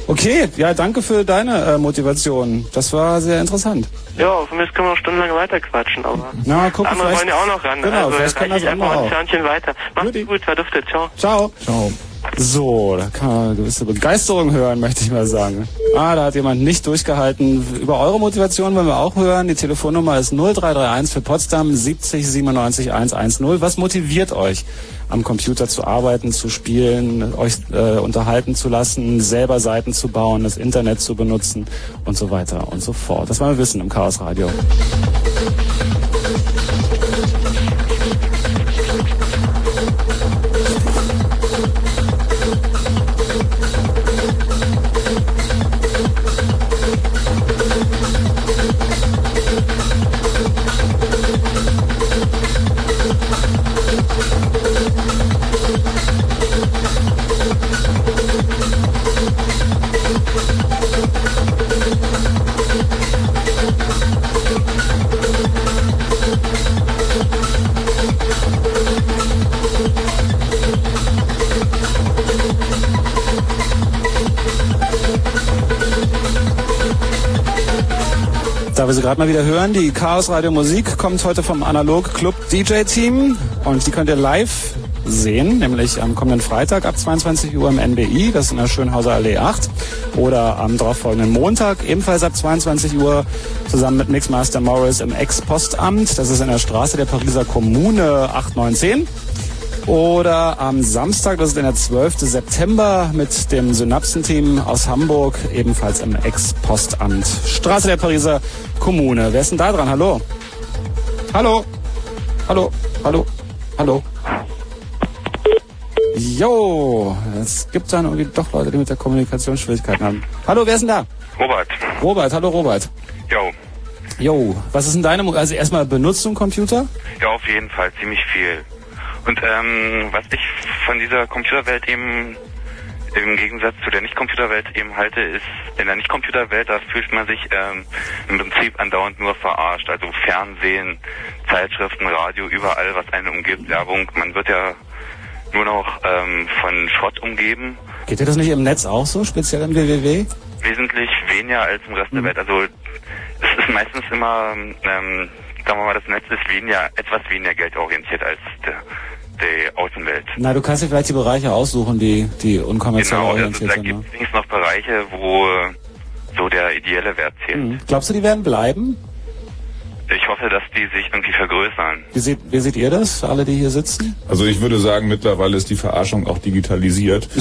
Okay, ja, danke für deine äh, Motivation. Das war sehr interessant. Ja, von mir aus können wir noch stundenlang weiterquatschen, aber Na, gucken, andere vielleicht- wollen ja auch noch ran. Genau, also vielleicht reiche das ich einfach andere mal ein auch. Törnchen weiter. Macht's gut, verduftet, ciao. Ciao. Ciao. So, da kann man eine gewisse Begeisterung hören, möchte ich mal sagen. Ah, da hat jemand nicht durchgehalten. Über eure Motivation wollen wir auch hören. Die Telefonnummer ist 0331 für Potsdam 70 97 110. Was motiviert euch, am Computer zu arbeiten, zu spielen, euch äh, unterhalten zu lassen, selber Seiten zu bauen, das Internet zu benutzen und so weiter und so fort. Das wollen wir wissen im Chaos Radio. Gerade mal wieder hören, die Chaos Radio Musik kommt heute vom Analog Club DJ Team. Und die könnt ihr live sehen, nämlich am kommenden Freitag ab 22 Uhr im NBI, das ist in der Schönhauser Allee 8, oder am darauffolgenden Montag ebenfalls ab 22 Uhr zusammen mit Mixmaster Morris im Ex-Postamt, das ist in der Straße der Pariser Kommune 8910. Oder am Samstag, das ist der 12. September, mit dem Synapsenteam aus Hamburg, ebenfalls im Ex-Postamt. Straße der Pariser Kommune. Wer ist denn da dran? Hallo? Hallo? Hallo? Hallo? Hallo? Jo, es gibt dann irgendwie doch Leute, die mit der Kommunikation Schwierigkeiten haben. Hallo, wer ist denn da? Robert. Robert, hallo Robert. Jo. Jo, was ist denn deine, also erstmal benutzt du einen Computer? Ja, auf jeden Fall ziemlich viel. Und ähm, was ich von dieser Computerwelt eben im Gegensatz zu der Nicht-Computerwelt eben halte, ist, in der Nicht-Computerwelt, da fühlt man sich ähm, im Prinzip andauernd nur verarscht. Also Fernsehen, Zeitschriften, Radio, überall, was einen umgibt, Werbung. Man wird ja nur noch ähm, von Schrott umgeben. Geht dir das nicht im Netz auch so, speziell im WWW? wesentlich weniger als im Rest der Welt. Also es ist meistens immer, ähm, sagen wir mal, das Netz ist weniger, etwas weniger geldorientiert als der, die Außenwelt. Na, du kannst dir vielleicht die Bereiche aussuchen, die, die unkommerziell Genau, also orientiert da sind. gibt Ne? es wenigstens noch Bereiche, wo äh, so der ideelle Wert zählt. Mhm. Glaubst du, die werden bleiben? Ich hoffe, dass die sich irgendwie vergrößern. Wie seht, wie seht ihr das, für alle, die hier sitzen? Also ich würde sagen, mittlerweile ist die Verarschung auch digitalisiert.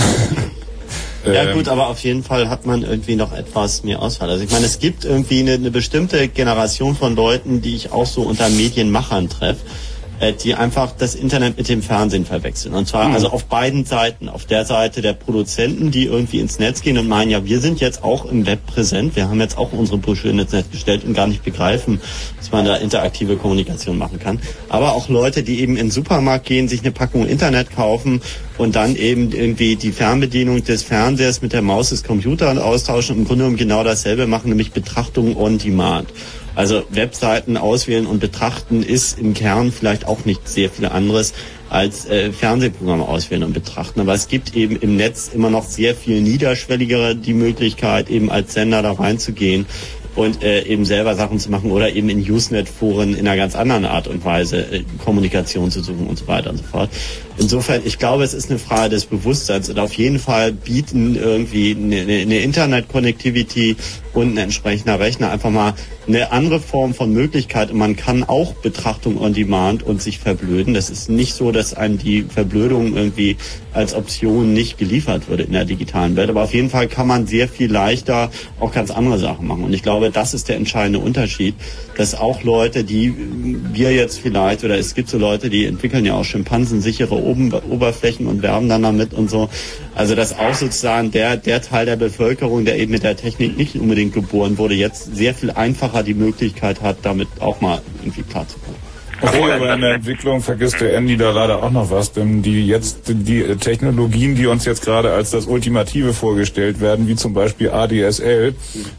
Ja Ähm, gut, aber auf jeden Fall hat man irgendwie noch etwas mehr Auswahl. Also ich meine, es gibt irgendwie eine, eine bestimmte Generation von Leuten, die ich auch so unter Medienmachern treffe, die einfach das Internet mit dem Fernsehen verwechseln. Und zwar Mhm. also auf beiden Seiten. Auf der Seite der Produzenten, die irgendwie ins Netz gehen und meinen, ja, wir sind jetzt auch im Web präsent, wir haben jetzt auch unsere Broschüren ins Netz gestellt und gar nicht begreifen, dass man da interaktive Kommunikation machen kann. Aber auch Leute, die eben in den Supermarkt gehen, sich eine Packung Internet kaufen und dann eben irgendwie die Fernbedienung des Fernsehers mit der Maus des Computers austauschen und im Grunde genommen genau dasselbe machen, nämlich Betrachtung on Demand. Also Webseiten auswählen und betrachten ist im Kern vielleicht auch nicht sehr viel anderes als äh, Fernsehprogramme auswählen und betrachten. Aber es gibt eben im Netz immer noch sehr viel niederschwelligere die Möglichkeit, eben als Sender da reinzugehen und äh, eben selber Sachen zu machen oder eben in Usenet-Foren in einer ganz anderen Art und Weise äh, Kommunikation zu suchen und so weiter und so fort. Insofern, ich glaube, es ist eine Frage des Bewusstseins und auf jeden Fall bieten irgendwie eine, eine Internet-Connectivity und ein entsprechender Rechner einfach mal eine andere Form von Möglichkeit. Und man kann auch Betrachtung on Demand und sich verblöden. Das ist nicht so, dass einem die Verblödung irgendwie als Option nicht geliefert würde in der digitalen Welt, aber auf jeden Fall kann man sehr viel leichter auch ganz andere Sachen machen. Und ich glaube, das ist der entscheidende Unterschied, dass auch Leute, die wir jetzt vielleicht oder es gibt so Leute, die entwickeln ja auch schimpansensichere Oberflächen und werben dann damit und so. Also dass auch sozusagen der, der Teil der Bevölkerung, der eben mit der Technik nicht unbedingt geboren wurde, jetzt sehr viel einfacher die Möglichkeit hat, damit auch mal irgendwie klarzukommen. Okay, aber in der Entwicklung vergisst der Andy da leider auch noch was, denn die jetzt die Technologien, die uns jetzt gerade als das Ultimative vorgestellt werden, wie zum Beispiel ADSL,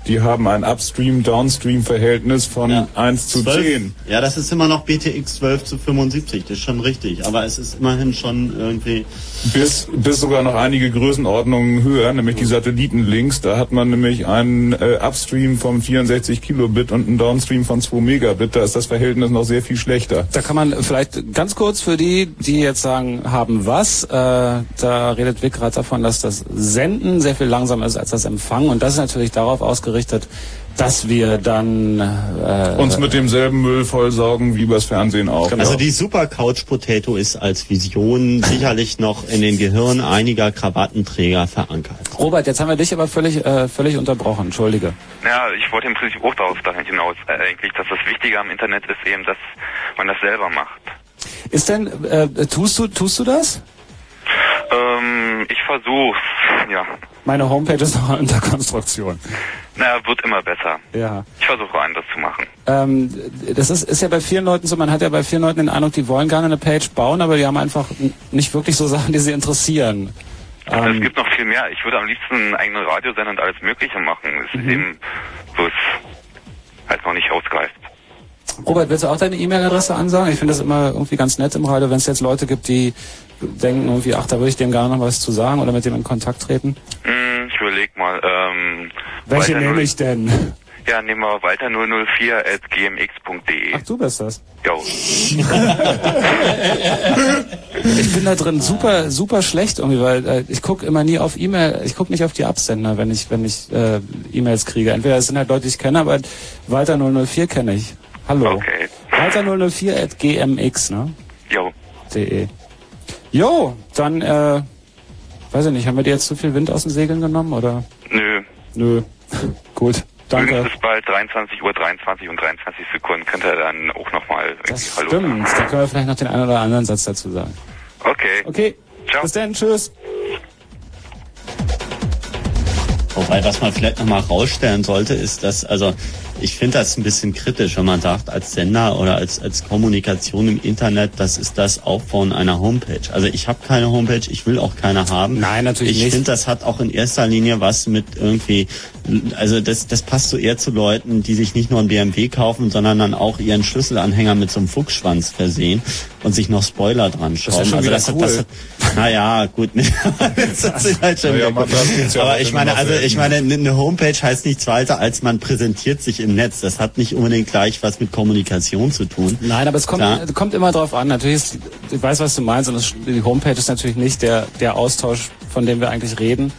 die haben ein Upstream-Downstream-Verhältnis von 1 zu 10. Ja, das ist immer noch BTX 12 zu 75, das ist schon richtig, aber es ist immerhin schon irgendwie Bis, bis sogar noch einige Größenordnungen höher, nämlich die Satellitenlinks. Da hat man nämlich einen äh, Upstream von 64 Kilobit und einen Downstream von 2 Megabit. Da ist das Verhältnis noch sehr viel schlechter. Da kann man vielleicht ganz kurz für die, die jetzt sagen, haben was, äh, da redet Vic gerade davon, dass das Senden sehr viel langsamer ist als das Empfangen. Und das ist natürlich darauf ausgerichtet, dass wir dann äh, Uns mit demselben Müll vollsaugen wie übers Fernsehen auch. Also die Super Couch Potato ist als Vision sicherlich noch in den Gehirnen einiger Krawattenträger verankert. Robert, jetzt haben wir dich aber völlig äh, völlig unterbrochen. Entschuldige. Ja, ich wollte im Prinzip auch darauf dahin hinaus, äh, eigentlich, dass das Wichtige am Internet ist eben, dass man das selber macht. Ist denn äh, tust du tust du das? Ähm, ich versuch's, ja. Meine Homepage ist noch unter Konstruktion. Naja, wird immer besser. Ja. Ich versuche anderes zu machen. Ähm, das ist, ist ja bei vielen Leuten so, man hat ja bei vielen Leuten den Eindruck, die wollen gerne eine Page bauen, aber die haben einfach nicht wirklich so Sachen, die sie interessieren. Also Ähm, es gibt noch viel mehr. Ich würde am liebsten einen eigenen Radiosender und alles Mögliche machen. Es ist eben ist halt noch nicht ausgereift. Robert, willst du auch deine E-Mail-Adresse ansagen? Ich finde das immer irgendwie ganz nett im Radio, wenn es jetzt Leute gibt, die denken irgendwie, ach, da würde ich dem gerne noch was zu sagen oder mit dem in Kontakt treten. Hm, ich überleg mal. Ähm, Welche weiter nehme ich denn? Ja, nehmen wir Walter 004 at gmx.de. Ach, du bist das. Jo. Ich bin da drin super, super schlecht irgendwie, weil äh, ich gucke immer nie auf E-Mail, ich gucke nicht auf die Absender, wenn ich, wenn ich äh, E-Mails kriege. Entweder es sind halt Leute, die ich kenne, aber Walter 004 kenne ich. Hallo. Okay. Walter 004 at gmx, ne? Jo. De. Jo, dann, äh, weiß ich nicht, haben wir dir jetzt zu viel Wind aus den Segeln genommen, oder? Nö. Nö. Gut, danke. Ist bald 23 Uhr 23 und 23 Sekunden. Könnt ihr dann auch nochmal Das Hallo stimmt, da können wir vielleicht noch den einen oder anderen Satz dazu sagen. Okay. Okay, Ciao. bis dann, tschüss. Wobei, was man vielleicht nochmal rausstellen sollte, ist, dass, also ich finde das ein bisschen kritisch, wenn man sagt, als Sender oder als, als Kommunikation im Internet, das ist das Aufbauen einer Homepage. Also ich habe keine Homepage, ich will auch keine haben. Nein, natürlich ich nicht. Ich finde, das hat auch in erster Linie was mit irgendwie, also das, das passt so eher zu Leuten, die sich nicht nur ein BMW kaufen, sondern dann auch ihren Schlüsselanhänger mit so einem Fuchsschwanz versehen und sich noch Spoiler dran ist ja schon also das, cool. das, naja, gut, das ist halt schon Naja, das gibt's ja Aber ich meine, also ich meine, eine Homepage heißt nichts weiter, als man präsentiert sich im Netz. Das hat nicht unbedingt gleich was mit Kommunikation zu tun. Nein, aber es kommt, Klar. kommt immer drauf an. Natürlich ist, ich weiß, was du meinst, und das, die Homepage ist natürlich nicht der, der Austausch, von dem wir eigentlich reden.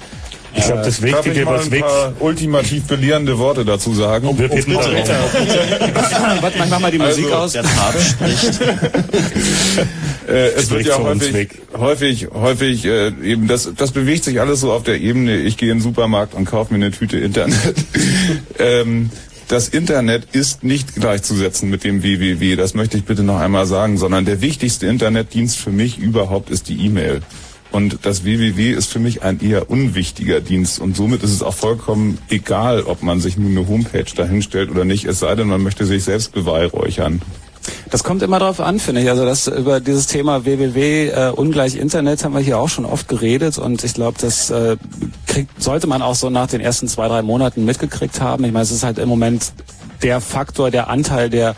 Ich glaube, das Darf ich Wichtige, mal was ein weg... paar ultimativ belehrende Worte dazu sagen? Wir bitten darum. Warte mal, ich mach mal die Musik Also, aus. Der Papst spricht. Äh, es wird ja häufig, weg. häufig, häufig äh, eben das, das bewegt sich alles so auf der Ebene. Ich gehe in den Supermarkt und kaufe mir eine Tüte Internet. ähm, das Internet ist nicht gleichzusetzen mit dem www. Das möchte ich bitte noch einmal sagen, sondern der wichtigste Internetdienst für mich überhaupt ist die E-Mail. Und das www ist für mich ein eher unwichtiger Dienst. Und somit ist es auch vollkommen egal, ob man sich nun eine Homepage dahinstellt oder nicht, es sei denn, man möchte sich selbst beweihräuchern. Das kommt immer drauf an, finde ich. Also das über dieses Thema www äh, ungleich Internet haben wir hier auch schon oft geredet und ich glaube, das äh, kriegt, sollte man auch so nach den ersten zwei, drei Monaten mitgekriegt haben. Ich meine, es ist halt im Moment der Faktor, der Anteil, der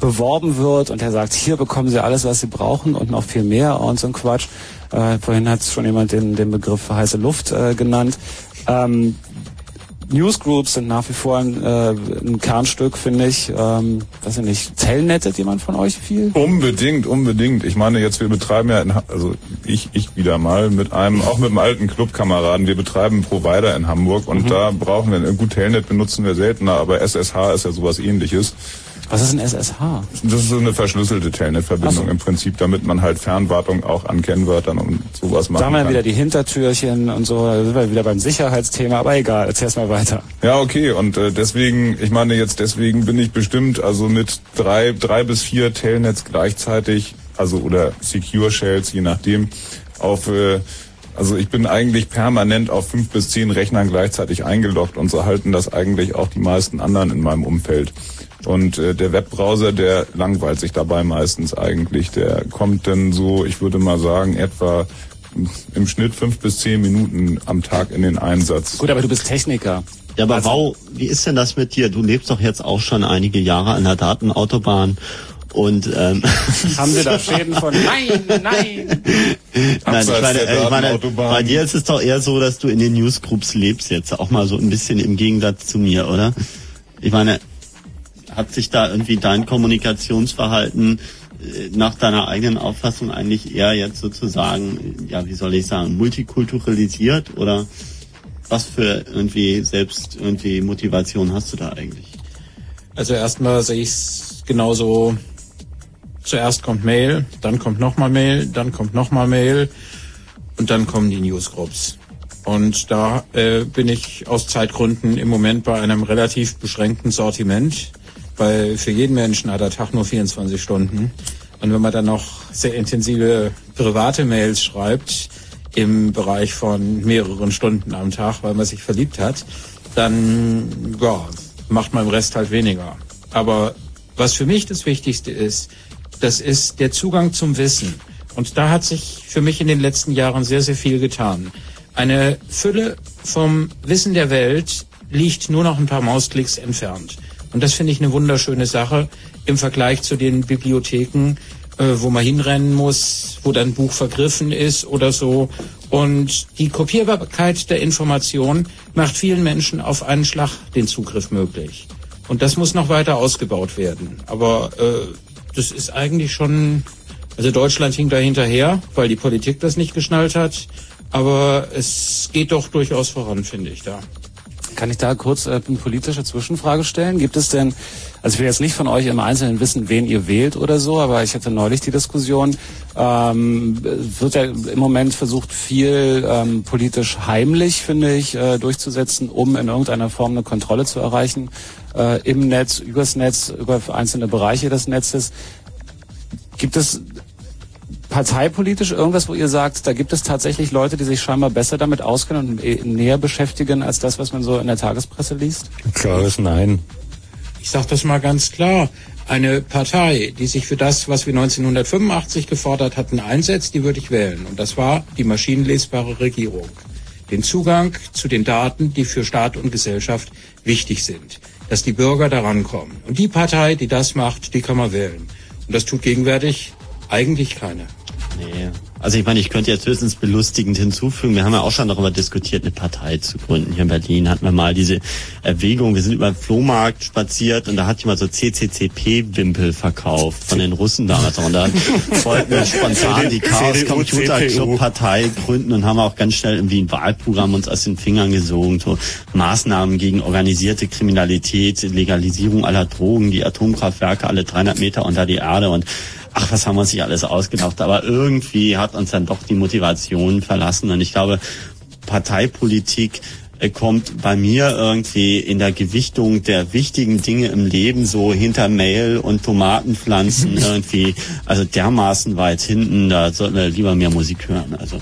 beworben wird und der sagt, hier bekommen Sie alles, was Sie brauchen und noch viel mehr und so ein Quatsch. Äh, vorhin hat schon jemand den, den Begriff heiße Luft äh, genannt. Ähm, Newsgroups sind nach wie vor ein, äh, ein Kernstück, finde ich. Ähm, weiß ich nicht, Telnettet jemand von euch viel? Unbedingt, unbedingt. Ich meine, jetzt wir betreiben ja, in, also ich, ich wieder mal mit einem, auch mit einem alten Clubkameraden. Wir betreiben einen Provider in Hamburg und da brauchen wir, gut, Telnet benutzen wir seltener, aber SSH ist ja sowas ähnliches. Was ist ein SSH? Das ist so eine verschlüsselte Telnet-Verbindung so. im Prinzip, damit man halt Fernwartung auch an Kennwörtern und sowas machen Da haben wir kann. wieder die Hintertürchen und so, da sind wir wieder beim Sicherheitsthema, aber egal, erzähl's mal weiter. Ja, okay. Und äh, deswegen, ich meine jetzt deswegen bin ich bestimmt also mit drei, drei bis vier Telnets gleichzeitig, also oder Secure Shells, je nachdem, auf äh, also ich bin eigentlich permanent auf fünf bis zehn Rechnern gleichzeitig eingeloggt und so halten das eigentlich auch die meisten anderen in meinem Umfeld. Und äh, der Webbrowser, der langweilt sich dabei meistens eigentlich. Der kommt dann so, ich würde mal sagen, etwa im Schnitt fünf bis zehn Minuten am Tag in den Einsatz. Gut, aber du bist Techniker. Ja, aber Also- wow, wie ist denn das mit dir? Du lebst doch jetzt auch schon einige Jahre an der Datenautobahn und ähm, Haben Sie da Schäden von? Nein, nein! Nein, ich meine, ich meine, bei dir ist es doch eher so, dass du in den Newsgroups lebst jetzt, auch mal so ein bisschen im Gegensatz zu mir, oder? Ich meine, hat sich da irgendwie dein Kommunikationsverhalten äh, nach deiner eigenen Auffassung eigentlich eher jetzt sozusagen, ja, wie soll ich sagen, multikulturalisiert oder was für irgendwie selbst irgendwie Motivation hast du da eigentlich? Also erstmal sehe ich es genauso. Zuerst kommt Mail, dann kommt nochmal Mail, dann kommt nochmal Mail und dann kommen die Newsgroups. Und da äh, bin ich aus Zeitgründen im Moment bei einem relativ beschränkten Sortiment, weil für jeden Menschen hat der Tag nur 24 Stunden. Und wenn man dann noch sehr intensive private Mails schreibt, im Bereich von mehreren Stunden am Tag, weil man sich verliebt hat, dann ja, macht man im Rest halt weniger. Aber was für mich das Wichtigste ist, das ist der Zugang zum Wissen. Und da hat sich für mich in den letzten Jahren sehr, sehr viel getan. Eine Fülle vom Wissen der Welt liegt nur noch ein paar Mausklicks entfernt. Und das finde ich eine wunderschöne Sache im Vergleich zu den Bibliotheken, äh, wo man hinrennen muss, wo dann ein Buch vergriffen ist oder so. Und die Kopierbarkeit der Information macht vielen Menschen auf einen Schlag den Zugriff möglich. Und das muss noch weiter ausgebaut werden. Aber äh, das ist eigentlich schon, also Deutschland hing da hinterher, weil die Politik das nicht geschnallt hat. Aber es geht doch durchaus voran, finde ich da. Kann ich da kurz äh, eine politische Zwischenfrage stellen? Gibt es denn, also ich will jetzt nicht von euch im Einzelnen wissen, wen ihr wählt oder so, aber ich hatte neulich die Diskussion, ähm, wird ja im Moment versucht, viel ähm, politisch heimlich, finde ich, äh, durchzusetzen, um in irgendeiner Form eine Kontrolle zu erreichen äh, im Netz, übers Netz, über einzelne Bereiche des Netzes. Gibt es parteipolitisch irgendwas, wo ihr sagt, da gibt es tatsächlich Leute, die sich scheinbar besser damit auskennen und eh näher beschäftigen als das, was man so in der Tagespresse liest? Klares Nein. Ich sage das mal ganz klar. Eine Partei, die sich für das, was wir 1985 gefordert hatten, einsetzt, die würde ich wählen. Und das war die maschinenlesbare Regierung. Den Zugang zu den Daten, die für Staat und Gesellschaft wichtig sind. Dass die Bürger daran kommen. Und die Partei, die das macht, die kann man wählen. Und das tut gegenwärtig eigentlich keine. Nee. Also ich meine, ich könnte jetzt höchstens belustigend hinzufügen, wir haben ja auch schon darüber diskutiert, eine Partei zu gründen. Hier in Berlin hatten wir mal diese Erwägung, wir sind über den Flohmarkt spaziert und da hat jemand so CCCP-Wimpel verkauft von den Russen damals. Und da wollten wir spontan die Chaos Computer Club Partei gründen und haben auch ganz schnell irgendwie ein Wahlprogramm uns aus den Fingern gesogen. So Maßnahmen gegen organisierte Kriminalität, Legalisierung aller Drogen, die Atomkraftwerke alle 300 Meter unter die Erde und ach, was haben wir uns sich alles ausgedacht. Aber irgendwie hat uns dann doch die Motivation verlassen. Und ich glaube, Parteipolitik äh, kommt bei mir irgendwie in der Gewichtung der wichtigen Dinge im Leben so hinter Mail und Tomatenpflanzen irgendwie, also dermaßen weit hinten, da sollten wir lieber mehr Musik hören. Also.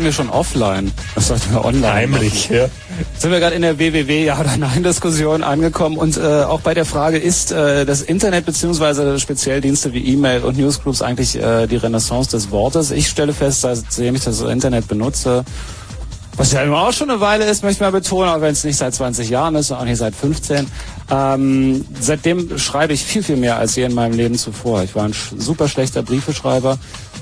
Diskutieren wir schon offline. Das sollten wir online Heimlich, machen. ja. Jetzt sind wir gerade in der WWW Ja oder Nein Diskussion angekommen und äh, auch bei der Frage ist äh, das Internet beziehungsweise speziell Dienste wie E-Mail und Newsgroups eigentlich äh, die Renaissance des Wortes. Ich stelle fest, seitdem ich das Internet benutze, was ja immer auch schon eine Weile ist, möchte ich mal betonen, auch wenn es nicht seit 20 Jahren ist und auch nicht seit 15. Ähm, seitdem schreibe ich viel, viel mehr als je in meinem Leben zuvor. Ich war ein super schlechter Briefeschreiber,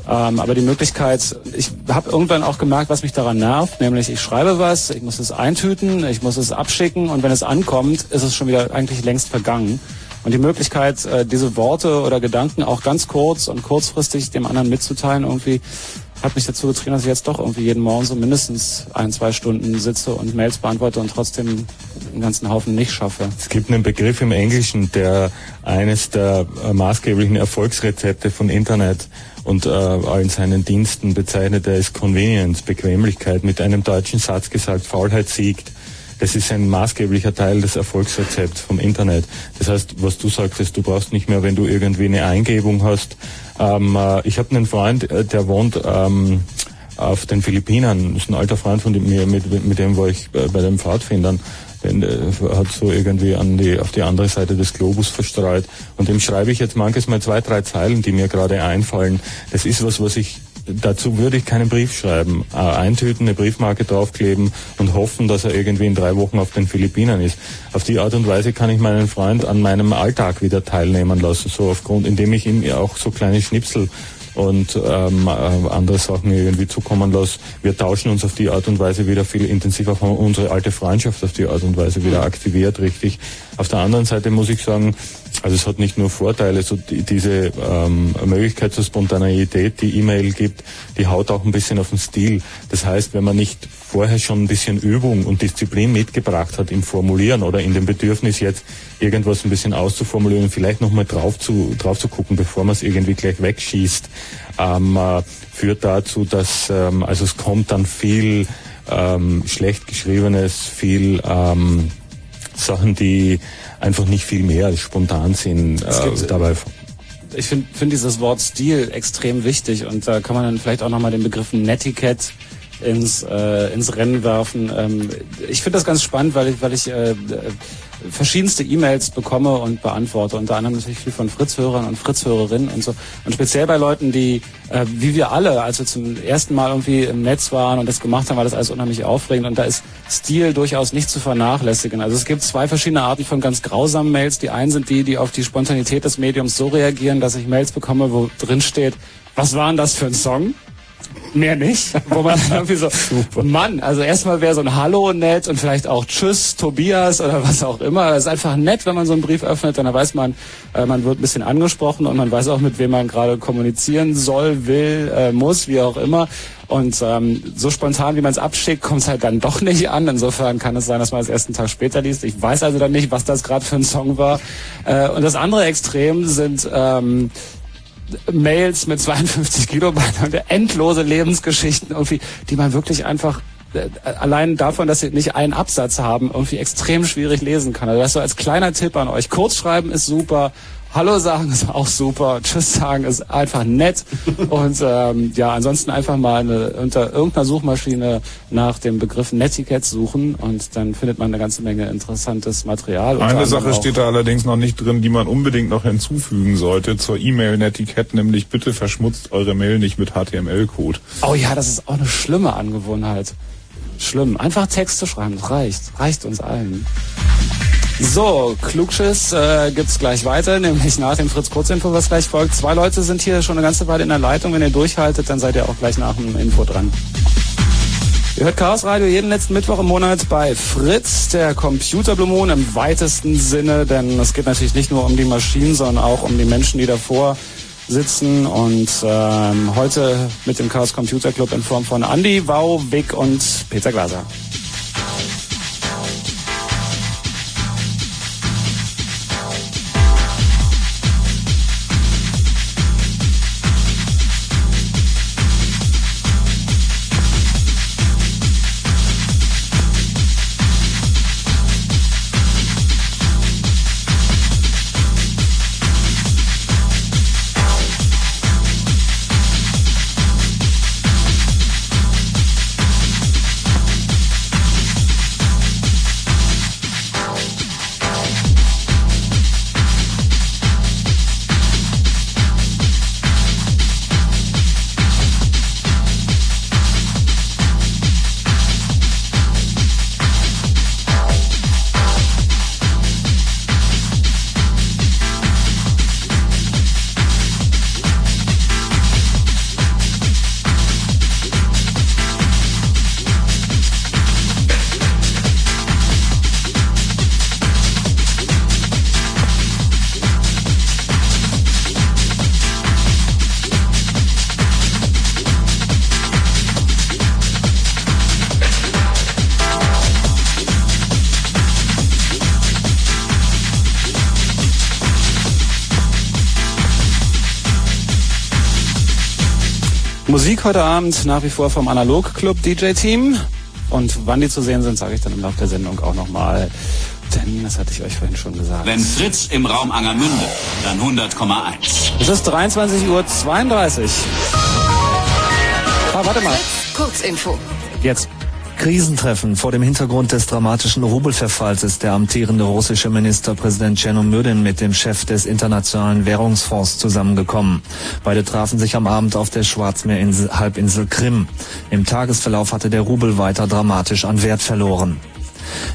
ähm, aber die Möglichkeit, ich habe irgendwann auch gemerkt, was mich daran nervt, nämlich ich schreibe was, ich muss es eintüten, ich muss es abschicken und wenn es ankommt, ist es schon wieder eigentlich längst vergangen. Und die Möglichkeit, äh, diese Worte oder Gedanken auch ganz kurz und kurzfristig dem anderen mitzuteilen, irgendwie hat mich dazu getrieben, dass ich jetzt doch irgendwie jeden Morgen so mindestens ein, zwei Stunden sitze und Mails beantworte und trotzdem einen ganzen Haufen nicht schaffe. Es gibt einen Begriff im Englischen, der eines der äh, maßgeblichen Erfolgsrezepte von Internet und äh, allen seinen Diensten bezeichnet. Der ist Convenience, Bequemlichkeit. Mit einem deutschen Satz gesagt, Faulheit siegt. Das ist ein maßgeblicher Teil des Erfolgsrezepts vom Internet. Das heißt, was du sagtest, du brauchst nicht mehr, wenn du irgendwie eine Eingebung hast. Ähm, äh, ich habe einen Freund, äh, der wohnt ähm, auf den Philippinen. Das ist ein alter Freund von mir, mit, mit dem war ich äh, bei den Pfadfindern. Den, äh, hat so irgendwie an die, auf die andere Seite des Globus verstreut. Und dem schreibe ich jetzt manches mal zwei, drei Zeilen, die mir gerade einfallen. Das ist was, was ich dazu würde ich keinen Brief schreiben. Äh, eintüten, eine Briefmarke draufkleben und hoffen, dass er irgendwie in drei Wochen auf den Philippinen ist. Auf die Art und Weise kann ich meinen Freund an meinem Alltag wieder teilnehmen lassen, so aufgrund, indem ich ihm auch so kleine Schnipsel und ähm, äh, andere Sachen irgendwie zukommen lasse. Wir tauschen uns auf die Art und Weise wieder viel intensiver, haben unsere alte Freundschaft auf die Art und Weise wieder aktiviert, richtig. Auf der anderen Seite muss ich sagen, also es hat nicht nur Vorteile, so die, diese ähm, Möglichkeit zur Spontaneität, die E-Mail gibt, die haut auch ein bisschen auf den Stil. Das heißt, wenn man nicht vorher schon ein bisschen Übung und Disziplin mitgebracht hat im Formulieren oder in dem Bedürfnis jetzt irgendwas ein bisschen auszuformulieren, vielleicht nochmal drauf zu, drauf zu gucken, bevor man es irgendwie gleich wegschießt, ähm, äh, führt dazu, dass ähm, also es kommt dann viel ähm, schlecht geschriebenes, viel ähm, Sachen, die einfach nicht viel mehr als spontan sind äh, dabei. Ich finde find dieses Wort Stil extrem wichtig und da kann man dann vielleicht auch nochmal den Begriff Netiquette ins, äh, ins Rennen werfen. Ähm, ich finde das ganz spannend, weil ich, weil ich äh, verschiedenste E-Mails bekomme und beantworte. Unter anderem natürlich viel von Fritz-Hörern und Fritz-Hörerinnen und so. Und speziell bei Leuten, die, äh, wie wir alle, als wir zum ersten Mal irgendwie im Netz waren und das gemacht haben, war das alles unheimlich aufregend. Und da ist Stil durchaus nicht zu vernachlässigen. Also es gibt zwei verschiedene Arten von ganz grausamen Mails. Die einen sind die, die auf die Spontanität des Mediums so reagieren, dass ich Mails bekomme, wo drin steht, was war denn das für ein Song? Mehr nicht. Wo man irgendwie so, Super. Mann, also erstmal wäre so ein Hallo nett und vielleicht auch Tschüss, Tobias oder was auch immer. Es ist einfach nett, wenn man so einen Brief öffnet, dann weiß man, äh, man wird ein bisschen angesprochen und man weiß auch, mit wem man gerade kommunizieren soll, will, äh, muss, wie auch immer. Und ähm, so spontan, wie man es abschickt, kommt es halt dann doch nicht an. Insofern kann es sein, dass man es erst einen Tag später liest. Ich weiß also dann nicht, was das gerade für ein Song war. Äh, und das andere Extrem sind ähm, Mails mit 52 Kilobyte und endlose Lebensgeschichten irgendwie, die man wirklich einfach äh, allein davon, dass sie nicht einen Absatz haben, irgendwie extrem schwierig lesen kann. Also das so als kleiner Tipp an euch. Kurzschreiben ist super, Hallo sagen ist auch super. Tschüss sagen ist einfach nett. Und ähm, ja, ansonsten einfach mal eine, unter irgendeiner Suchmaschine nach dem Begriff Netiquette suchen und dann findet man eine ganze Menge interessantes Material. Eine Sache steht da allerdings noch nicht drin, die man unbedingt noch hinzufügen sollte zur E-Mail-Netiquette, nämlich bitte verschmutzt eure Mail nicht mit HTML-Code. Oh ja, das ist auch eine schlimme Angewohnheit. Schlimm. Einfach Texte schreiben, das reicht. Reicht uns allen. So, Klugschiss äh, gibt's gleich weiter, nämlich nach dem Fritz Kurzinfo, was gleich folgt. Zwei Leute sind hier schon eine ganze Weile in der Leitung. Wenn ihr durchhaltet, dann seid ihr auch gleich nach dem Info dran. Ihr hört Chaos Radio jeden letzten Mittwoch im Monat bei Fritz, der Computerblumen im weitesten Sinne, denn es geht natürlich nicht nur um die Maschinen, sondern auch um die Menschen, die davor sitzen und ähm, heute mit dem Chaos Computer Club in Form von Andy, Wau, Vic und Peter Glaser. Heute Abend nach wie vor vom Analog Club DJ Team. Und wann die zu sehen sind, sage ich dann im Laufe der Sendung auch nochmal. Denn das hatte ich euch vorhin schon gesagt. Wenn Fritz im Raum Angermünde, dann 100,1. Es ist 23.32 Uhr. Ah, warte mal. Kurzinfo. Jetzt. Krisentreffen. Vor dem Hintergrund des dramatischen Rubelverfalls ist der amtierende russische Ministerpräsident Tschernomyrdin mit dem Chef des Internationalen Währungsfonds zusammengekommen. Beide trafen sich am Abend auf der Schwarzmeerhalbinsel Krim. Im Tagesverlauf hatte der Rubel weiter dramatisch an Wert verloren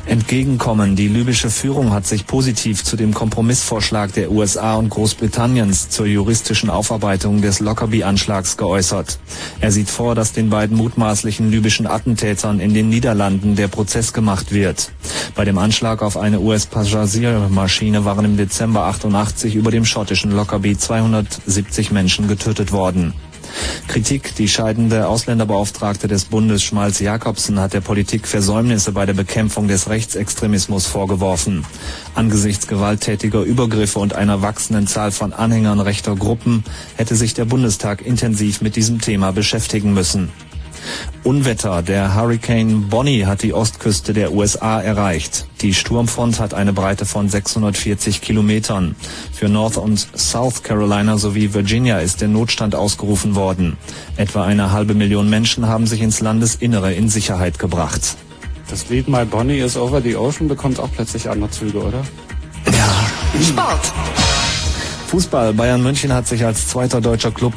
entgegenkommen. Die libysche Führung hat sich positiv zu dem Kompromissvorschlag der USA und Großbritanniens zur juristischen Aufarbeitung des Lockerbie-Anschlags geäußert. Er sieht vor, dass den beiden mutmaßlichen libyschen Attentätern in den Niederlanden der Prozess gemacht wird. Bei dem Anschlag auf eine US-Passagiermaschine waren im Dezember 88 über dem schottischen Lockerbie 270 Menschen getötet worden. Kritik. Die scheidende Ausländerbeauftragte des Bundes Schmalz Jakobsen hat der Politik Versäumnisse bei der Bekämpfung des Rechtsextremismus vorgeworfen. Angesichts gewalttätiger Übergriffe und einer wachsenden Zahl von Anhängern rechter Gruppen hätte sich der Bundestag intensiv mit diesem Thema beschäftigen müssen. Unwetter. Der Hurricane Bonnie hat die Ostküste der USA erreicht. Die Sturmfront hat eine Breite von 640 Kilometern. Für North und South Carolina sowie Virginia ist der Notstand ausgerufen worden. Etwa eine halbe Million Menschen haben sich ins Landesinnere in Sicherheit gebracht. Das Lied My Bonnie is Over the Ocean bekommt auch plötzlich andere Züge, oder? Ja. Sport. Fußball. Bayern München hat sich als zweiter deutscher Club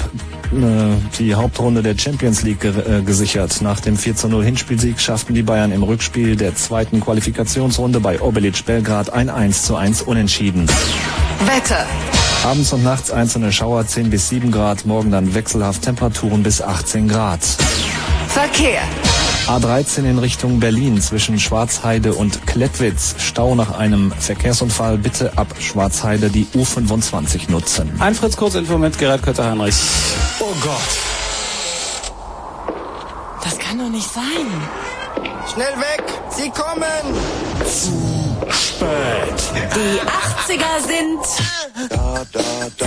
die Hauptrunde der Champions League ge äh, gesichert. Nach dem 4 0 Hinspielsieg schafften die Bayern im Rückspiel der zweiten Qualifikationsrunde bei Obelic Belgrad ein 1 zu 1 Unentschieden. Wetter. Abends und nachts einzelne Schauer 10 bis 7 Grad, morgen dann wechselhaft Temperaturen bis 18 Grad. Verkehr. A13 in Richtung Berlin zwischen Schwarzheide und Klettwitz. Stau nach einem Verkehrsunfall. Bitte ab Schwarzheide die U25 nutzen. Ein Fritz Kurzinfo mit Gerhard Kötter-Heinrich. Oh Gott. Das kann doch nicht sein. Schnell weg! Sie kommen! Spät. Die 80er sind Da, da, da.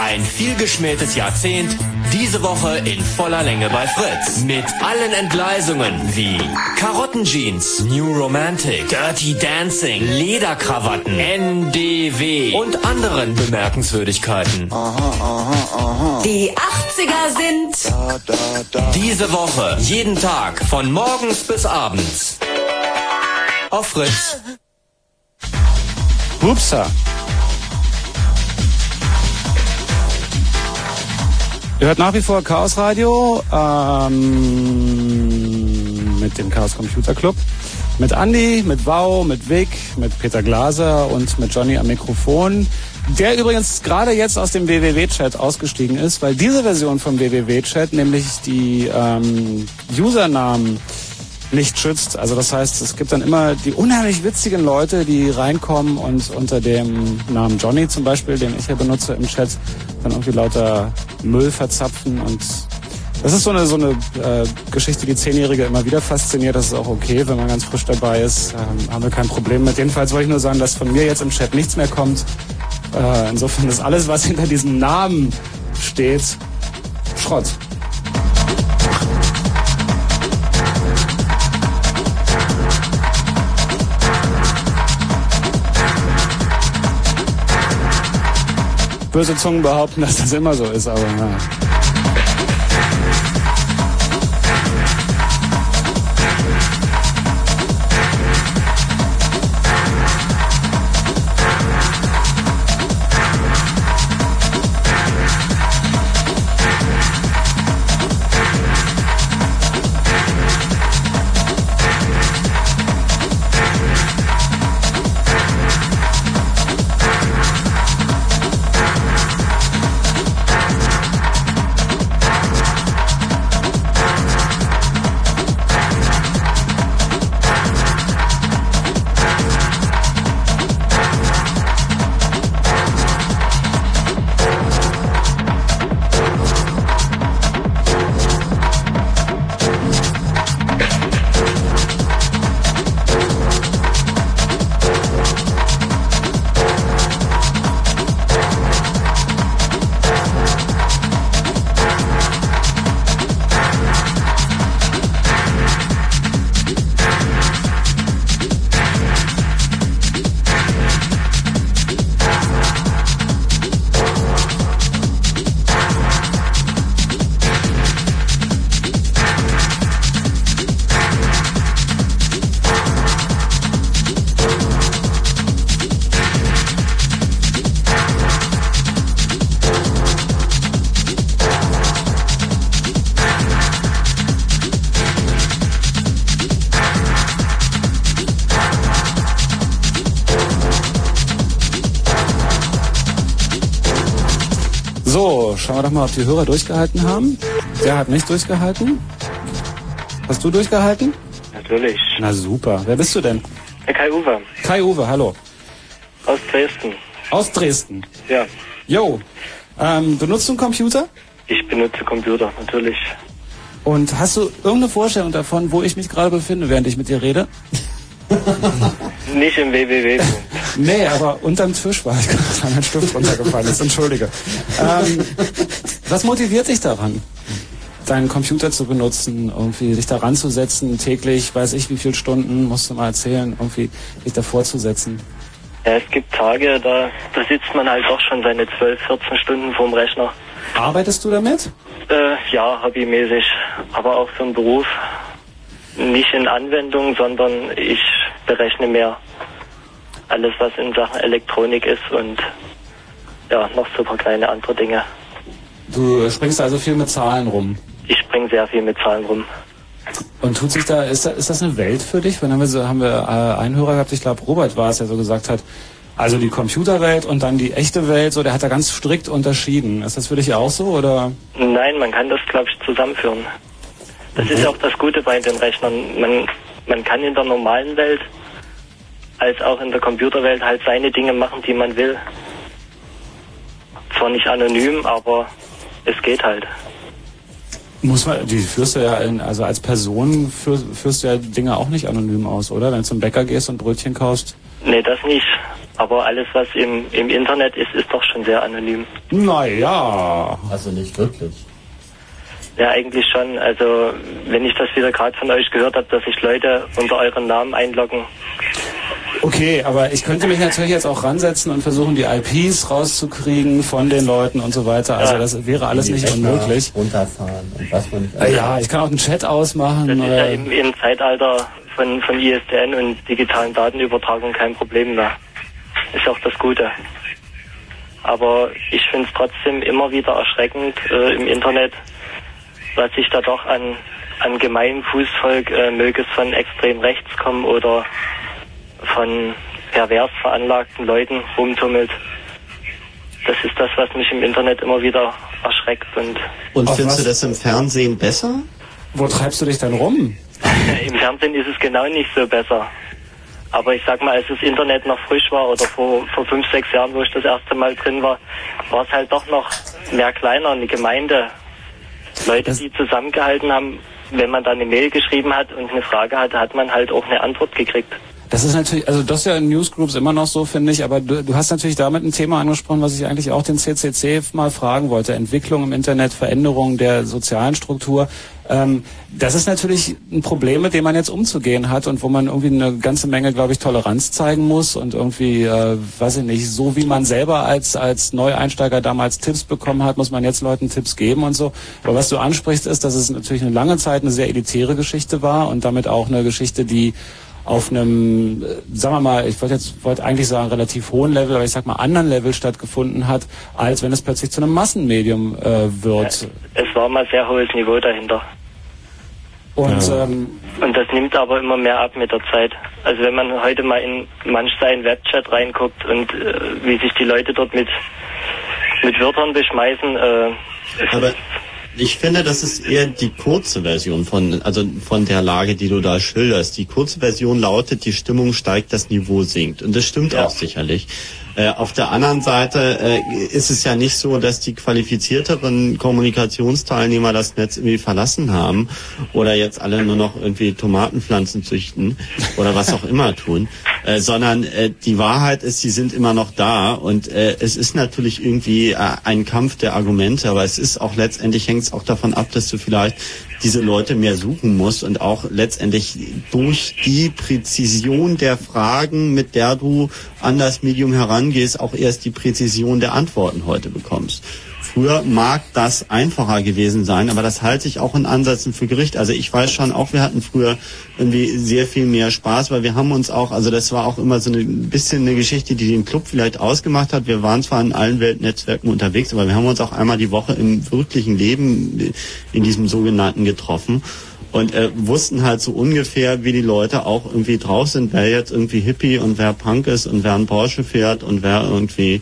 Ein vielgeschmähtes Jahrzehnt, diese Woche in voller Länge bei Fritz. Mit allen Entgleisungen wie Karottenjeans, New Romantic, Dirty Dancing, Lederkrawatten, NDW und anderen Bemerkenswürdigkeiten. Aha, aha, aha. die 80er sind Da, da, da. Diese Woche, jeden Tag, von morgens bis abends. Auf Fritz. Hupsa. Ihr hört nach wie vor Chaos Radio ähm, mit dem Chaos Computer Club. Mit Andy, mit Wow, mit Vic, mit Peter Glaser und mit Johnny am Mikrofon. Der übrigens gerade jetzt aus dem WWW-Chat ausgestiegen ist, weil diese Version vom WWW-Chat, nämlich die ähm, Usernamen nicht schützt. Also das heißt, es gibt dann immer die unheimlich witzigen Leute, die reinkommen und unter dem Namen Johnny zum Beispiel, den ich hier benutze im Chat, dann irgendwie lauter Müll verzapfen und das ist so eine, so eine äh, Geschichte, die Zehnjährige immer wieder fasziniert. Das ist auch okay, wenn man ganz frisch dabei ist. Ähm, haben wir kein Problem mit. Jedenfalls wollte ich nur sagen, dass von mir jetzt im Chat nichts mehr kommt. Äh, insofern ist alles, was hinter diesem Namen steht, Schrott. Böse Zungen behaupten, dass das immer so ist, aber naja. Mal, ob die Hörer durchgehalten haben. Wer hat nicht durchgehalten? Hast du durchgehalten? Natürlich. Na super. Wer bist du denn? Herr Kai Uwe Kai Uwe, hallo. aus Dresden. Aus Dresden. Ja, Jo. Ähm, benutzt du einen Computer? ich benutze Computer, natürlich. Und hast du irgendeine Vorstellung davon, wo ich mich gerade befinde, während ich mit dir rede? Nicht im www. Nee, aber unterm Tisch war ich gerade, weil mein Stift runtergefallen ist. Entschuldige. Ähm, was motiviert dich daran, deinen Computer zu benutzen, irgendwie sich daran zu setzen, täglich, weiß ich wie viele Stunden, musst du mal erzählen, irgendwie dich davor zu setzen? Ja, es gibt Tage, da, da sitzt man halt doch schon seine 12, 14 Stunden vorm Rechner. Arbeitest du damit? Äh, ja, hobbymäßig, aber auch für den Beruf. Nicht in Anwendung, sondern ich berechne mehr alles, was in Sachen Elektronik ist und ja, noch super kleine andere Dinge. Du springst also viel mit Zahlen rum. Ich springe sehr viel mit Zahlen rum. Und tut sich da, ist, da, ist das eine Welt für dich? Wenn haben wir, so, haben wir äh, einen Hörer gehabt, ich glaube Robert war es, der so gesagt hat, also die Computerwelt und dann die echte Welt, so der hat da ganz strikt unterschieden. Ist das für dich auch so oder? Nein, man kann das, glaube ich, zusammenführen. Das ist ja auch das Gute bei den Rechnern. Man, man kann in der normalen Welt als auch in der Computerwelt halt seine Dinge machen, die man will. Zwar nicht anonym, aber es geht halt. Muss man, die führst du ja, in, also als Person führst, führst du ja Dinge auch nicht anonym aus, oder? Wenn du zum Bäcker gehst und Brötchen kaufst. Nee, das nicht. Aber alles, was im, im Internet ist, ist doch schon sehr anonym. Naja. Also nicht wirklich. Ja, eigentlich schon. Also, wenn ich das wieder gerade von euch gehört habe, dass sich Leute unter euren Namen einloggen. Okay, aber ich könnte mich natürlich jetzt auch ransetzen und versuchen, die IPs rauszukriegen von den Leuten und so weiter. Also das wäre alles nicht Rechner unmöglich. Runterfahren und was man nicht Äh, Ja, ich kann auch einen Chat ausmachen. Das ist ja Oder, im, im Zeitalter von, von ISDN und digitalen Datenübertragung kein Problem mehr. Ist auch das Gute. Aber ich finde es trotzdem immer wieder erschreckend äh, im Internet, was sich da doch an, an gemeinem Fußvolk, äh, möge es von extrem rechts kommen oder von pervers veranlagten Leuten rumtummelt. Das ist das, was mich im Internet immer wieder erschreckt und Und findest was? du das im Fernsehen besser? wo treibst du dich denn rum? Im Fernsehen ist es genau nicht so besser. Aber ich sag mal, als das Internet noch frisch war oder vor, vor fünf, sechs Jahren, wo ich das erste Mal drin war, war es halt doch noch mehr kleiner, eine Gemeinde. Leute, die zusammengehalten haben, wenn man dann eine Mail geschrieben hat und eine Frage hatte, hat man halt auch eine Antwort gekriegt. Das ist natürlich, also das ist ja in Newsgroups immer noch so, finde ich, aber du, du hast natürlich damit ein Thema angesprochen, was ich eigentlich auch den CCC mal fragen wollte. Entwicklung im Internet, Veränderung der sozialen Struktur. Ähm, das ist natürlich ein Problem, mit dem man jetzt umzugehen hat und wo man irgendwie eine ganze Menge, glaube ich, Toleranz zeigen muss und irgendwie, äh, weiß ich nicht, so wie man selber als, als Neueinsteiger damals Tipps bekommen hat, muss man jetzt Leuten Tipps geben und so. Aber was du ansprichst, ist, dass es natürlich eine lange Zeit eine sehr elitäre Geschichte war und damit auch eine Geschichte, die auf einem, äh, sagen wir mal, ich wollte jetzt wollte eigentlich sagen relativ hohen Level, aber ich sag mal anderen Level stattgefunden hat, als wenn es plötzlich zu einem Massenmedium äh, wird. Es war mal sehr hohes Niveau dahinter. Und ähm, Und das nimmt aber immer mehr ab mit der Zeit. Also wenn man heute mal in manch seinen Webchat reinguckt und äh, wie sich die Leute dort mit, mit Wörtern beschmeißen, äh, Aber ich finde, das ist eher die kurze Version von, also von der Lage, die du da schilderst. Die kurze Version lautet, die Stimmung steigt, das Niveau sinkt. Und das stimmt auch sicherlich. Äh, auf der anderen Seite äh, ist es ja nicht so, dass die qualifizierteren Kommunikationsteilnehmer das Netz irgendwie verlassen haben oder jetzt alle nur noch irgendwie Tomatenpflanzen züchten oder was auch immer tun, äh, sondern äh, die Wahrheit ist, sie sind immer noch da und äh, es ist natürlich irgendwie ein Kampf der Argumente, aber es ist auch letztendlich hängt es auch davon ab, dass du vielleicht diese Leute mehr suchen musst und auch letztendlich durch die Präzision der Fragen, mit der du an das Medium herangehst, auch erst die Präzision der Antworten heute bekommst. Früher mag das einfacher gewesen sein, aber das halte ich auch in Ansätzen für Gericht. Also ich weiß schon auch, wir hatten früher irgendwie sehr viel mehr Spaß, weil wir haben uns auch, also das war auch immer so ein bisschen eine Geschichte, die den Club vielleicht ausgemacht hat. Wir waren zwar in allen Weltnetzwerken unterwegs, aber wir haben uns auch einmal die Woche im wirklichen Leben in diesem sogenannten getroffen und äh, wussten halt so ungefähr, wie die Leute auch irgendwie drauf sind, wer jetzt irgendwie Hippie und wer Punk ist und wer ein Porsche fährt und wer irgendwie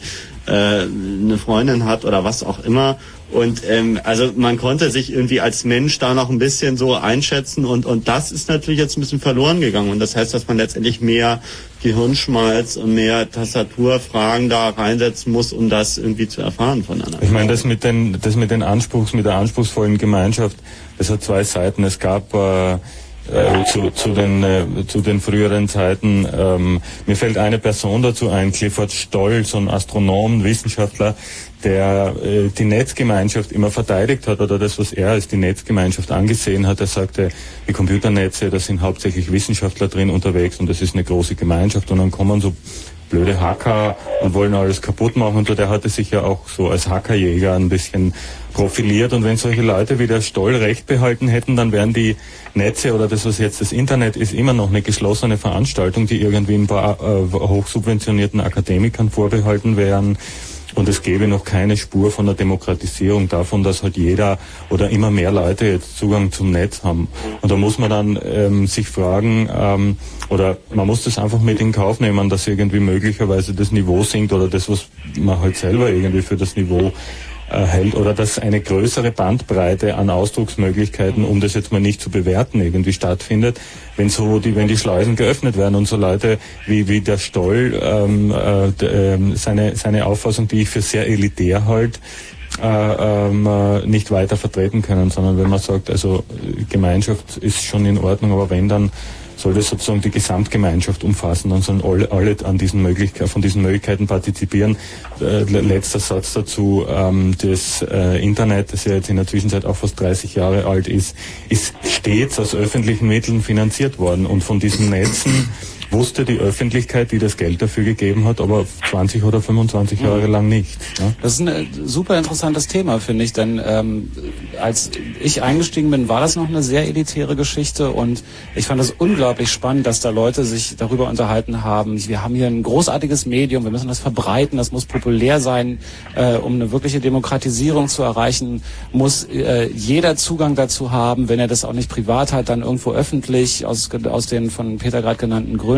äh, eine Freundin hat oder was auch immer. Und ähm, also man konnte sich irgendwie als Mensch da noch ein bisschen so einschätzen und und das ist natürlich jetzt ein bisschen verloren gegangen und das heißt, dass man letztendlich mehr Gehirnschmalz und mehr Tastaturfragen da reinsetzen muss, um das irgendwie zu erfahren voneinander. Ich meine, das mit den, das mit den Anspruchs, mit der anspruchsvollen Gemeinschaft, das hat zwei Seiten. Es gab äh, äh, zu, zu, den, äh, zu den früheren Zeiten, ähm, mir fällt eine Person dazu ein, Clifford Stoll, so ein Astronom, Wissenschaftler, der äh, die Netzgemeinschaft immer verteidigt hat oder das, was er als die Netzgemeinschaft angesehen hat. Er sagte, die Computernetze, da sind hauptsächlich Wissenschaftler drin unterwegs und das ist eine große Gemeinschaft und dann kommen so blöde Hacker und wollen alles kaputt machen und der hatte sich ja auch so als Hackerjäger ein bisschen profiliert und wenn solche Leute wie der Stoll recht behalten hätten, dann wären die Netze oder das, was jetzt das Internet ist, immer noch eine geschlossene Veranstaltung, die irgendwie ein paar äh, hochsubventionierten Akademikern vorbehalten wären. Und es gäbe noch keine Spur von der Demokratisierung davon, dass halt jeder oder immer mehr Leute jetzt Zugang zum Netz haben. Und da muss man dann ähm, sich fragen, ähm, oder man muss das einfach mit in Kauf nehmen, dass irgendwie möglicherweise das Niveau sinkt oder das, was man halt selber irgendwie für das Niveau hält oder dass eine größere Bandbreite an Ausdrucksmöglichkeiten, um das jetzt mal nicht zu bewerten, irgendwie stattfindet, wenn so die, wenn die Schleusen geöffnet werden und so Leute wie, wie der Stoll ähm, äh, ähm, seine, seine Auffassung, die ich für sehr elitär halt, äh, ähm, äh, nicht weiter vertreten können, sondern wenn man sagt, also äh, Gemeinschaft ist schon in Ordnung, aber wenn dann soll das sozusagen die Gesamtgemeinschaft umfassen, dann sollen alle, alle an diesen Möglichkeiten, von diesen Möglichkeiten partizipieren. Äh, le- letzter Satz dazu, ähm, das äh, Internet, das ja jetzt in der Zwischenzeit auch fast 30 Jahre alt ist, ist stets aus öffentlichen Mitteln finanziert worden und von diesen Netzen wusste die Öffentlichkeit, die das Geld dafür gegeben hat, aber 20 oder 25 Jahre lang nicht. Ja? Das ist ein äh, super interessantes Thema, finde ich, denn ähm, als ich eingestiegen bin, war das noch eine sehr elitäre Geschichte und ich fand es unglaublich spannend, dass da Leute sich darüber unterhalten haben. Wir haben hier ein großartiges Medium, wir müssen das verbreiten, das muss populär sein, äh, um eine wirkliche Demokratisierung zu erreichen, muss äh, jeder Zugang dazu haben, wenn er das auch nicht privat hat, dann irgendwo öffentlich aus, aus den von Peter gerade genannten Gründen.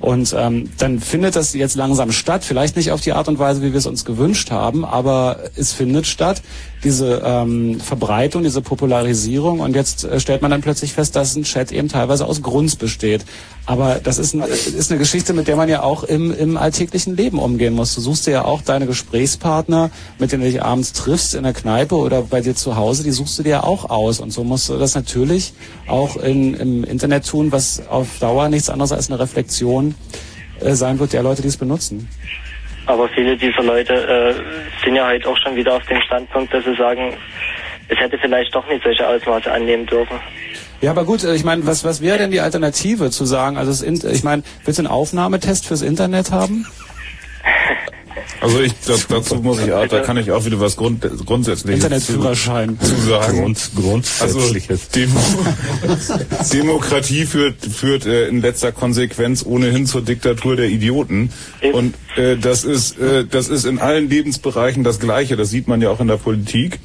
Und ähm, dann findet das jetzt langsam statt, vielleicht nicht auf die Art und Weise, wie wir es uns gewünscht haben, aber es findet statt, diese ähm, Verbreitung, diese Popularisierung. Und jetzt äh, stellt man dann plötzlich fest, dass ein Chat eben teilweise aus Grunz besteht. Aber das ist, ein, ist eine Geschichte, mit der man ja auch im, im alltäglichen Leben umgehen muss. Du suchst dir ja auch deine Gesprächspartner, mit denen du dich abends triffst in der Kneipe oder bei dir zu Hause, die suchst du dir auch aus. Und so musst du das natürlich auch in, im Internet tun, was auf Dauer nichts anderes als eine Reflexion äh, sein wird der Leute, die es benutzen. Aber viele dieser Leute äh, sind ja halt auch schon wieder auf dem Standpunkt, dass sie sagen, es hätte vielleicht doch nicht solche Ausmaße annehmen dürfen. Ja, aber gut, äh, ich meine, was, was wäre denn die Alternative zu sagen? Also, In- ich meine, willst du einen Aufnahmetest fürs Internet haben? Also ich da, dazu muss ich, da kann ich auch wieder was Grund, grundsätzliches Internetführerschein. zu, zu sagen. Grund, grundsätzliches. Also Demo Demokratie führt, führt äh, in letzter Konsequenz ohnehin zur Diktatur der Idioten. Und äh, das ist äh, das ist in allen Lebensbereichen das Gleiche. Das sieht man ja auch in der Politik.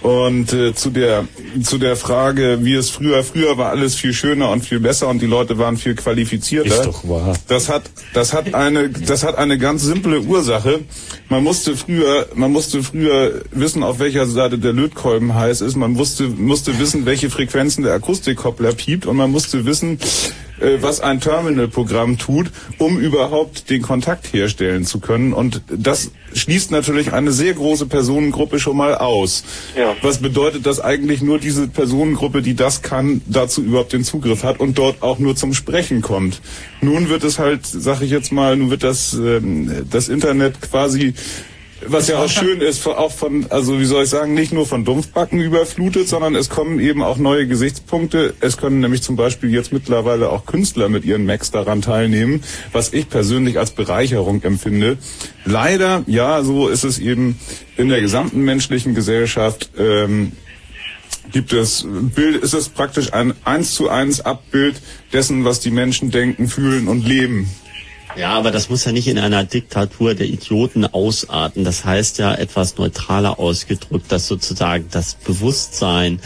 Und äh, zu der zu der Frage, wie es früher früher war alles viel schöner und viel besser und die Leute waren viel qualifizierter. Ist doch wahr. Das hat das hat eine das hat eine ganz simple Ursache. Man musste früher man musste früher wissen, auf welcher Seite der Lötkolben heiß ist. Man musste musste wissen, welche Frequenzen der Akustikkoppler piept und man musste wissen, was ein Terminalprogramm tut, um überhaupt den Kontakt herstellen zu können. Und das schließt natürlich eine sehr große Personengruppe schon mal aus. Ja. Was bedeutet, dass eigentlich nur diese Personengruppe, die das kann, dazu überhaupt den Zugriff hat und dort auch nur zum Sprechen kommt. Nun wird es halt, sag ich jetzt mal, nun wird das, ähm, das Internet quasi was ja auch schön ist, auch von, also wie soll ich sagen, nicht nur von Dumpfbacken überflutet, sondern es kommen eben auch neue Gesichtspunkte. Es können nämlich zum Beispiel jetzt mittlerweile auch Künstler mit ihren Macs daran teilnehmen, was ich persönlich als Bereicherung empfinde. Leider, ja, so ist es eben in der gesamten menschlichen Gesellschaft. Ähm, gibt es Bild, ist es praktisch ein eins zu eins Abbild dessen, was die Menschen denken, fühlen und leben. Ja, aber das muss ja nicht in einer Diktatur der Idioten ausarten. Das heißt ja etwas neutraler ausgedrückt, dass sozusagen das Bewusstsein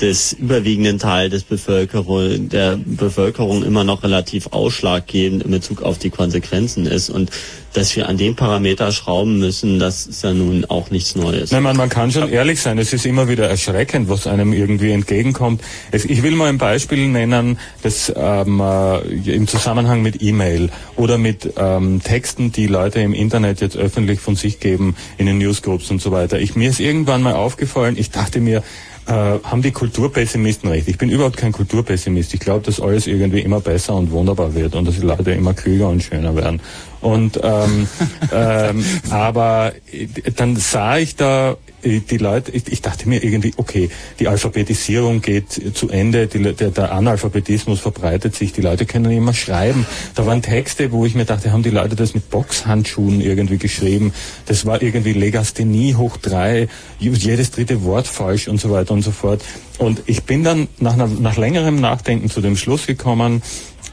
des überwiegenden Teil des Bevölkerung, der Bevölkerung immer noch relativ ausschlaggebend in Bezug auf die Konsequenzen ist. Und dass wir an dem Parameter schrauben müssen, das ist ja nun auch nichts Neues. Nein, man, man kann schon ehrlich sein, es ist immer wieder erschreckend, was einem irgendwie entgegenkommt. Es, ich will mal ein Beispiel nennen, das ähm, äh, im Zusammenhang mit E-Mail oder mit ähm, Texten, die Leute im Internet jetzt öffentlich von sich geben, in den Newsgroups und so weiter. Ich, mir ist irgendwann mal aufgefallen, ich dachte mir, äh, haben die Kulturpessimisten recht. Ich bin überhaupt kein Kulturpessimist. Ich glaube, dass alles irgendwie immer besser und wunderbar wird und dass die Leute immer klüger und schöner werden. Und ähm, ähm, aber dann sah ich da äh, die Leute, ich, ich dachte mir irgendwie, okay, die Alphabetisierung geht zu Ende, die, der, der Analphabetismus verbreitet sich, die Leute können nicht mehr schreiben. Da waren Texte, wo ich mir dachte, haben die Leute das mit Boxhandschuhen irgendwie geschrieben. Das war irgendwie Legasthenie hoch drei, jedes dritte Wort falsch und so weiter und so fort. Und ich bin dann nach, nach längerem Nachdenken zu dem Schluss gekommen,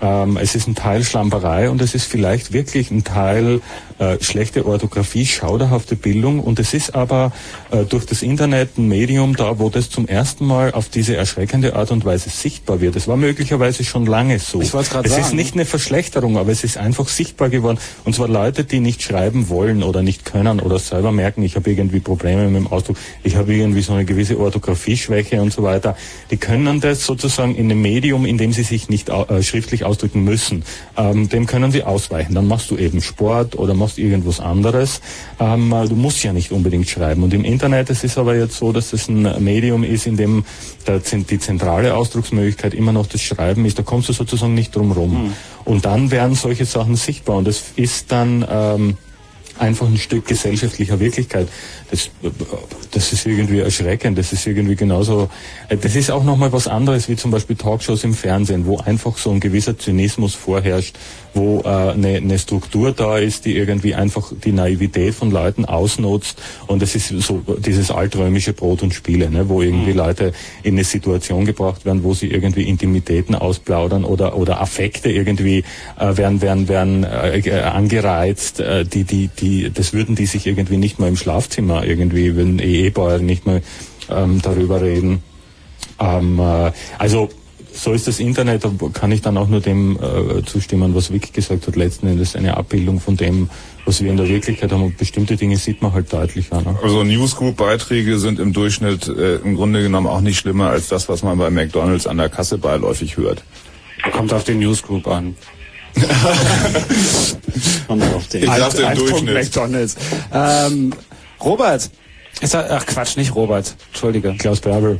ähm, es ist ein Teil Schlamperei und es ist vielleicht wirklich ein Teil äh, schlechte Orthographie, schauderhafte Bildung und es ist aber äh, durch das Internet ein Medium da, wo das zum ersten Mal auf diese erschreckende Art und Weise sichtbar wird. Es war möglicherweise schon lange so. Ich Es sagen. ist nicht eine Verschlechterung, aber es ist einfach sichtbar geworden. Und zwar Leute, die nicht schreiben wollen oder nicht können oder selber merken, ich habe irgendwie Probleme mit dem Ausdruck, ich habe irgendwie so eine gewisse Orthographieschwäche und so weiter. Die können das sozusagen in einem Medium, in dem sie sich nicht äh, schriftlich ausdrücken müssen, ähm, dem können sie ausweichen. Dann machst du eben Sport oder machst irgendwas anderes. Ähm, äh, du musst ja nicht unbedingt schreiben. Und im Internet, es ist aber jetzt so, dass es ein Medium ist, in dem der, die zentrale Ausdrucksmöglichkeit immer noch das Schreiben ist. Da kommst du sozusagen nicht drum rum. Und dann werden solche Sachen sichtbar. Und das ist dann ähm, einfach ein Stück gesellschaftlicher Wirklichkeit. Das, das ist irgendwie erschreckend. Das ist irgendwie genauso. äh, Das ist auch nochmal was anderes wie zum Beispiel Talkshows im Fernsehen, wo einfach so ein gewisser Zynismus vorherrscht, wo äh, eine, eine Struktur da ist, die irgendwie einfach die Naivität von Leuten ausnutzt. Und es ist so dieses altrömische Brot und Spiele, ne, wo irgendwie Leute in eine Situation gebracht werden, wo sie irgendwie Intimitäten ausplaudern oder oder Affekte irgendwie äh, werden werden werden äh, äh, angereizt, äh, die die die das würden die sich irgendwie nicht mal im Schlafzimmer irgendwie, wenn Ehepaare nicht mal ähm, darüber reden. Ähm, äh, also so ist das Internet, da kann ich dann auch nur dem äh, zustimmen, was Vicky gesagt hat, letzten Endes eine Abbildung von dem, was wir in der Wirklichkeit haben. Und bestimmte Dinge sieht man halt deutlicher. Ne? Also Newsgroup-Beiträge sind im Durchschnitt äh, im Grunde genommen auch nicht schlimmer als das, was man bei McDonalds an der Kasse beiläufig hört. Kommt auf den Newsgroup an. Ich dachte im Ein Punkt Durchschnitt. McDonalds. Ähm, Robert. Ist er, ach Quatsch, nicht Robert. Entschuldige. Klaus Bärbel.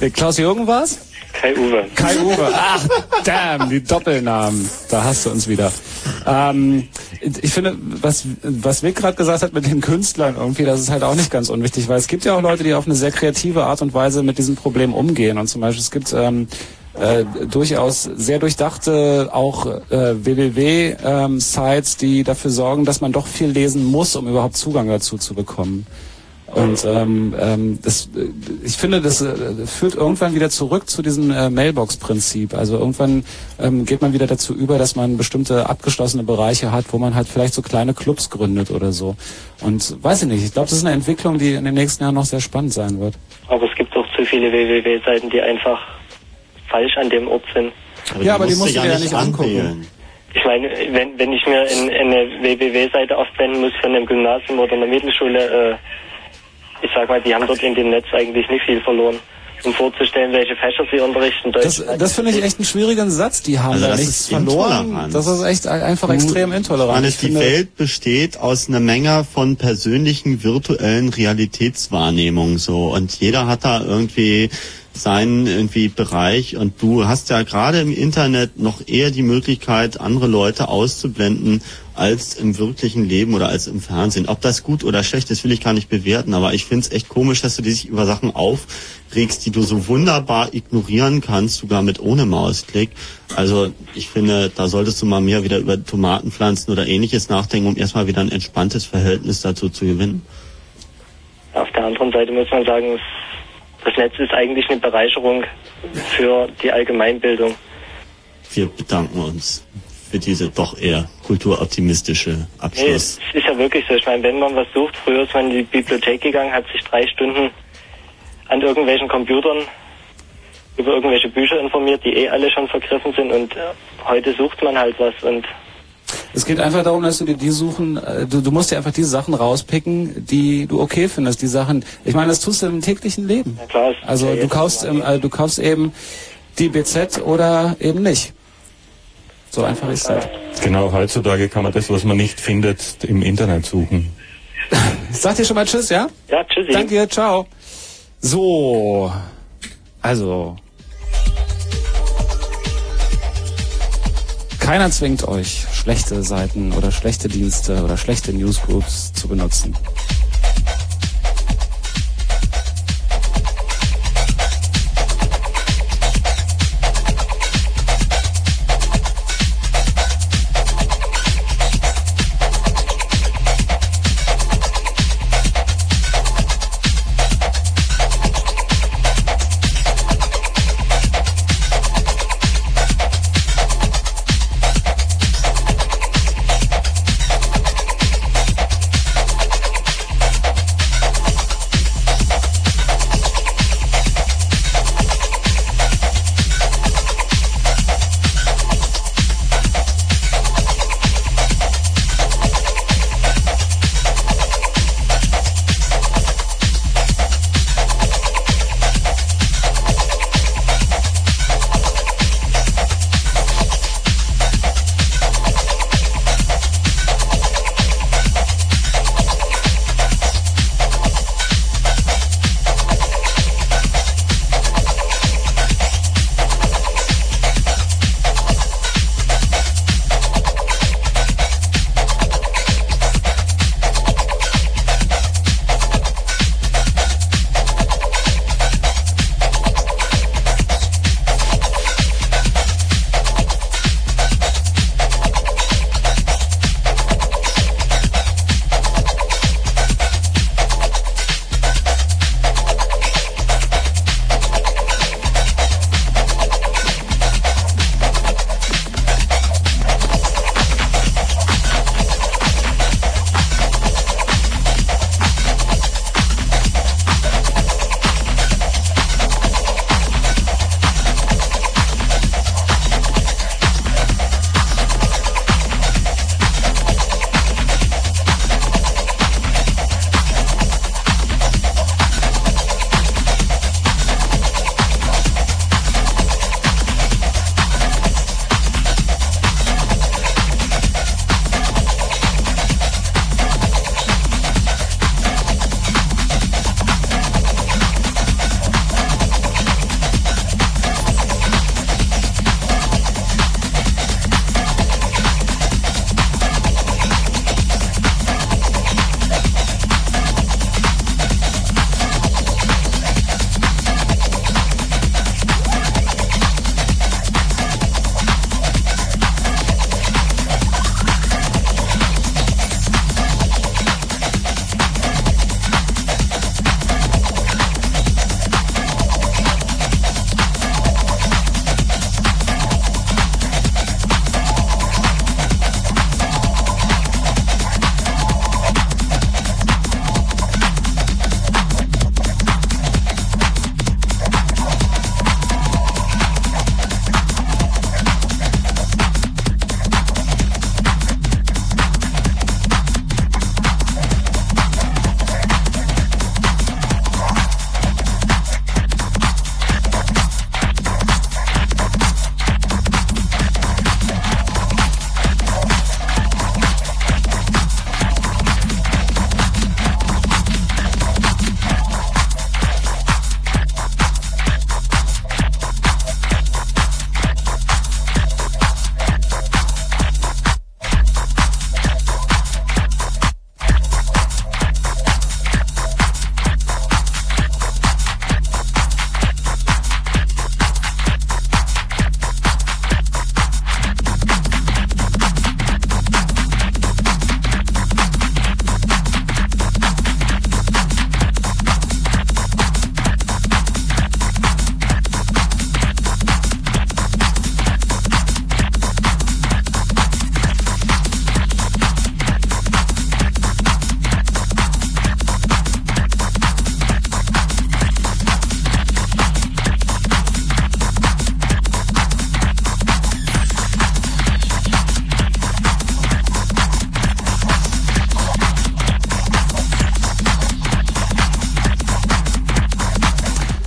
Äh, Klaus Jürgen war's? Kai Uwe. Kai Uwe. Ach, damn, die Doppelnamen. Da hast du uns wieder. Ähm, ich finde, was, was Vic gerade gesagt hat mit den Künstlern irgendwie, das ist halt auch nicht ganz unwichtig, weil es gibt ja auch Leute, die auf eine sehr kreative Art und Weise mit diesem Problem umgehen. Und zum Beispiel, es gibt ähm, äh, durchaus sehr durchdachte auch äh, www-Sites, die dafür sorgen, dass man doch viel lesen muss, um überhaupt Zugang dazu zu bekommen. Und ähm, ähm, das, äh, ich finde, das äh, führt irgendwann wieder zurück zu diesem äh, Mailbox-Prinzip. Also irgendwann ähm, geht man wieder dazu über, dass man bestimmte abgeschlossene Bereiche hat, wo man halt vielleicht so kleine Clubs gründet oder so. Und weiß ich nicht, ich glaube, das ist eine Entwicklung, die in den nächsten Jahren noch sehr spannend sein wird. Aber es gibt auch zu viele www-Seiten, die einfach falsch an dem Ort sind. Ja, aber die musst du dir ja nicht angucken. anwählen. Ich meine, wenn, wenn ich mir in, in eine www-Seite aufwenden muss von einem Gymnasium oder einer Mittelschule, äh, ich sag mal, die haben dort in dem Netz eigentlich nicht viel verloren. Um vorzustellen, welche Fächer sie unterrichten. Deutsch, Das, das finde ich echt einen schwierigen Satz. Die haben Also da das nichts verloren. Das ist echt einfach Du, extrem intolerant. Hannes, Ich die Welt besteht aus einer Menge von persönlichen virtuellen Realitätswahrnehmungen so und jeder hat da irgendwie seinen irgendwie Bereich und du hast ja gerade im Internet noch eher die Möglichkeit, andere Leute auszublenden als im wirklichen Leben oder als im Fernsehen. Ob das gut oder schlecht ist, will ich gar nicht bewerten, aber ich finde es echt komisch, dass du dich über Sachen aufregst, die du so wunderbar ignorieren kannst, sogar mit ohne Mausklick. Also ich finde, da solltest du mal mehr wieder über Tomatenpflanzen oder ähnliches nachdenken, um erstmal wieder ein entspanntes Verhältnis dazu zu gewinnen. Auf der anderen Seite muss man sagen, das Netz ist eigentlich eine Bereicherung für die Allgemeinbildung. Wir bedanken uns für diese doch eher kulturoptimistische Nee, Abschluss. es ist ja wirklich so. Ich meine, wenn man was sucht, früher ist man in die Bibliothek gegangen, hat sich drei Stunden an irgendwelchen Computern über irgendwelche Bücher informiert, die eh alle schon vergriffen sind und äh, heute sucht man halt was und Es geht einfach darum, dass du dir die suchen, äh, du, du musst dir einfach die Sachen rauspicken, die du okay findest, die Sachen. Ich meine, das tust du im täglichen Leben. Klar, Also ja du kaufst, im, äh, du kaufst eben die BZ oder eben nicht. So einfach ist das. Genau, heutzutage kann man das, was man nicht findet, im Internet suchen. Ich sag dir schon mal Tschüss, ja? Ja, tschüssi. Danke ciao. So, also. Keiner zwingt euch, schlechte Seiten oder schlechte Dienste oder schlechte Newsgroups zu benutzen.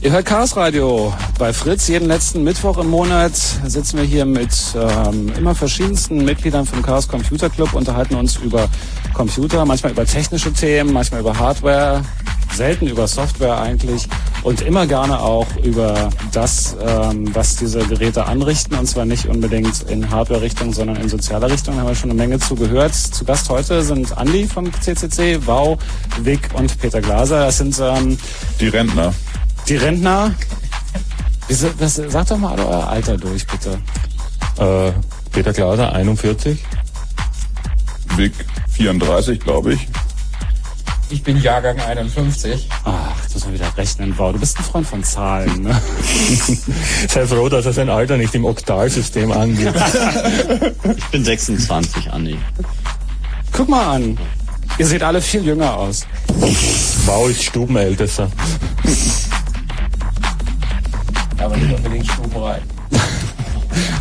Ihr hört Chaos Radio bei Fritz. Jeden letzten Mittwoch im Monat sitzen wir hier mit ähm, immer verschiedensten Mitgliedern vom Chaos Computer Club, unterhalten uns über Computer, manchmal über technische Themen, manchmal über Hardware, selten über Software eigentlich und immer gerne auch über das, ähm, was diese Geräte anrichten und zwar nicht unbedingt in Hardware-Richtung, sondern in sozialer Richtung. Da haben wir schon eine Menge zugehört. Zu Gast heute sind Andi vom CCC, Wau, Vic und Peter Glaser. Das sind ähm, Die Rentner. Die Rentner. Was, sagt doch mal euer Alter durch, bitte. Äh, Peter Glaser, 41. Vic 34, glaube ich. Ich bin Jahrgang 51. Ach, jetzt muss man wieder rechnen, Wow. Du bist ein Freund von Zahlen, ne? Sei froh, dass er sein Alter nicht im Oktalsystem angibt. Ich bin 26, Andi. Guck mal an. Ihr seht alle viel jünger aus. Wow ist Stubenältester.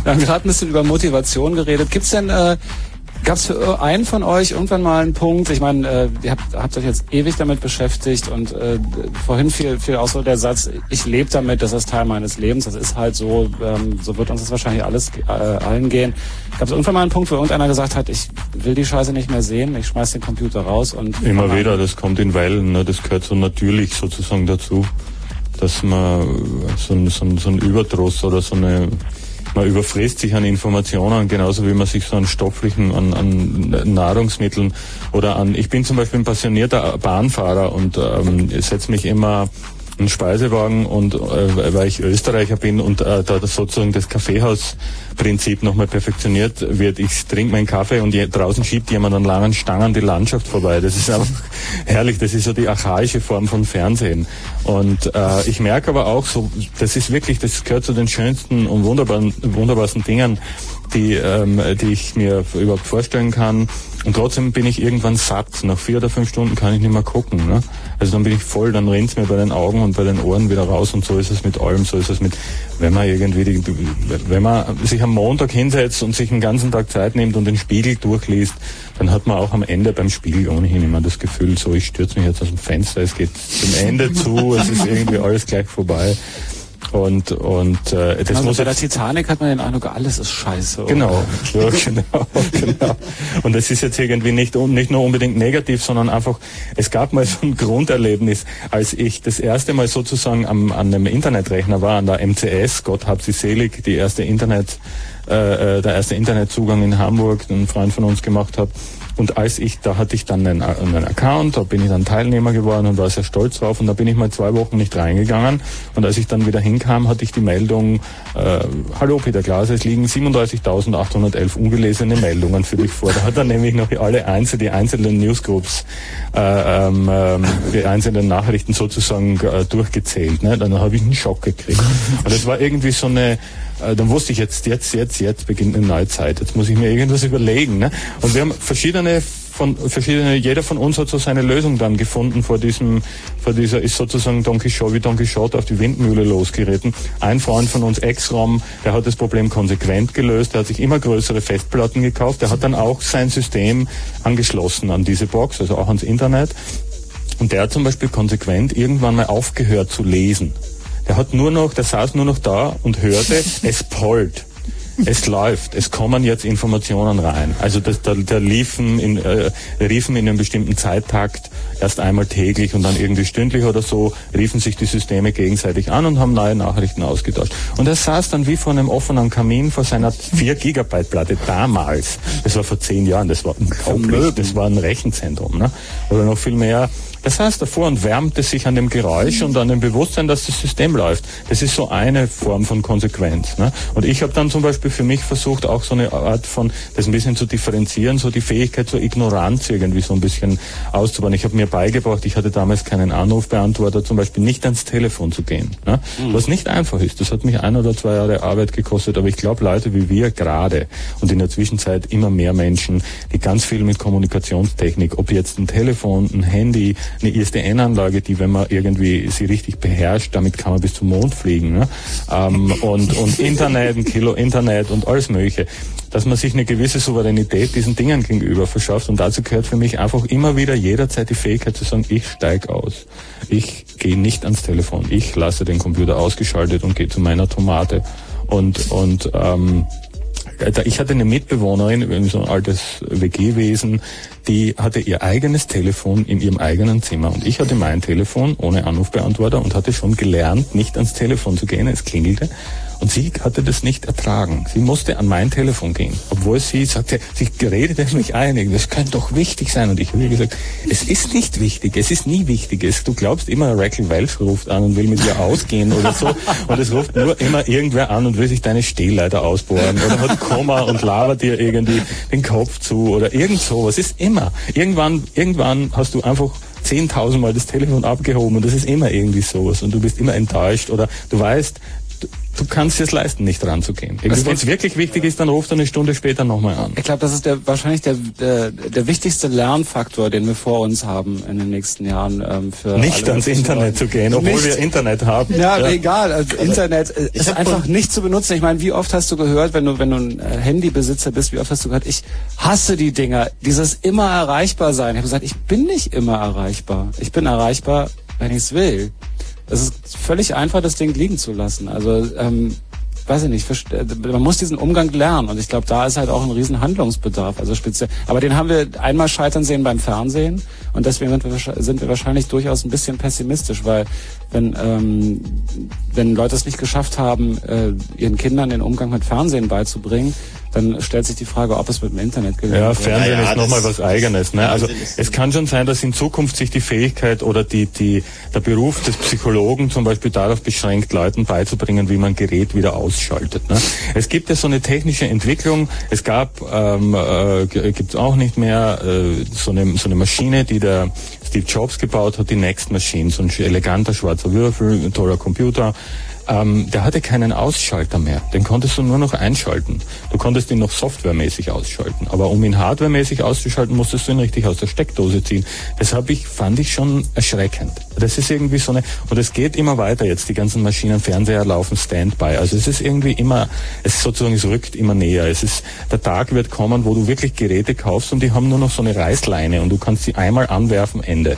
Wir haben gerade ein bisschen über Motivation geredet. Gibt's denn, äh, gab's für einen von euch irgendwann mal einen Punkt? Ich meine, äh, ihr habt, habt euch jetzt ewig damit beschäftigt und äh, vorhin fiel, fiel auch so der Satz, ich lebe damit, das ist Teil meines Lebens, das ist halt so, ähm, so wird uns das wahrscheinlich alles äh, allen gehen. Gab es irgendwann mal einen Punkt, wo irgendeiner gesagt hat, ich will die Scheiße nicht mehr sehen, ich schmeiß den Computer raus und Immer wieder, das kommt in Wellen, ne? das gehört so natürlich sozusagen dazu, dass man so, so, so ein Überdruss oder so eine, man überfrisst sich an Informationen, genauso wie man sich so an stofflichen, an, an Nahrungsmitteln oder an, ich bin zum Beispiel ein passionierter Bahnfahrer und ähm, setze mich immer einen Speisewagen und äh, weil ich Österreicher bin und äh, da das sozusagen das Kaffeehausprinzip nochmal perfektioniert wird, ich trinke meinen Kaffee und je, draußen schiebt jemand an langen Stangen die Landschaft vorbei. Das ist einfach herrlich, das ist so die archaische Form von Fernsehen. Und äh, ich merke aber auch so, das ist wirklich, das gehört zu den schönsten und wunderbaren, wunderbarsten Dingen, die, ähm, die ich mir überhaupt vorstellen kann. Und trotzdem bin ich irgendwann satt. Nach vier oder fünf Stunden kann ich nicht mehr gucken. Ne? Also dann bin ich voll, dann rennt's mir bei den Augen und bei den Ohren wieder raus. Und so ist es mit allem, so ist es mit, wenn man irgendwie, die, wenn man sich am Montag hinsetzt und sich den ganzen Tag Zeit nimmt und den Spiegel durchliest, hat man auch am Ende beim Spiegel ohnehin immer das Gefühl, so ich stürze mich jetzt aus dem Fenster, es geht zum Ende zu, es ist irgendwie alles gleich vorbei. Und, und äh, das also muss bei der Titanic hat man den Eindruck, alles ist scheiße. Genau, ja, genau, genau. Und das ist jetzt irgendwie nicht, nicht nur unbedingt negativ, sondern einfach, es gab mal so ein Grunderlebnis, als ich das erste Mal sozusagen am, an einem Internetrechner war, an der MCS, Gott hab sie selig, die erste Internet, äh, äh, der erste Internetzugang in Hamburg, den ein Freund von uns gemacht hat. Und als ich, da hatte ich dann einen, einen Account, da bin ich dann Teilnehmer geworden und war sehr stolz drauf und da bin ich mal zwei Wochen nicht reingegangen und als ich dann wieder hinkam, hatte ich die Meldung, äh, hallo Peter Glaser, es liegen 37.811 ungelesene Meldungen für dich vor. Da hat er nämlich noch alle einzelnen, die einzelnen Newsgroups, äh, ähm, ähm, die einzelnen Nachrichten sozusagen äh, durchgezählt. Ne? Dann habe ich einen Schock gekriegt. Und das war irgendwie so eine, äh, dann wusste ich jetzt, jetzt, jetzt, jetzt beginnt eine neue Zeit. Jetzt muss ich mir irgendwas überlegen. Ne? Und wir haben verschiedene von verschiedene, jeder von uns hat so seine Lösung dann gefunden vor diesem, vor dieser, ist sozusagen Don Quixote, wie Don Quixote auf die Windmühle losgeritten. Ein Freund von uns, Ex-Rom, der hat das Problem konsequent gelöst, der hat sich immer größere Festplatten gekauft, der hat dann auch sein System angeschlossen an diese Box, also auch ans Internet. Und der hat zum Beispiel konsequent irgendwann mal aufgehört zu lesen. Der hat nur noch, der saß nur noch da und hörte, es pollt. Es läuft, es kommen jetzt Informationen rein. Also das, da, da liefen, in, äh, riefen in einem bestimmten Zeittakt erst einmal täglich und dann irgendwie stündlich oder so, riefen sich die Systeme gegenseitig an und haben neue Nachrichten ausgetauscht. Und er saß dann wie vor einem offenen Kamin vor seiner 4 Gigabyte Platte damals. Das war vor zehn Jahren, das war unglaublich, das war ein Rechenzentrum, ne? Oder noch viel mehr. Das heißt davor und wärmte sich an dem Geräusch und an dem Bewusstsein, dass das System läuft. Das ist so eine Form von Konsequenz. Ne? Und ich habe dann zum Beispiel für mich versucht, auch so eine Art von, das ein bisschen zu differenzieren, so die Fähigkeit zur Ignoranz irgendwie so ein bisschen auszubauen. Ich habe mir beigebracht, ich hatte damals keinen Anrufbeantworter, zum Beispiel nicht ans Telefon zu gehen. Ne? Was nicht einfach ist. Das hat mich ein oder zwei Jahre Arbeit gekostet, aber ich glaube, Leute wie wir gerade und in der Zwischenzeit immer mehr Menschen, die ganz viel mit Kommunikationstechnik, ob jetzt ein Telefon, ein Handy, eine ISDN-Anlage, die, wenn man irgendwie sie richtig beherrscht, damit kann man bis zum Mond fliegen. Ne? Ähm, und, und Internet, ein Kilo Internet und alles Mögliche. Dass man sich eine gewisse Souveränität diesen Dingen gegenüber verschafft. Und dazu gehört für mich einfach immer wieder jederzeit die Fähigkeit zu sagen, ich steig aus. Ich gehe nicht ans Telefon. Ich lasse den Computer ausgeschaltet und gehe zu meiner Tomate. Und, und ähm, ich hatte eine Mitbewohnerin, so ein altes WG-Wesen, die hatte ihr eigenes Telefon in ihrem eigenen Zimmer. Und ich hatte mein Telefon ohne Anrufbeantworter und hatte schon gelernt, nicht ans Telefon zu gehen. Es klingelte. Und sie hatte das nicht ertragen. Sie musste an mein Telefon gehen. Obwohl sie sagte, sie redete mich ein, das könnte doch wichtig sein. Und ich habe ihr gesagt, es ist nicht wichtig, es ist nie wichtig. Es, du glaubst immer, Raquel Welch ruft an und will mit dir ausgehen oder so. Und es ruft nur immer irgendwer an und will sich deine Stehleiter ausbohren oder hat Koma und labert dir irgendwie den Kopf zu oder irgend sowas. Es ist immer. Irgendwann, irgendwann hast du einfach 10.000 Mal das Telefon abgehoben und das ist immer irgendwie sowas und du bist immer enttäuscht oder du weißt, du, kannst es leisten, nicht ranzugehen. Wenn es wirklich wichtig ist, dann ruft er eine Stunde später nochmal an. Ich glaube, das ist der, wahrscheinlich der, der, der wichtigste Lernfaktor, den wir vor uns haben in den nächsten Jahren. Ähm, für Nicht ans Internet Leute. zu gehen, obwohl Nicht. wir Internet haben. Ja, aber egal. Also Internet äh, ist einfach nicht zu benutzen. Ich meine, wie oft hast du gehört, wenn du wenn du ein äh, Handybesitzer bist, wie oft hast du gehört, ich hasse die Dinger, dieses immer erreichbar sein. Ich habe gesagt, ich bin nicht immer erreichbar. Ich bin erreichbar, wenn ich es will. Es ist völlig einfach, das Ding liegen zu lassen. Also ähm, weiß ich nicht, äh, man muss diesen Umgang lernen und ich glaube, da ist halt auch ein riesen Handlungsbedarf. Also speziell, aber den haben wir einmal scheitern sehen beim Fernsehen und deswegen sind wir, sind wir wahrscheinlich durchaus ein bisschen pessimistisch, weil wenn ähm, wenn Leute es nicht geschafft haben, äh, ihren Kindern den Umgang mit Fernsehen beizubringen, dann stellt sich die Frage, ob es mit dem Internet gelingt. Ja, Fernsehen ist nochmal was Eigenes. Ne? Also es kann schon sein, dass in Zukunft sich die Fähigkeit oder die, die, der Beruf des Psychologen zum Beispiel darauf beschränkt, Leuten beizubringen, wie man Gerät wieder ausschaltet. Ne? Es gibt ja so eine technische Entwicklung. Es gab, ähm, äh, gibt es auch nicht mehr, äh, so, eine, so eine Maschine, die der Steve Jobs gebaut hat, die Next Machine, so ein eleganter schwarzer Würfel, ein toller Computer. Ähm, der hatte keinen Ausschalter mehr. Den konntest du nur noch einschalten. Du konntest ihn noch softwaremäßig ausschalten. Aber um ihn hardwaremäßig auszuschalten, musstest du ihn richtig aus der Steckdose ziehen. Deshalb ich, fand ich schon erschreckend. Das ist irgendwie so eine, und es geht immer weiter jetzt. Die ganzen Maschinen, Fernseher laufen Standby. Also es ist irgendwie immer, es ist sozusagen, es rückt immer näher. Es ist, der Tag wird kommen, wo du wirklich Geräte kaufst und die haben nur noch so eine Reißleine und du kannst sie einmal anwerfen, Ende.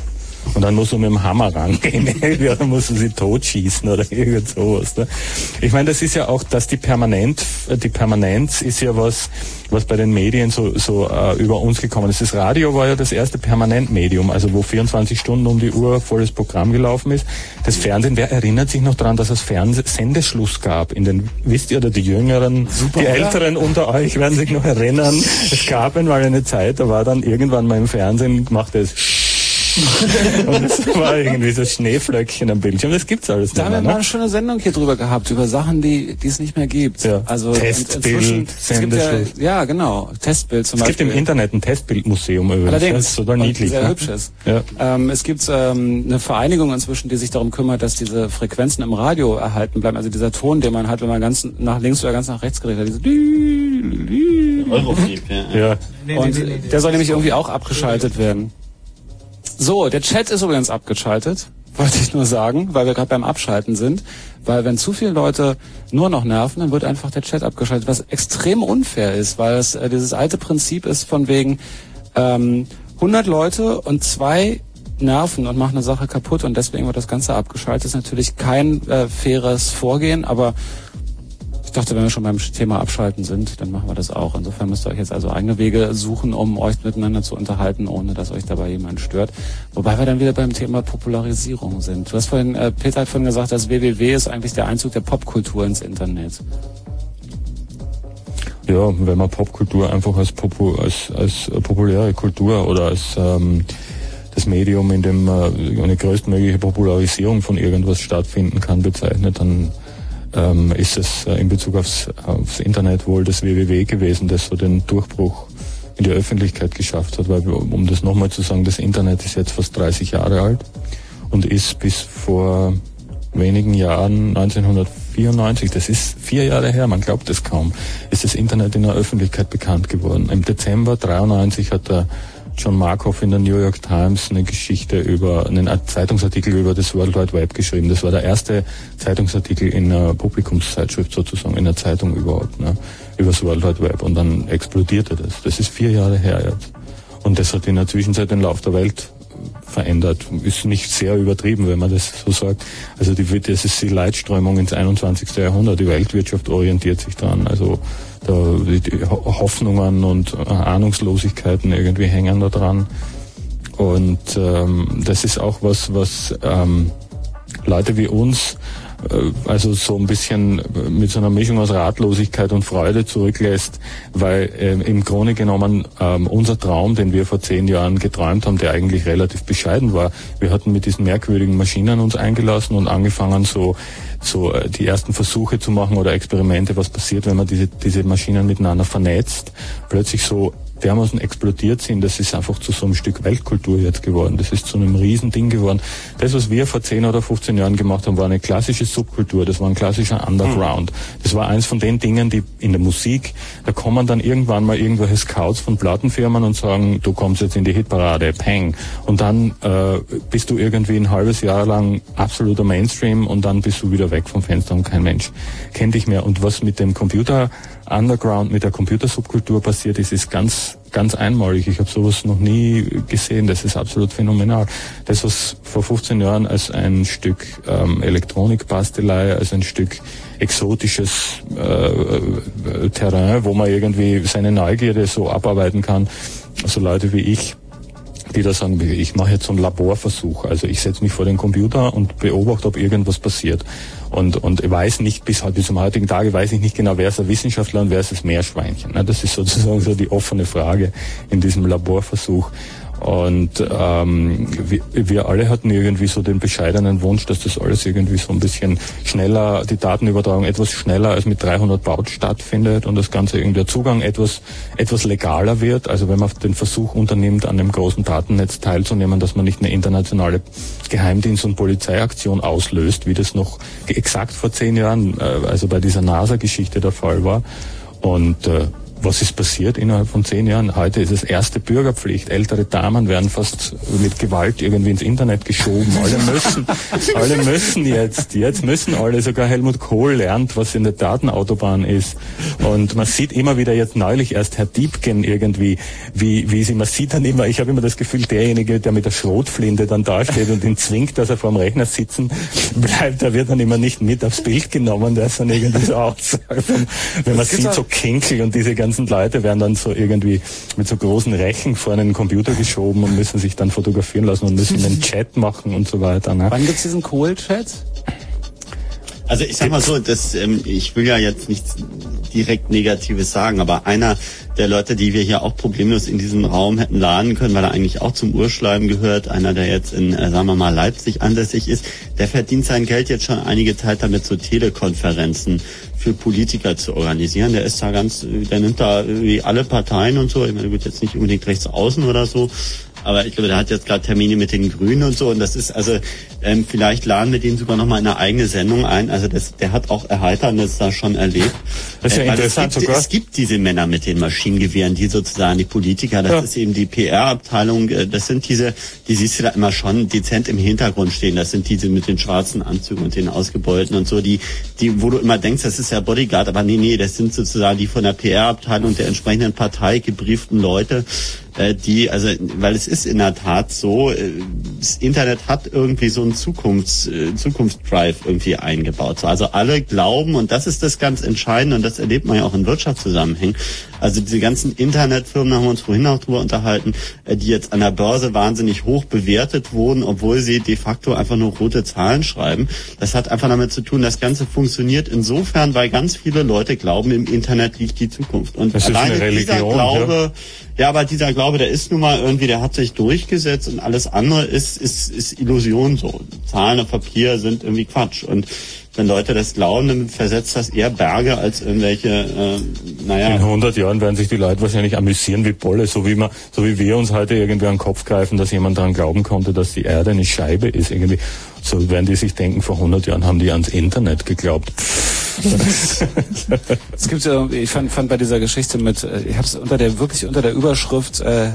Und dann musst du mit dem Hammer rangehen, dann musst du sie totschießen oder irgend sowas. Ne? Ich meine, das ist ja auch, dass die Permanent, die Permanenz ist ja was, was bei den Medien so, so äh, über uns gekommen ist. Das Radio war ja das erste Permanentmedium, also wo 24 Stunden um die Uhr volles Programm gelaufen ist. Das Fernsehen, wer erinnert sich noch daran, dass es Fernseh Sendeschluss gab in den, wisst ihr, oder die Jüngeren, die oder? Älteren unter euch werden sich noch erinnern. Es gab einmal eine Zeit, da war dann irgendwann mal im Fernsehen, gemacht es und es war irgendwie so Schneeflöckchen am Bildschirm. Das gibt's alles Da nicht haben mehr. wir mal Ne? eine schöne Sendung hier drüber gehabt, über Sachen, die, die es nicht mehr gibt. Ja. Also Testbild, inzwischen- es gibt ja, ja, genau, Testbild zum Es gibt Beispiel. im Internet ein Testbildmuseum übrigens. Allerdings. Das ist total niedlich. Sehr ne? hübsch ist. Ja. Ähm, es gibt ähm, eine Vereinigung inzwischen, die sich darum kümmert, dass diese Frequenzen im Radio erhalten bleiben. Also dieser Ton, den man hat, wenn man ganz nach links oder ganz nach rechts dreht, hat diese Euroflieg, ja. Ja. Und der soll nämlich irgendwie auch abgeschaltet werden. So, der Chat ist übrigens abgeschaltet, wollte ich nur sagen, weil wir gerade beim Abschalten sind. Weil wenn zu viele Leute nur noch nerven, dann wird einfach der Chat abgeschaltet, was extrem unfair ist, weil es äh, dieses alte Prinzip ist von wegen ähm, 100 Leute und zwei nerven und machen eine Sache kaputt und deswegen wird das Ganze abgeschaltet. Das ist natürlich kein äh, faires Vorgehen, aber ich dachte, wenn wir schon beim Thema Abschalten sind, dann machen wir das auch. Insofern müsst ihr euch jetzt also eigene Wege suchen, um euch miteinander zu unterhalten, ohne dass euch dabei jemand stört. Wobei wir dann wieder beim Thema Popularisierung sind. Du hast vorhin, äh, Peter hat vorhin gesagt, das WWW ist eigentlich der Einzug der Popkultur ins Internet. ja, wenn man Popkultur einfach als, Popu als, als populäre Kultur oder als ähm, das Medium, in dem äh, eine größtmögliche Popularisierung von irgendwas stattfinden kann, bezeichnet, dann ähm, ist es äh, in Bezug aufs, aufs Internet wohl das WWW gewesen, das so den Durchbruch in die Öffentlichkeit geschafft hat, weil um das nochmal zu sagen, das Internet ist jetzt fast 30 Jahre alt und ist bis vor wenigen Jahren, 1994, das ist vier Jahre her, man glaubt es kaum, ist das Internet in der Öffentlichkeit bekannt geworden. Im Dezember 93 hat der John Markov in der New York Times eine Geschichte über einen Zeitungsartikel über das World Wide Web geschrieben. Das war der erste Zeitungsartikel in einer Publikumszeitschrift sozusagen, in einer Zeitung überhaupt, ne, über das World Wide Web. Und dann explodierte das. Das ist vier Jahre her jetzt. Und das hat in der Zwischenzeit den Lauf der Welt verändert. Ist nicht sehr übertrieben, wenn man das so sagt. Also die, das ist die Leitströmung ins 21. Jahrhundert. Die Weltwirtschaft orientiert sich daran. Also da, Hoffnungen und Ahnungslosigkeiten irgendwie hängen da dran. Und ähm, das ist auch was, was ähm, Leute wie uns äh, also so ein bisschen mit so einer Mischung aus Ratlosigkeit und Freude zurücklässt, weil ähm, im Grunde genommen ähm, unser Traum, den wir vor zehn Jahren geträumt haben, der eigentlich relativ bescheiden war, wir hatten mit diesen merkwürdigen Maschinen uns eingelassen und angefangen so so äh, die ersten Versuche zu machen oder Experimente, was passiert, wenn man diese, diese Maschinen miteinander vernetzt, plötzlich so dermaßen explodiert sind, das ist einfach zu so einem Stück Weltkultur jetzt geworden. Das ist zu einem Riesending geworden. Das, was wir vor 10 oder 15 Jahren gemacht haben, war eine klassische Subkultur, das war ein klassischer Underground. Das war eins von den Dingen, die in der Musik, da kommen dann irgendwann mal irgendwelche Scouts von Plattenfirmen und sagen, du kommst jetzt in die Hitparade, peng. Und dann äh, bist du irgendwie ein halbes Jahr lang absoluter Mainstream und dann bist du wieder weg vom Fenster und kein Mensch kennt dich mehr. Und was mit dem Computer Underground mit der Computersubkultur passiert ist, ist ganz, ganz einmalig. Ich habe sowas noch nie gesehen. Das ist absolut phänomenal. Das, was vor 15 Jahren als ein Stück ähm, Elektronikbastelei, als ein Stück exotisches äh, äh, Terrain, wo man irgendwie seine Neugierde so abarbeiten kann, also Leute wie ich, die da sagen, ich mache jetzt so einen Laborversuch. Also ich setze mich vor den Computer und beobachte, ob irgendwas passiert. Und, und ich weiß nicht, bis, bis zum heutigen Tage weiß ich nicht genau, wer ist der Wissenschaftler und wer ist das Meerschweinchen. Das ist sozusagen so die offene Frage in diesem Laborversuch. Und ähm, wir, wir alle hatten irgendwie so den bescheidenen Wunsch, dass das alles irgendwie so ein bisschen schneller, die Datenübertragung etwas schneller als mit 300 Baut stattfindet und das Ganze irgendwie der Zugang etwas, etwas legaler wird. Also wenn man den Versuch unternimmt, an einem großen Datennetz teilzunehmen, dass man nicht eine internationale Geheimdienst- und Polizeiaktion auslöst, wie das noch exakt vor zehn Jahren, äh, also bei dieser NASA-Geschichte der Fall war. Und äh, was ist passiert innerhalb von zehn Jahren? Heute ist es erste Bürgerpflicht. Ältere Damen werden fast mit Gewalt irgendwie ins Internet geschoben. Alle müssen, alle müssen jetzt. Jetzt müssen alle. Sogar Helmut Kohl lernt, was in der Datenautobahn ist. Und man sieht immer wieder jetzt neulich erst Herr Diebken irgendwie, wie, wie sie, man sieht dann immer, ich habe immer das Gefühl, derjenige, der mit der Schrotflinte dann dasteht und ihn zwingt, dass er vor dem Rechner sitzen bleibt, der wird dann immer nicht mit aufs Bild genommen. Der ist dann irgendwie so aus. Wenn man sieht, so Kinkel und diese ganzen Leute werden dann so irgendwie mit so großen Rechen vor einen Computer geschoben und müssen sich dann fotografieren lassen und müssen einen Chat machen und so weiter. Ne? Wann gibt's diesen Kohl-Chat? Also ich sag mal so, das, ähm, ich will ja jetzt nichts direkt Negatives sagen, aber einer der Leute, die wir hier auch problemlos in diesem Raum hätten laden können, weil er eigentlich auch zum Urschleim gehört, einer, der jetzt in, äh, sagen wir mal, Leipzig ansässig ist, der verdient sein Geld jetzt schon einige Zeit damit, so Telekonferenzen für Politiker zu organisieren. Der ist da ganz, der nimmt da irgendwie alle Parteien und so, ich meine, wird jetzt nicht unbedingt rechts außen oder so, aber ich glaube, der hat jetzt gerade Termine mit den Grünen und so und das ist also ähm, vielleicht laden wir den sogar noch mal in eine eigene Sendung ein. Also das, der hat auch Erheiterndes da schon erlebt. Das ist ja Äh, interessant es gibt, sogar. es gibt diese Männer mit den Maschinengewehren, die sozusagen die Politiker, das Ja. ist eben die PR-Abteilung, äh, das sind diese, die siehst du da immer schon dezent im Hintergrund stehen. Das sind diese mit den schwarzen Anzügen und den Ausgebeulten und so, die, die, wo du immer denkst, das ist ja Bodyguard, aber nee, nee, das sind sozusagen die von der PR-Abteilung der entsprechenden Partei gebrieften Leute, die, also, weil es ist in der Tat so, äh, das Internet hat irgendwie so einen Zukunfts, äh, Zukunftsdrive irgendwie eingebaut. So, Also alle glauben, und das ist das ganz Entscheidende, und das erlebt man ja auch in Wirtschaftszusammenhängen, also diese ganzen Internetfirmen, haben wir uns vorhin auch drüber unterhalten, äh, die jetzt an der Börse wahnsinnig hoch bewertet wurden, obwohl sie de facto einfach nur rote Zahlen schreiben. Das hat einfach damit zu tun, das Ganze funktioniert insofern, weil ganz viele Leute glauben, im Internet liegt die Zukunft. Und Das ist alleine eine dieser Religion, Glaube, ja, aber dieser Glaube, der ist nun mal irgendwie, der hat sich durchgesetzt und alles andere ist, ist, ist Illusion so. Zahlen auf Papier sind irgendwie Quatsch. Und wenn Leute das glauben, dann versetzt das eher Berge als irgendwelche, äh, naja. In 100 Jahren werden sich die Leute wahrscheinlich amüsieren wie Bolle, so wie man, so wie wir uns heute irgendwie an den Kopf greifen, dass jemand daran glauben konnte, dass die Erde eine Scheibe ist. Irgendwie, so werden die sich denken, vor 100 Jahren haben die ans Internet geglaubt. Es gibt ja, ich fand, fand bei dieser Geschichte mit, äh, ich habe es unter der wirklich unter der Überschrift äh, äh,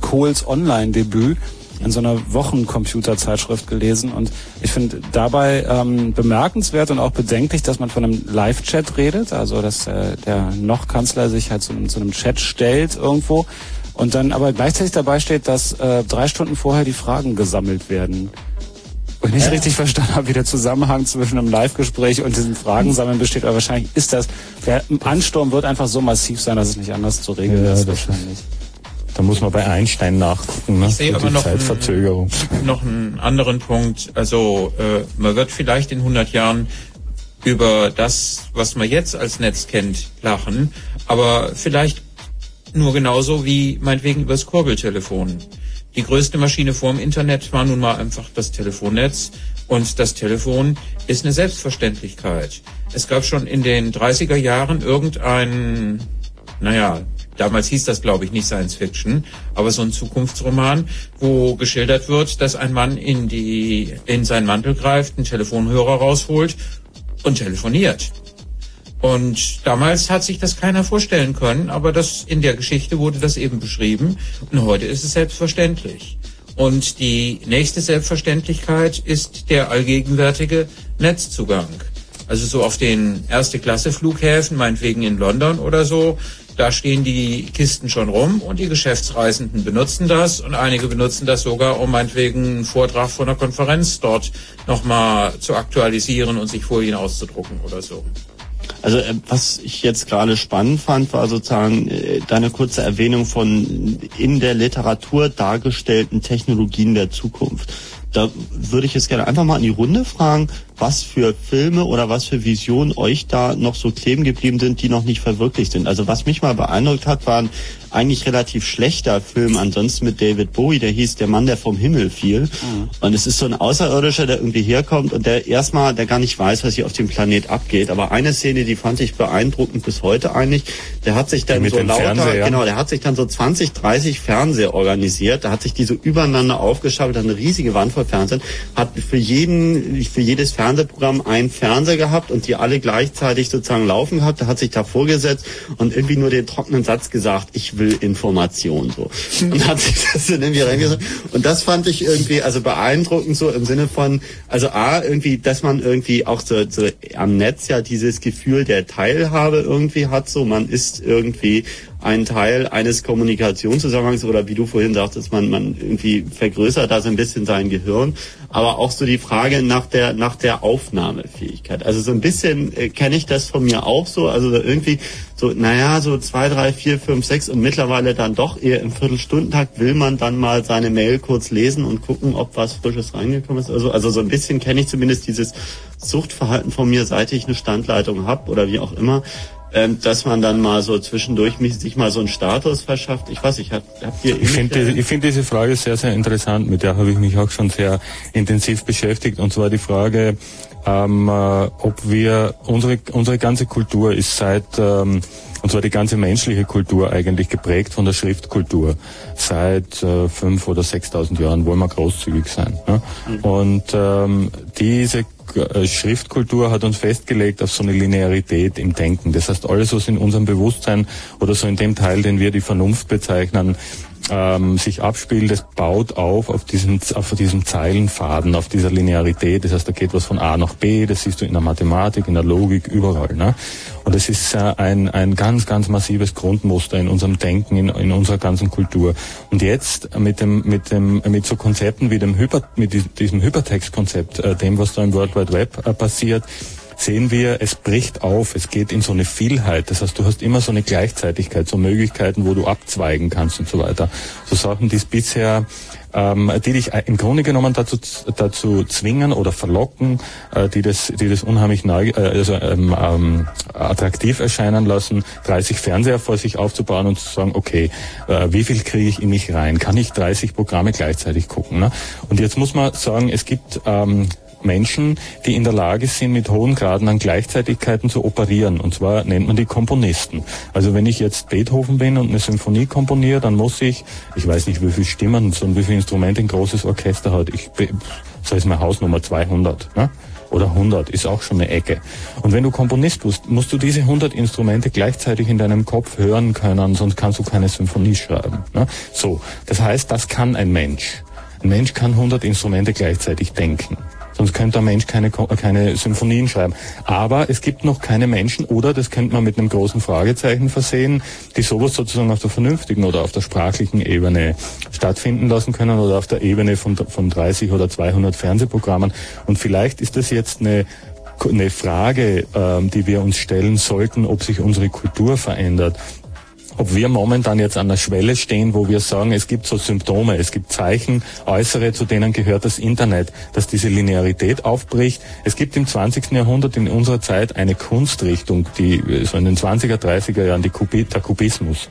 Kohls Online-Debüt in so einer Wochencomputerzeitschrift gelesen. Und ich finde dabei ähm, bemerkenswert und auch bedenklich, dass man von einem Live-Chat redet, also dass äh, der noch Kanzler sich halt zu einem, zu einem Chat stellt irgendwo. Und dann aber gleichzeitig dabei steht, dass äh, drei Stunden vorher die Fragen gesammelt werden. Und ich nicht richtig verstanden habe, wie der Zusammenhang zwischen einem Live-Gespräch und diesem Fragensammeln besteht, aber wahrscheinlich ist das, der Ansturm wird einfach so massiv sein, dass es nicht anders zu regeln Ja, ist wahrscheinlich. Da muss man bei Einstein nachgucken, ne? Ich sehe aber noch Zeitverzögerung. einen, noch einen anderen Punkt. Also äh, man wird vielleicht in 100 Jahren über das, was man jetzt als Netz kennt, lachen, aber vielleicht nur genauso wie meinetwegen über das Kurbeltelefon. Die größte Maschine vor dem Internet war nun mal einfach das Telefonnetz und das Telefon ist eine Selbstverständlichkeit. Es gab schon in den 30er Jahren irgendein, naja, damals hieß das glaube ich nicht Science Fiction, aber so ein Zukunftsroman, wo geschildert wird, dass ein Mann in die, in seinen Mantel greift, einen Telefonhörer rausholt und telefoniert. Und damals hat sich das keiner vorstellen können, aber das, in der Geschichte wurde das eben beschrieben und heute ist es selbstverständlich. Und die nächste Selbstverständlichkeit ist der allgegenwärtige Netzzugang. Also so auf den Erste-Klasse-Flughäfen, meinetwegen in London oder so, da stehen die Kisten schon rum und die Geschäftsreisenden benutzen das und einige benutzen das sogar, um meinetwegen einen Vortrag von einer Konferenz dort nochmal zu aktualisieren und sich Folien auszudrucken oder so. Also äh, was ich jetzt gerade spannend fand, war sozusagen äh, deine kurze Erwähnung von in der Literatur dargestellten Technologien der Zukunft. Da würde ich jetzt gerne einfach mal in die Runde fragen, was für Filme oder was für Visionen euch da noch so kleben geblieben sind, die noch nicht verwirklicht sind. Also was mich mal beeindruckt hat, war ein eigentlich relativ schlechter Film ansonsten mit David Bowie, der hieß Der Mann, der vom Himmel fiel. Und es ist so ein Außerirdischer, der irgendwie herkommt und der erstmal, der gar nicht weiß, was hier auf dem Planet abgeht. Aber eine Szene, die fand ich beeindruckend bis heute eigentlich, der hat sich dann so lauter, Fernseher? genau, der hat sich dann so 20, 30 Fernseher organisiert, da hat sich die so übereinander aufgeschaltet, eine riesige Wand voll Fernsehen, hat für jeden, für jedes Fernsehprogramm einen Fernseher gehabt und die alle gleichzeitig sozusagen laufen gehabt, der hat sich da vorgesetzt und irgendwie nur den trockenen Satz gesagt, ich will Information, so. Und hat sich das dann irgendwie reingesagt. Und das fand ich irgendwie, also beeindruckend so im Sinne von, also A, irgendwie, dass man irgendwie auch so, so am Netz ja dieses Gefühl der Teilhabe irgendwie hat, so man ist irgendwie ein Teil eines Kommunikationszusammenhangs oder wie du vorhin sagtest, man, man irgendwie vergrößert da so ein bisschen sein Gehirn, aber auch so die Frage nach der, nach der Aufnahmefähigkeit. Also so ein bisschen äh, kenne ich das von mir auch so, also irgendwie so, naja, so zwei, drei, vier, fünf, sechs und mittlerweile dann doch eher im Viertelstundentakt will man dann mal seine Mail kurz lesen und gucken, ob was Frisches reingekommen ist. Also, also so ein bisschen kenne ich zumindest dieses Suchtverhalten von mir, seit ich eine Standleitung habe oder wie auch immer, ähm, dass man dann mal so zwischendurch sich mal so einen Status verschafft. Ich weiß nicht, habt, habt ihr Ich finde ähnliche- ich finde diese Frage sehr, sehr interessant. Mit der habe ich mich auch schon sehr intensiv beschäftigt. Und zwar die Frage, ähm, äh, ob wir, unsere, unsere ganze Kultur ist seit, ähm, und zwar die ganze menschliche Kultur eigentlich geprägt von der Schriftkultur. Seit äh, fünf oder 6.000 Jahren wollen wir großzügig sein. Ne? Und ähm, diese äh, Schriftkultur hat uns festgelegt auf so eine Linearität im Denken. Das heißt, alles, was in unserem Bewusstsein oder so in dem Teil, den wir die Vernunft bezeichnen, ähm, sich abspielt, das baut auf auf diesem, auf diesem Zeilenfaden, auf dieser Linearität. Das heißt, da geht was von A nach B, das siehst du in der Mathematik, in der Logik, überall. Ne? Und es ist äh, ein, ein ganz, ganz massives Grundmuster in unserem Denken, in, in unserer ganzen Kultur. Und jetzt mit dem, mit dem, mit so Konzepten wie dem Hyper, mit diesem Hypertext-Konzept, äh, dem, was da im World Wide Web äh, passiert, sehen wir, es bricht auf, es geht in so eine Vielheit. Das heißt, du hast immer so eine Gleichzeitigkeit, so Möglichkeiten, wo du abzweigen kannst und so weiter. So Sachen, die es bisher ähm, die dich im Grunde genommen dazu, dazu zwingen oder verlocken, äh, die das, die das unheimlich neu, äh, also, ähm, ähm, attraktiv erscheinen lassen, 30 Fernseher vor sich aufzubauen und zu sagen, okay, äh, wie viel kriege ich in mich rein? Kann ich 30 Programme gleichzeitig gucken? Ne? Und jetzt muss man sagen, es gibt ähm, Menschen, die in der Lage sind, mit hohen Graden an Gleichzeitigkeiten zu operieren. Und zwar nennt man die Komponisten. Also wenn ich jetzt Beethoven bin und eine Symphonie komponiere, dann muss ich, ich weiß nicht, wie viele Stimmen und wie viele Instrumente ein großes Orchester hat. Ich, so ist meine Hausnummer 200. Ne? oder 100 ist auch schon eine Ecke. Und wenn du Komponist bist, musst du diese 100 Instrumente gleichzeitig in deinem Kopf hören können, sonst kannst du keine Symphonie schreiben. Ne? So, das heißt, das kann ein Mensch. Ein Mensch kann 100 Instrumente gleichzeitig denken. Sonst könnte ein Mensch keine, Ko- keine Symphonien schreiben. Aber es gibt noch keine Menschen, oder das könnte man mit einem großen Fragezeichen versehen, die sowas sozusagen auf der vernünftigen oder auf der sprachlichen Ebene stattfinden lassen können oder auf der Ebene von, von 30 oder 200 Fernsehprogrammen. Und vielleicht ist das jetzt eine eine Frage, ähm, die wir uns stellen sollten, ob sich unsere Kultur verändert ob wir momentan jetzt an der Schwelle stehen, wo wir sagen, es gibt so Symptome, es gibt Zeichen, äußere, zu denen gehört das Internet, dass diese Linearität aufbricht. Es gibt im 20. Jahrhundert in unserer Zeit eine Kunstrichtung, die äh, so in den 20er, 30er Jahren, die Kubi, der Kubismus.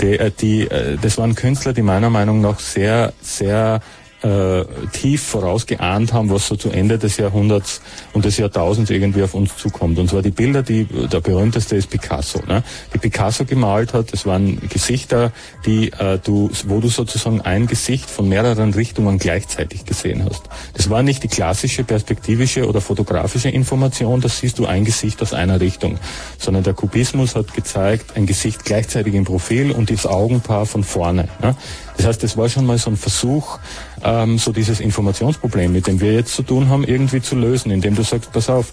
Die, äh, die, äh, das waren Künstler, die meiner Meinung nach sehr, sehr äh, tief vorausgeahnt haben, was so zu Ende des Jahrhunderts und des Jahrtausends irgendwie auf uns zukommt. Und zwar die Bilder, die der berühmteste ist Picasso. Ne? Die Picasso gemalt hat, das waren Gesichter, die äh, du, wo du sozusagen ein Gesicht von mehreren Richtungen gleichzeitig gesehen hast. Das war nicht die klassische perspektivische oder fotografische Information, das siehst du ein Gesicht aus einer Richtung, sondern der Kubismus hat gezeigt, ein Gesicht gleichzeitig im Profil und das Augenpaar von vorne. Ne? Das heißt, das war schon mal so ein Versuch, ähm, so dieses Informationsproblem, mit dem wir jetzt zu tun haben, irgendwie zu lösen, indem du sagst, pass auf,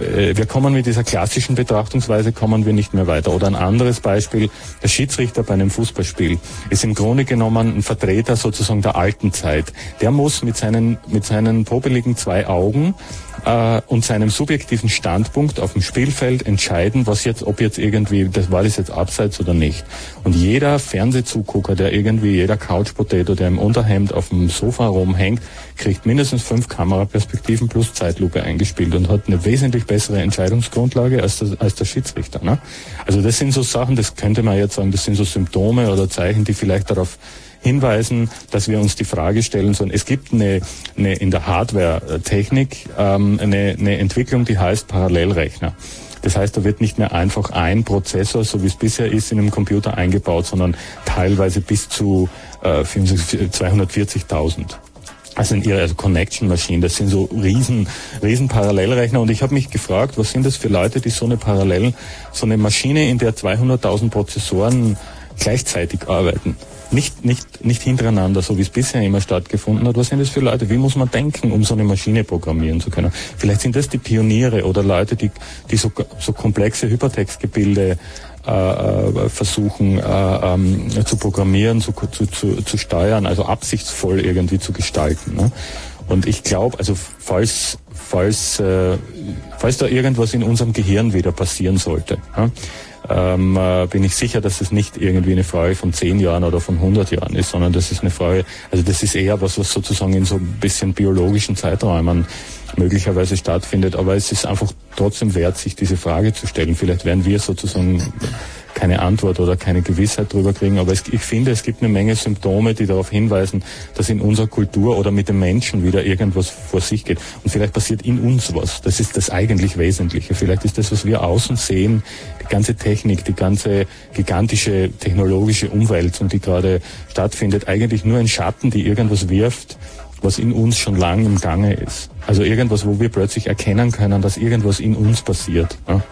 äh, wir kommen mit dieser klassischen Betrachtungsweise kommen wir nicht mehr weiter. Oder ein anderes Beispiel, der Schiedsrichter bei einem Fußballspiel ist im Grunde genommen ein Vertreter sozusagen der alten Zeit. Der muss mit seinen, mit seinen popeligen zwei Augen äh, und seinem subjektiven Standpunkt auf dem Spielfeld entscheiden, was jetzt, ob jetzt irgendwie, das war das jetzt abseits oder nicht. Und jeder Fernsehzugucker, der irgendwie, jeder Couchpotato, der im Unterhemd auf dem Sofa rumhängt, kriegt mindestens fünf Kameraperspektiven plus Zeitlupe eingespielt und hat eine wesentlich bessere Entscheidungsgrundlage als der, als der Schiedsrichter. Ne? Also das sind so Sachen, das könnte man jetzt sagen, das sind so Symptome oder Zeichen, die vielleicht darauf hinweisen, dass wir uns die Frage stellen sollen. Es gibt eine, eine in der Hardware-Technik ähm, eine, eine Entwicklung, die heißt Parallelrechner. Das heißt, da wird nicht mehr einfach ein Prozessor, so wie es bisher ist, in einem Computer eingebaut, sondern teilweise bis zu äh, 240.000. Also in ihrer Connection Machine, das sind so riesen, riesen Parallelrechner. Und ich habe mich gefragt, was sind das für Leute, die so eine Parallel, so eine Maschine, in der 200.000 Prozessoren gleichzeitig arbeiten. Nicht, nicht, nicht hintereinander, so wie es bisher immer stattgefunden hat. Was sind das für Leute? Wie muss man denken, um so eine Maschine programmieren zu können? Vielleicht sind das die Pioniere oder Leute, die, die so, so komplexe Hypertextgebilde äh, äh, versuchen äh, ähm, zu programmieren, zu, zu, zu, zu steuern, also absichtsvoll irgendwie zu gestalten. Ne? Und ich glaube, also falls, falls, äh, falls da irgendwas in unserem Gehirn wieder passieren sollte, ne? Ähm, äh, bin ich sicher, dass es nicht irgendwie eine Frage von zehn Jahren oder von 100 Jahren ist, sondern das ist eine Frage, also das ist eher was, was sozusagen in so ein bisschen biologischen Zeiträumen möglicherweise stattfindet, aber es ist einfach trotzdem wert, sich diese Frage zu stellen. Vielleicht werden wir sozusagen keine Antwort oder keine Gewissheit drüber kriegen, aber es, ich finde, es gibt eine Menge Symptome, die darauf hinweisen, dass in unserer Kultur oder mit dem Menschen wieder irgendwas vor sich geht. Und vielleicht passiert in uns was. Das ist das eigentlich Wesentliche. Vielleicht ist das, was wir außen sehen, die ganze Technik, die ganze gigantische technologische Umwälzung, die gerade stattfindet, eigentlich nur ein Schatten, die irgendwas wirft, was in uns schon lang im Gange ist. Also irgendwas, wo wir plötzlich erkennen können, dass irgendwas in uns passiert. Ja?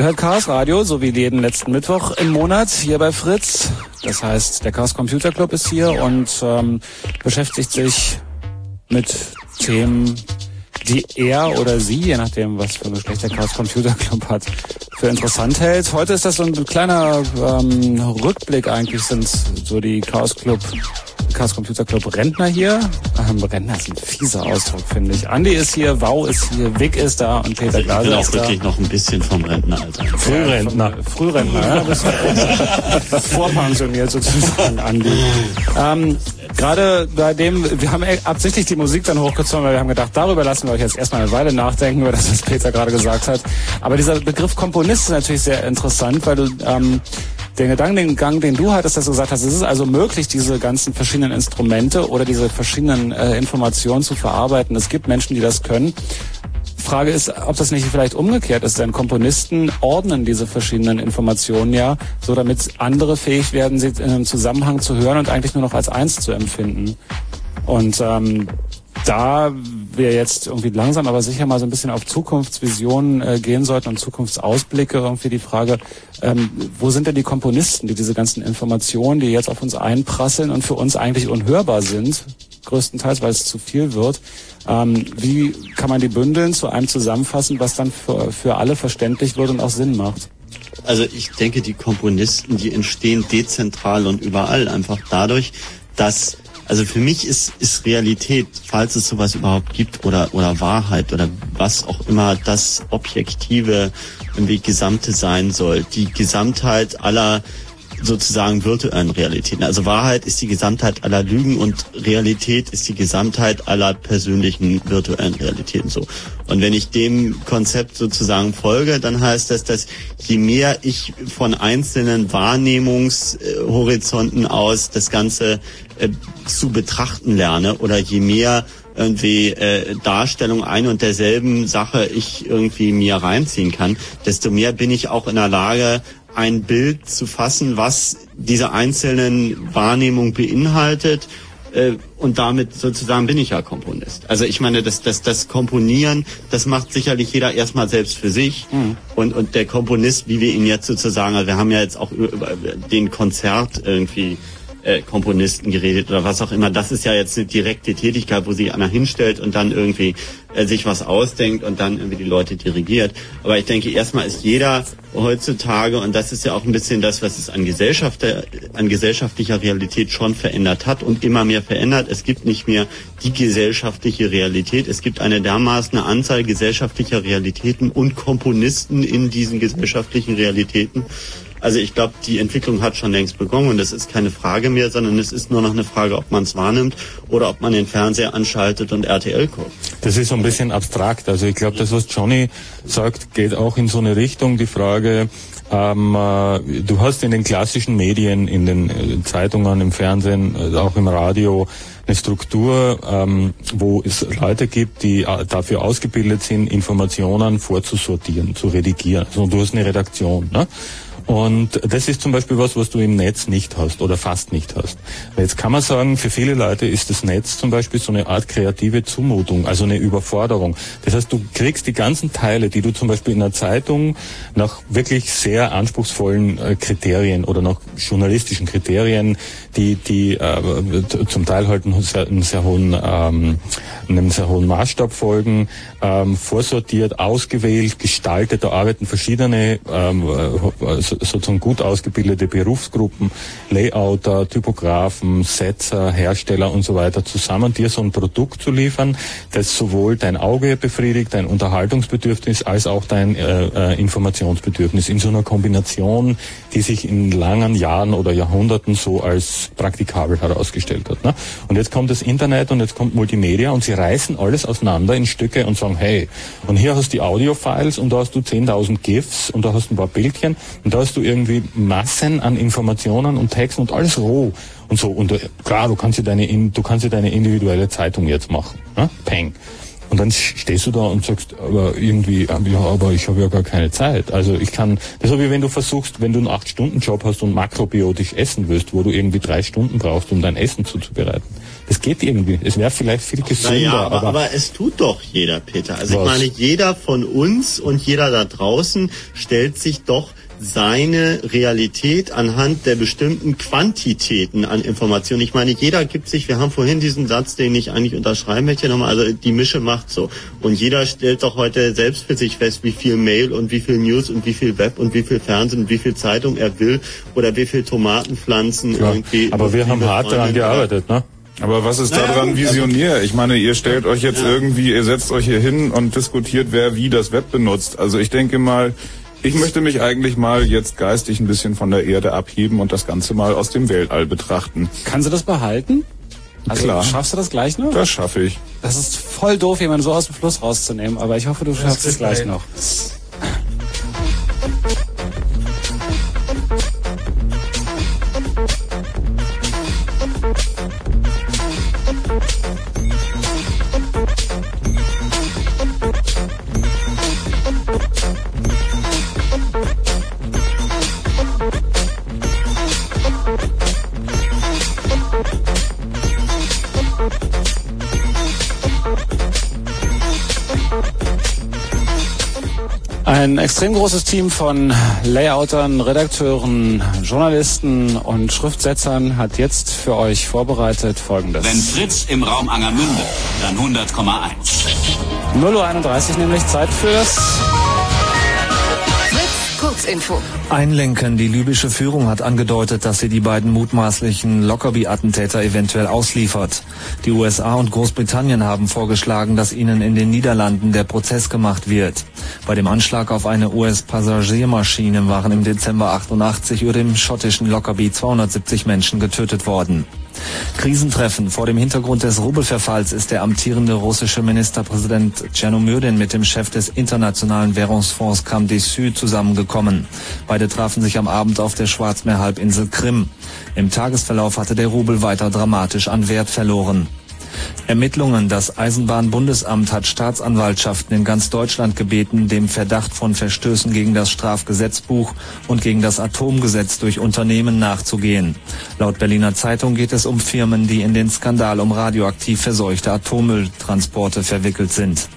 Ihr hört Chaos Radio, so wie jeden letzten Mittwoch im Monat hier bei Fritz. Das heißt, der Chaos Computer Club ist hier und ähm, beschäftigt sich mit Themen, die er oder sie, je nachdem, was für ein Geschlecht der Chaos Computer Club hat, für interessant hält. Heute ist das so ein kleiner ähm, Rückblick eigentlich, sind so die Chaos Club Chaos Computer Club Rentner hier. Ähm, Rentner ist ein fieser Ausdruck, finde ich. Andi ist hier, Wow ist hier, Vic ist da und Peter Also ich Glaser bin auch ist da. wirklich noch ein bisschen vom Rentneralter. Frührentner. Frührentner, ja. Bist vorpensioniert sozusagen, Andi. Ähm, Gerade bei dem, wir haben absichtlich die Musik dann hochgezogen, weil wir haben gedacht, darüber lassen wir euch jetzt erstmal eine Weile nachdenken, über das, was Peter gerade gesagt hat. Aber dieser Begriff Komponist ist natürlich sehr interessant, weil du ähm, den Gedankengang, den du hattest, dass du gesagt hast, es ist also möglich, diese ganzen verschiedenen Instrumente oder diese verschiedenen äh, Informationen zu verarbeiten. Es gibt Menschen, die das können. Frage ist, ob das nicht vielleicht umgekehrt ist, denn Komponisten ordnen diese verschiedenen Informationen ja, so damit andere fähig werden, sie in einem Zusammenhang zu hören und eigentlich nur noch als eins zu empfinden. Und ähm, da wir jetzt irgendwie langsam, aber sicher mal so ein bisschen auf Zukunftsvisionen äh, gehen sollten und Zukunftsausblicke, irgendwie die Frage, ähm, wo sind denn die Komponisten, die diese ganzen Informationen, die jetzt auf uns einprasseln und für uns eigentlich unhörbar sind, größtenteils, weil es zu viel wird, ähm, wie kann man die bündeln, zu einem zusammenfassen, was dann für, für alle verständlich wird und auch Sinn macht? Also ich denke, die Komponisten, die entstehen dezentral und überall einfach dadurch, dass also für mich ist, ist Realität, falls es sowas überhaupt gibt, oder, oder Wahrheit oder was auch immer das Objektive irgendwie Gesamte sein soll. Die Gesamtheit aller sozusagen virtuellen Realitäten. Also Wahrheit ist die Gesamtheit aller Lügen und Realität ist die Gesamtheit aller persönlichen virtuellen Realitäten so. Und wenn ich dem Konzept sozusagen folge, dann heißt das, dass je mehr ich von einzelnen Wahrnehmungshorizonten aus das Ganze äh, zu betrachten lerne oder je mehr irgendwie äh, Darstellung ein und derselben Sache ich irgendwie mir reinziehen kann, desto mehr bin ich auch in der Lage, ein Bild zu fassen, was diese einzelnen Wahrnehmungen beinhaltet. Äh, und damit sozusagen bin ich ja Komponist. Also ich meine, das, das, das Komponieren, das macht sicherlich jeder erstmal selbst für sich. Und, und der Komponist, wie wir ihn jetzt sozusagen, also wir haben ja jetzt auch über den Konzert irgendwie äh, Komponisten geredet oder was auch immer. Das ist ja jetzt eine direkte Tätigkeit, wo sich einer hinstellt und dann irgendwie äh, sich was ausdenkt und dann irgendwie die Leute dirigiert. Aber ich denke, erstmal ist jeder heutzutage, und das ist ja auch ein bisschen das, was es an, Gesellschaft, an gesellschaftlicher Realität schon verändert hat und immer mehr verändert. Es gibt nicht mehr die gesellschaftliche Realität. Es gibt eine dermaßen Anzahl gesellschaftlicher Realitäten und Komponisten in diesen gesellschaftlichen Realitäten. Also ich glaube, die Entwicklung hat schon längst begonnen und es ist keine Frage mehr, sondern es ist nur noch eine Frage, ob man es wahrnimmt oder ob man den Fernseher anschaltet und RTL guckt. Das ist so ein bisschen abstrakt. Also ich glaube, das, was Johnny sagt, geht auch in so eine Richtung. Die Frage, ähm, äh, du hast in den klassischen Medien, in den äh, Zeitungen, im Fernsehen, äh, auch im Radio eine Struktur, ähm, wo es Leute gibt, die dafür ausgebildet sind, Informationen vorzusortieren, zu redigieren. Also du hast eine Redaktion. Ne? Und das ist zum Beispiel was, was du im Netz nicht hast oder fast nicht hast. Jetzt kann man sagen, für viele Leute ist das Netz zum Beispiel so eine Art kreative Zumutung, also eine Überforderung. Das heißt, du kriegst die ganzen Teile, die du zum Beispiel in einer Zeitung nach wirklich sehr anspruchsvollen äh, Kriterien oder nach journalistischen Kriterien, die, die äh, zum Teil halt einen sehr, einen sehr hohen, ähm, einem sehr hohen Maßstab folgen, ähm, vorsortiert, ausgewählt, gestaltet. Da arbeiten verschiedene ähm, äh, sozusagen gut ausgebildete Berufsgruppen, Layouter, Typografen, Setzer, Hersteller und so weiter zusammen, dir so ein Produkt zu liefern, das sowohl dein Auge befriedigt, dein Unterhaltungsbedürfnis, als auch dein äh, äh, Informationsbedürfnis in so einer Kombination, die sich in langen Jahren oder Jahrhunderten so als praktikabel herausgestellt hat. Ne? Und jetzt kommt das Internet und jetzt kommt Multimedia und sie reißen alles auseinander in Stücke und sagen, hey, und hier hast du die Audio-Files und da hast du 10.000 GIFs und da hast du ein paar Bildchen und da hast du irgendwie Massen an Informationen und Texten und alles roh und so. Und äh, klar, du kannst dir deine, in- du kannst dir deine individuelle Zeitung jetzt machen. Ne? Peng. Und dann stehst du da und sagst, aber irgendwie, ja, aber ich habe ja gar keine Zeit. Also ich kann, das ist so wie wenn du versuchst, wenn du einen 8-Stunden-Job hast und makrobiotisch essen willst, wo du irgendwie drei Stunden brauchst, um dein Essen zuzubereiten. Es geht irgendwie. Es wäre vielleicht viel gesünder. Naja, aber, aber, aber es tut doch jeder, Peter. Also Was? ich meine, jeder von uns und jeder da draußen stellt sich doch seine Realität anhand der bestimmten Quantitäten an Informationen. Ich meine, jeder gibt sich, wir haben vorhin diesen Satz, den ich eigentlich unterschreiben möchte nochmal, also die Mische macht so. Und jeder stellt doch heute selbst für sich fest, wie viel Mail und wie viel News und wie viel Web und wie viel Fernsehen und wie viel Zeitung er will oder wie viel Tomatenpflanzen ja, irgendwie. aber wir haben hart daran gearbeitet, ne? Aber was ist Naja, daran gut, visionär? Ich meine, ihr stellt euch jetzt irgendwie, ihr setzt euch hier hin und diskutiert, wer wie das Web benutzt. Also ich denke mal, ich möchte mich eigentlich mal jetzt geistig ein bisschen von der Erde abheben und das Ganze mal aus dem Weltall betrachten. Kannst du das behalten? Also Klar. schaffst du das gleich noch? Das schaffe ich. Das ist voll doof, jemanden so aus dem Fluss rauszunehmen, aber ich hoffe, du schaffst es gleich noch. Ein extrem großes Team von Layoutern, Redakteuren, Journalisten und Schriftsetzern hat jetzt für euch vorbereitet folgendes. Wenn Fritz im Raum Angermünde, dann 100,1. 0.31 Uhr nämlich Zeit für das Kurzinfo. Einlenken. Die libysche Führung hat angedeutet, dass sie die beiden mutmaßlichen Lockerbie-Attentäter eventuell ausliefert. Die USA und Großbritannien haben vorgeschlagen, dass ihnen in den Niederlanden der Prozess gemacht wird. Bei dem Anschlag auf eine US-Passagiermaschine waren im Dezember 88 über dem schottischen Lockerbie 270 Menschen getötet worden. Krisentreffen. Vor dem Hintergrund des Rubelverfalls ist der amtierende russische Ministerpräsident Tschernomyrdin mit dem Chef des Internationalen Währungsfonds Cam Dessus zusammengekommen. Beide trafen sich am Abend auf der Schwarzmeerhalbinsel Krim. Im Tagesverlauf hatte der Rubel weiter dramatisch an Wert verloren. Ermittlungen. Das Eisenbahnbundesamt hat Staatsanwaltschaften in ganz Deutschland gebeten, dem Verdacht von Verstößen gegen das Strafgesetzbuch und gegen das Atomgesetz durch Unternehmen nachzugehen. Laut Berliner Zeitung geht es um Firmen, die in den Skandal um radioaktiv verseuchte Atommülltransporte verwickelt sind.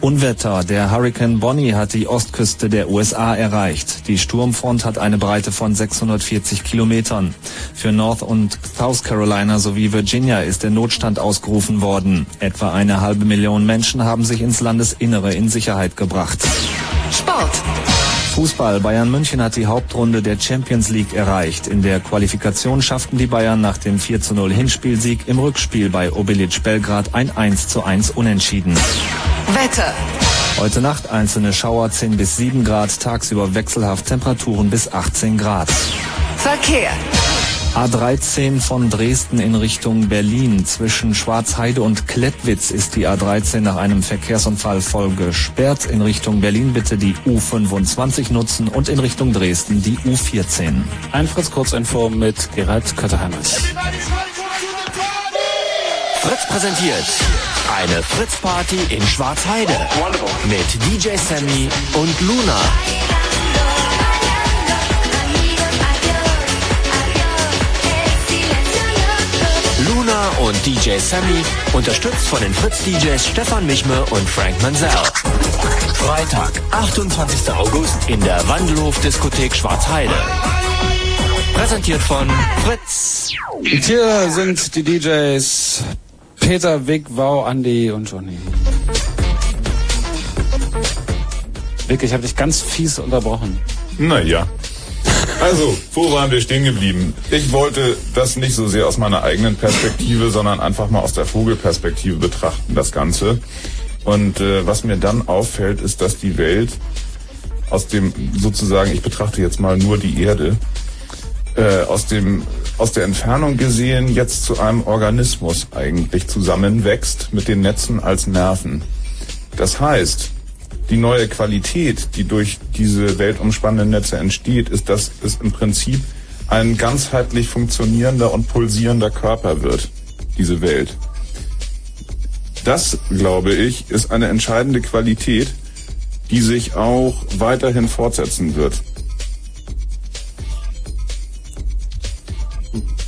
Unwetter. Der Hurricane Bonnie hat die Ostküste der USA erreicht. Die Sturmfront hat eine Breite von 640 Kilometern. Für North und South Carolina sowie Virginia ist der Notstand ausgerufen worden. Etwa eine halbe Million Menschen haben sich ins Landesinnere in Sicherheit gebracht. Sport. Fußball. Bayern München hat die Hauptrunde der Champions League erreicht. In der Qualifikation schafften die Bayern nach dem 4 zu 0 Hinspielsieg im Rückspiel bei Obilic Belgrad ein 1 zu 1 Unentschieden. Wetter. Heute Nacht einzelne Schauer 10 bis 7 Grad, tagsüber wechselhaft Temperaturen bis 18 Grad. Verkehr. A13 von Dresden in Richtung Berlin. Zwischen Schwarzheide und Klettwitz ist die A13 nach einem Verkehrsunfall voll gesperrt. In Richtung Berlin bitte die U25 nutzen und in Richtung Dresden die U14. Ein Fritz Kurzinfo mit Gerald Kötterheinrich. Fritz präsentiert eine Fritz-Party in Schwarzheide mit DJ Sammy und Luna. Und DJ Sammy, unterstützt von den Fritz-DJs Stefan Michme und Frank Mansell. Freitag, 28. August in der Wandelhof-Diskothek Schwarzheide. Präsentiert von Fritz. Und hier sind die DJs Peter, Vic, Wow, Andy und Johnny. Vic, ich habe dich ganz fies unterbrochen. Naja. Also, wo waren wir stehen geblieben? Ich wollte das nicht so sehr aus meiner eigenen Perspektive, sondern einfach mal aus der Vogelperspektive betrachten, das Ganze. Und äh, was mir dann auffällt, ist, dass die Welt aus dem, sozusagen, ich betrachte jetzt mal nur die Erde, äh, aus dem aus der Entfernung gesehen jetzt zu einem Organismus eigentlich zusammenwächst mit den Netzen als Nerven. Das heißt, die neue Qualität, die durch diese weltumspannenden Netze entsteht, ist, dass es im Prinzip ein ganzheitlich funktionierender und pulsierender Körper wird, diese Welt. Das, glaube ich, ist eine entscheidende Qualität, die sich auch weiterhin fortsetzen wird.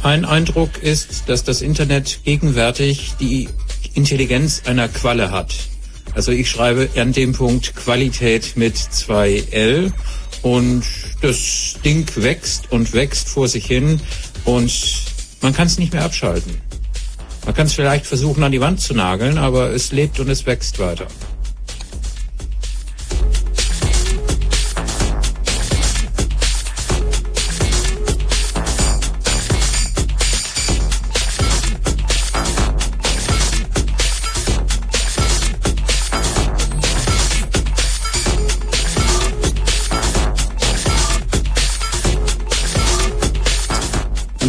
Ein Eindruck ist, dass das Internet gegenwärtig die Intelligenz einer Qualle hat. Also ich schreibe an dem Punkt Qualität mit zwei L und das Ding wächst und wächst vor sich hin und man kann es nicht mehr abschalten. Man kann es vielleicht versuchen an die Wand zu nageln, aber es lebt und es wächst weiter.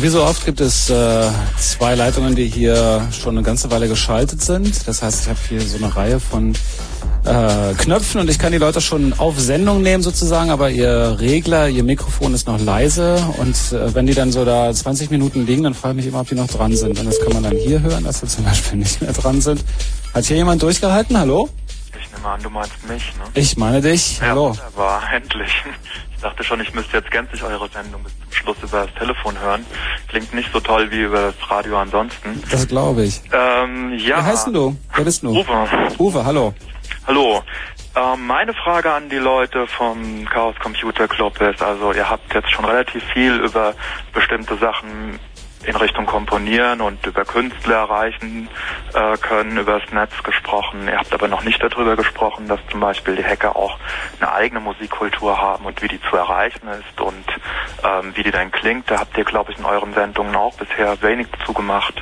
Wie so oft gibt es äh, zwei Leitungen, die hier schon eine ganze Weile geschaltet sind. Das heißt, ich habe hier so eine Reihe von äh, Knöpfen und ich kann die Leute schon auf Sendung nehmen sozusagen, aber ihr Regler, ihr Mikrofon ist noch leise und äh, wenn die dann so da 20 Minuten liegen, dann frage ich mich immer, ob die noch dran sind. Und das kann man dann hier hören, dass sie zum Beispiel nicht mehr dran sind. Hat hier jemand durchgehalten? Hallo? Ich nehme an, du meinst mich, ne? Ich meine dich. Ja, Hallo. wunderbar, endlich. Ich dachte schon, ich müsste jetzt gänzlich eure Sendung bis zum Schluss über das Telefon hören. Klingt nicht so toll wie über das Radio ansonsten. Das glaube ich. Ähm, ja. Wer heißt denn du? Wer bist du? Uwe. Uwe, hallo. Hallo. Ähm, meine Frage an die Leute vom Chaos Computer Club ist, also ihr habt jetzt schon relativ viel über bestimmte Sachen in Richtung Komponieren und über Künstler erreichen äh, können, über das Netz gesprochen. Ihr habt aber noch nicht darüber gesprochen, dass zum Beispiel die Hacker auch eine eigene Musikkultur haben und wie die zu erreichen ist und ähm, wie die dann klingt. Da habt ihr, glaube ich, in euren Sendungen auch bisher wenig dazu gemacht.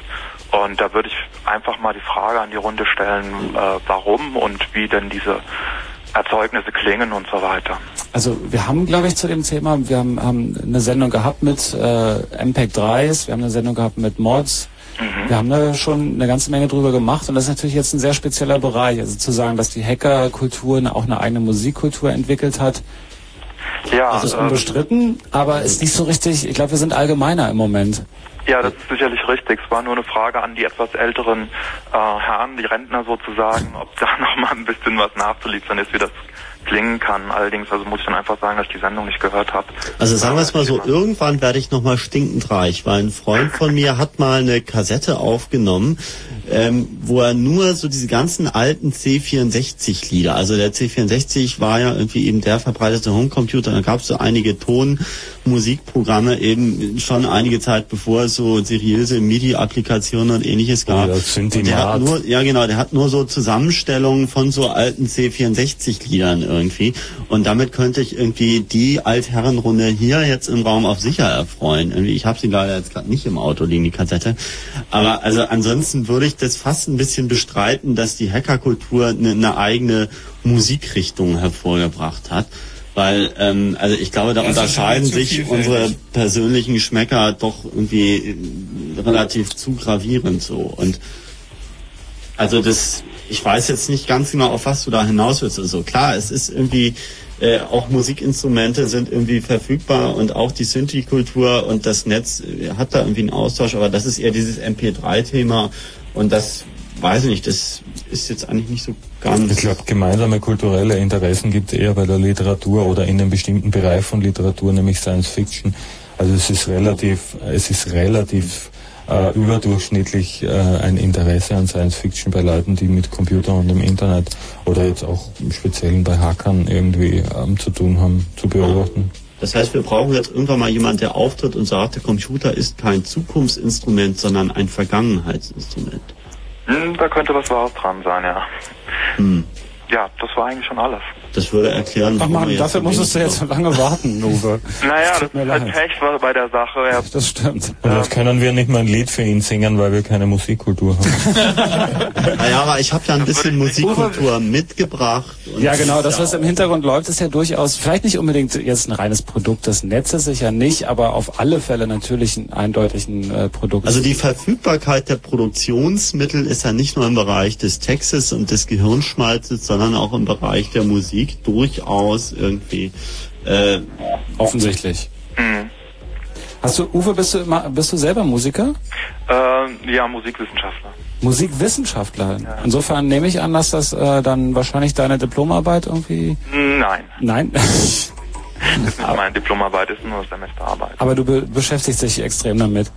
Und da würde ich einfach mal die Frage an die Runde stellen, äh, warum und wie denn diese Erzeugnisse klingen und so weiter. Also wir haben, glaube ich, zu dem Thema, wir haben, haben eine Sendung gehabt mit äh, MPEG 3s, wir haben eine Sendung gehabt mit Mods. Wir haben da schon eine ganze Menge drüber gemacht und das ist natürlich jetzt ein sehr spezieller Bereich. Also zu sagen, dass die Hackerkultur auch eine eigene Musikkultur entwickelt hat, Ja, das ist ähm, unbestritten, aber ist nicht so richtig, ich glaube, wir sind allgemeiner im Moment. Ja, das ist sicherlich richtig. Es war nur eine Frage an die etwas älteren äh, Herren, die Rentner sozusagen, ob da noch mal ein bisschen was nachzuliefern ist, wie das klingen kann. Allerdings, also muss ich dann einfach sagen, dass ich die Sendung nicht gehört habe. Also sagen wir es mal so, irgendwann werde ich nochmal stinkend reich, weil ein Freund von mir hat mal eine Kassette aufgenommen, ähm, wo er nur so diese ganzen alten C64-Lieder, also der C64 war ja irgendwie eben der verbreitete Homecomputer, da gab es so einige Tonmusikprogramme eben schon einige Zeit bevor es so seriöse MIDI-Applikationen und ähnliches gab. Oder Und der hat nur, ja genau, der hat nur so Zusammenstellungen von so alten C64-Liedern irgendwie. Und damit könnte ich irgendwie die Altherrenrunde hier jetzt im Raum auf sicher erfreuen. Irgendwie, ich habe sie leider jetzt gerade nicht im Auto liegen, die Kassette. Aber also ansonsten würde ich das fast ein bisschen bestreiten, dass die Hackerkultur eine, eine eigene Musikrichtung hervorgebracht hat. Weil, ähm, also ich glaube, da Das unterscheiden sich unsere persönlichen Schmecker doch irgendwie relativ zu gravierend so. Und also das, ich weiß jetzt nicht ganz genau, auf was du da hinaus willst. Also klar, es ist irgendwie, äh, auch Musikinstrumente sind irgendwie verfügbar und auch die Synthi-Kultur und das Netz äh, hat da irgendwie einen Austausch, aber das ist eher dieses MP3-Thema und das weiß ich nicht, das ist jetzt eigentlich nicht so ganz. Ich glaube, gemeinsame kulturelle Interessen gibt es eher bei der Literatur oder in einem bestimmten Bereich von Literatur, nämlich Science Fiction. Also es ist relativ, es ist relativ äh, überdurchschnittlich äh, ein Interesse an Science Fiction bei Leuten, die mit Computer und dem Internet oder jetzt auch im Speziellen bei Hackern irgendwie ähm, zu tun haben, zu beobachten. Das heißt, wir brauchen jetzt irgendwann mal jemand, der auftritt und sagt, der Computer ist kein Zukunftsinstrument, sondern ein Vergangenheitsinstrument. Hm, da könnte was Wahres dran sein, ja. Hm. Ja, das war eigentlich schon alles. Das würde erklären, Ach man, dafür musstest du jetzt so lange warten, Uwe. Naja, das tut mir ist halt leid. Pech war bei der Sache. Ja, Das stimmt. Und jetzt können wir nicht mal ein Lied für ihn singen, weil wir keine Musikkultur haben. Naja, aber ich habe ja ein bisschen Musikkultur mitgebracht. und Ja, genau. Das, was im Hintergrund läuft, ist ja durchaus vielleicht nicht unbedingt jetzt ein reines Produkt des Netzes, sicher nicht, aber auf alle Fälle natürlich ein eindeutigen äh, Produkt. Also die Verfügbarkeit der Produktionsmittel ist ja nicht nur im Bereich des Textes und des Gehirnschmalzes, sondern auch im Bereich der Musik durchaus irgendwie. Äh, offensichtlich. hm. Hast du, Uwe, bist du, bist du selber Musiker? Ähm, ja Musikwissenschaftler. Musikwissenschaftler. Insofern nehme ich an, dass das äh, dann wahrscheinlich deine Diplomarbeit irgendwie. Nein, Nein. ist nicht meine Diplomarbeit, ist nur Semesterarbeit. Aber du be beschäftigst dich extrem damit.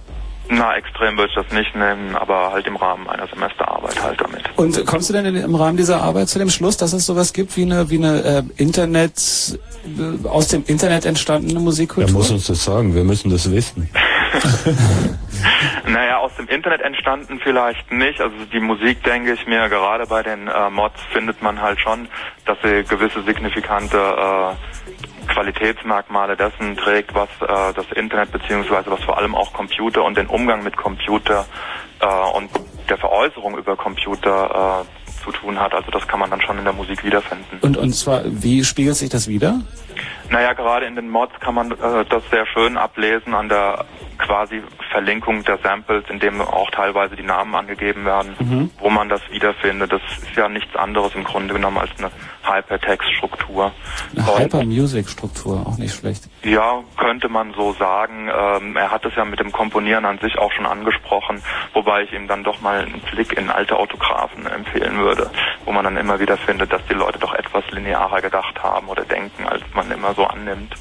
Na, extrem würde ich das nicht nehmen, aber halt im Rahmen einer Semesterarbeit halt damit. Und kommst du denn im Rahmen dieser Arbeit zu dem Schluss, dass es sowas gibt wie eine, wie eine äh, Internet, äh, aus dem Internet entstandene Musikkultur? muss uns das sagen? Wir müssen das wissen. Naja, aus dem Internet entstanden vielleicht nicht. Also die Musik, denke ich mir, gerade bei den äh, Mods findet man halt schon, dass sie gewisse signifikante äh, Qualitätsmerkmale dessen trägt, was äh, das Internet beziehungsweise was vor allem auch Computer und den Umgang mit Computer äh, und der Veräußerung über Computer äh, zu tun hat. Also das kann man dann schon in der Musik wiederfinden. Und, und zwar, wie spiegelt sich das wieder? Naja, gerade in den Mods kann man äh, das sehr schön ablesen an der quasi Verlinkung der Samples, in dem auch teilweise die Namen angegeben werden, Mhm. wo man das wiederfindet. Das ist ja nichts anderes im Grunde genommen als eine Hypertext-Struktur. Eine Hyper-Music-Struktur, auch nicht schlecht. ja, könnte man so sagen. Ähm, er hat es ja mit dem Komponieren an sich auch schon angesprochen, wobei ich ihm dann doch mal einen Blick in alte Autographen empfehlen würde, wo man dann immer wieder findet, dass die Leute doch etwas linearer gedacht haben oder denken, als man immer so annimmt.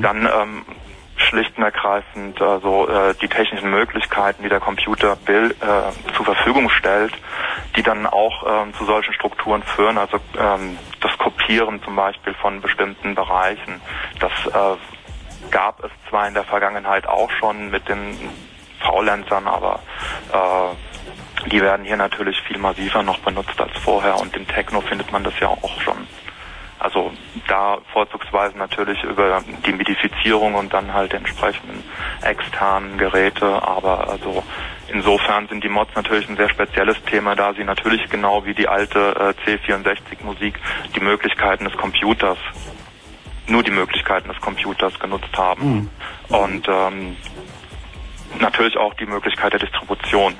Dann ähm, schlicht und ergreifend also äh, die technischen Möglichkeiten, die der Computer Bill, äh, zur Verfügung stellt, die dann auch ähm, zu solchen Strukturen führen, also ähm, das Kopieren zum Beispiel von bestimmten Bereichen. Das äh, gab es zwar in der Vergangenheit auch schon mit den Faulenzern, aber äh, die werden hier natürlich viel massiver noch benutzt als vorher und im Techno findet man das ja auch schon. Also da vorzugsweise natürlich über die Midifizierung und dann halt entsprechenden externen Geräte, aber also insofern sind die Mods natürlich ein sehr spezielles Thema, da sie natürlich genau wie die alte äh, C64-Musik die Möglichkeiten des Computers, nur die Möglichkeiten des Computers genutzt haben. Und ähm, natürlich auch die Möglichkeit der Distribution.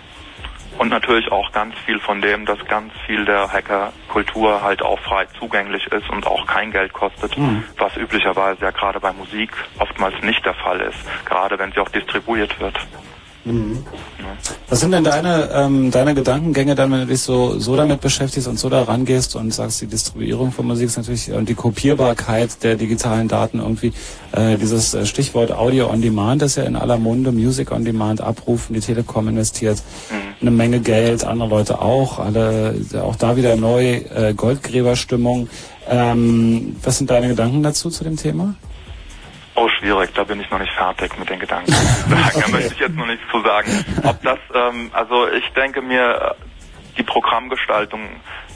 Und natürlich auch ganz viel von dem, dass ganz viel der Hackerkultur halt auch frei zugänglich ist und auch kein Geld kostet, Mhm. was üblicherweise ja gerade bei Musik oftmals nicht der Fall ist, gerade wenn sie auch distribuiert wird. Was sind denn deine, ähm, deine Gedankengänge dann, wenn du dich so, so damit beschäftigst und so da rangehst und sagst, die Distribuierung von Musik ist natürlich und die Kopierbarkeit der digitalen Daten irgendwie, äh, dieses äh, Stichwort Audio on Demand ist ja in aller Munde, Music on Demand abrufen, die Telekom investiert eine Menge Geld, andere Leute auch, alle, auch da wieder neu, äh, Goldgräberstimmung. Ähm, was sind deine Gedanken dazu, zu dem Thema? Oh, schwierig, da bin ich noch nicht fertig mit den Gedanken. Da möchte ich jetzt noch nichts zu sagen. Ob das, ähm, also ich denke mir, die Programmgestaltung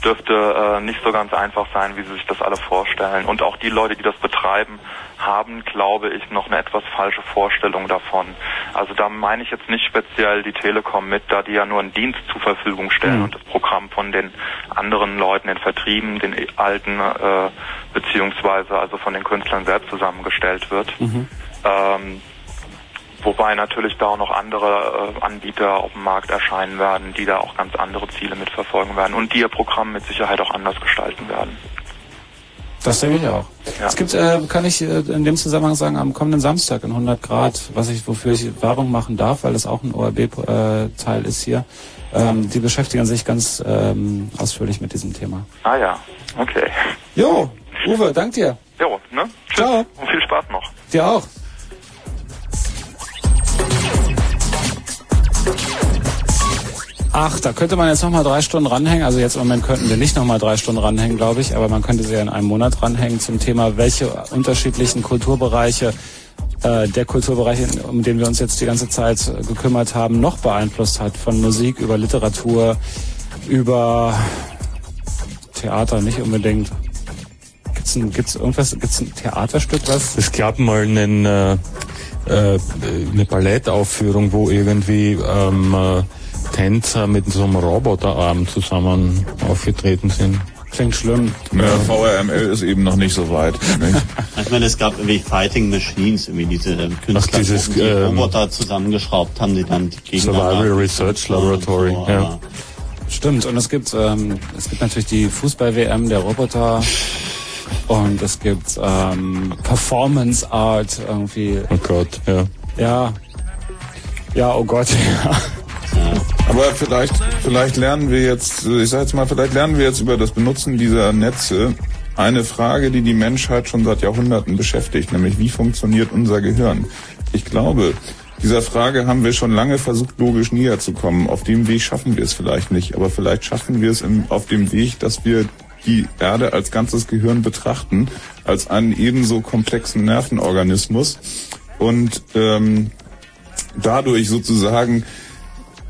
dürfte äh, nicht so ganz einfach sein, wie sie sich das alle vorstellen. Und auch die Leute, die das betreiben, haben, glaube ich, noch eine etwas falsche Vorstellung davon. Also da meine ich jetzt nicht speziell die Telekom mit, da die ja nur einen Dienst zur Verfügung stellen und das Programm von den anderen Leuten, den Vertrieben, den alten, äh, beziehungsweise also von den Künstlern selbst zusammengestellt wird. Ähm, wobei natürlich da auch noch andere äh, Anbieter auf dem Markt erscheinen werden, die da auch ganz andere Ziele mitverfolgen werden und die ihr Programm mit Sicherheit auch anders gestalten werden. Das denke ich auch. Ja. Es gibt, äh, kann ich äh, in dem Zusammenhang sagen, am kommenden Samstag in 100 Grad, was ich, wofür ich Werbung machen darf, weil das auch ein ORB-Teil ist hier. Ähm, die beschäftigen sich ganz ähm, ausführlich mit diesem Thema. Ah ja, okay. Jo, Uwe, dank dir. Jo, ne? Tschüss. Ciao. Und viel Spaß noch. Dir auch. Ach, da könnte man jetzt noch mal drei Stunden ranhängen. Also jetzt im Moment könnten wir nicht noch mal drei Stunden ranhängen, glaube ich, aber man könnte sie ja in einem Monat ranhängen zum Thema, welche unterschiedlichen Kulturbereiche äh, der Kulturbereich, um den wir uns jetzt die ganze Zeit gekümmert haben, noch beeinflusst hat. Von Musik über Literatur, über Theater nicht unbedingt. Gibt's ein, gibt's irgendwas, gibt's ein Theaterstück, was? Es gab mal einen, äh, äh, eine Ballettaufführung, wo irgendwie ähm, äh, Tänzer mit so einem Roboterarm zusammen aufgetreten sind. Klingt schlimm. Ja, VRML ist eben noch nicht so weit. Nicht? Ich meine, es gab irgendwie Fighting Machines, irgendwie diese ähm, Künstler, dieses, die ähm, Roboter zusammengeschraubt haben, die dann die Gegner Survival Research Laboratory, So, ja. Stimmt, und es gibt, ähm, es gibt natürlich die Fußball-WM der Roboter und es gibt ähm, Performance Art irgendwie. Oh Gott, ja. Ja. Ja, oh Gott, ja. Aber vielleicht, vielleicht lernen wir jetzt, ich sag jetzt mal, vielleicht lernen wir jetzt über das Benutzen dieser Netze eine Frage, die die Menschheit schon seit Jahrhunderten beschäftigt, nämlich wie funktioniert unser Gehirn? Ich glaube, Dieser Frage haben wir schon lange versucht, logisch näher zu kommen. Auf dem Weg schaffen wir es vielleicht nicht, aber vielleicht schaffen wir es im, auf dem Weg, dass wir die Erde als ganzes Gehirn betrachten, als einen ebenso komplexen Nervenorganismus und ähm, dadurch sozusagen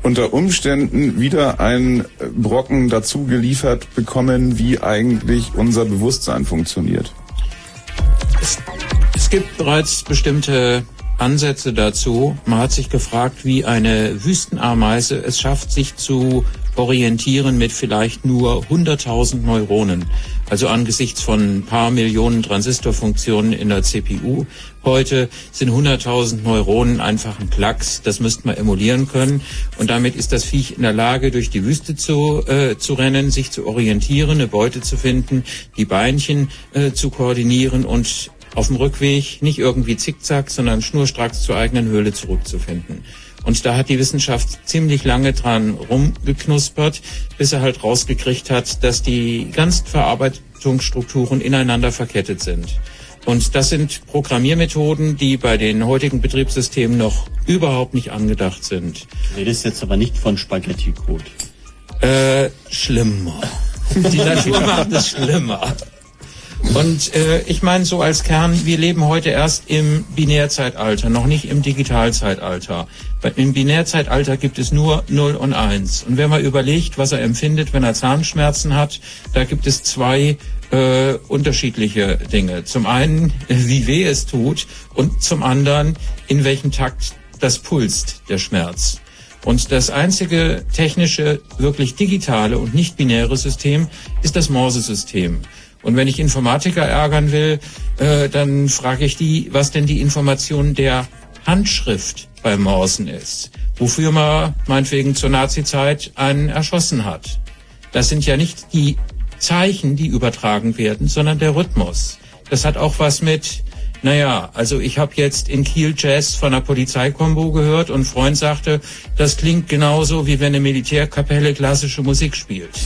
unter Umständen wieder einen Brocken dazu geliefert bekommen, wie eigentlich unser Bewusstsein funktioniert. Es, es gibt bereits bestimmte Ansätze dazu. Man hat sich gefragt, wie eine Wüstenameise es schafft, sich zu orientieren mit vielleicht nur 100.000 Neuronen. Also angesichts von ein paar Millionen Transistorfunktionen in der CPU heute sind 100.000 Neuronen einfach ein Klacks. Das müsste man emulieren können. Und damit ist das Viech in der Lage, durch die Wüste zu, äh, zu rennen, sich zu orientieren, eine Beute zu finden, die Beinchen äh, zu koordinieren und auf dem Rückweg nicht irgendwie zickzack, sondern schnurstracks zur eigenen Höhle zurückzufinden. Und da hat die Wissenschaft ziemlich lange dran rumgeknuspert, bis er halt rausgekriegt hat, dass die ganzen Verarbeitungsstrukturen ineinander verkettet sind. Und das sind Programmiermethoden, die bei den heutigen Betriebssystemen noch überhaupt nicht angedacht sind. Du redest jetzt aber nicht von Spaghetti-Code. Äh, schlimmer. Die Natur macht es schlimmer. Und äh, ich meine so als Kern, wir leben heute erst im Binärzeitalter, noch nicht im Digitalzeitalter. Im Binärzeitalter gibt es nur 0 und 1. Und wenn man überlegt, was er empfindet, wenn er Zahnschmerzen hat, da gibt es zwei äh, unterschiedliche Dinge. Zum einen, wie weh es tut und zum anderen, in welchem Takt das pulst, der Schmerz. Und das einzige technische, wirklich digitale und nicht binäre System ist das Morse-System. Und wenn ich Informatiker ärgern will, äh, dann frage ich die, was denn die Information der Handschrift bei Morsen ist. Wofür man meinetwegen zur Nazizeit einen erschossen hat. Das sind ja nicht die Zeichen, die übertragen werden, sondern der Rhythmus. Das hat auch was mit, naja, also ich habe jetzt in Kiel Jazz von der Polizeikombo gehört und Freund sagte, das klingt genauso, wie wenn eine Militärkapelle klassische Musik spielt.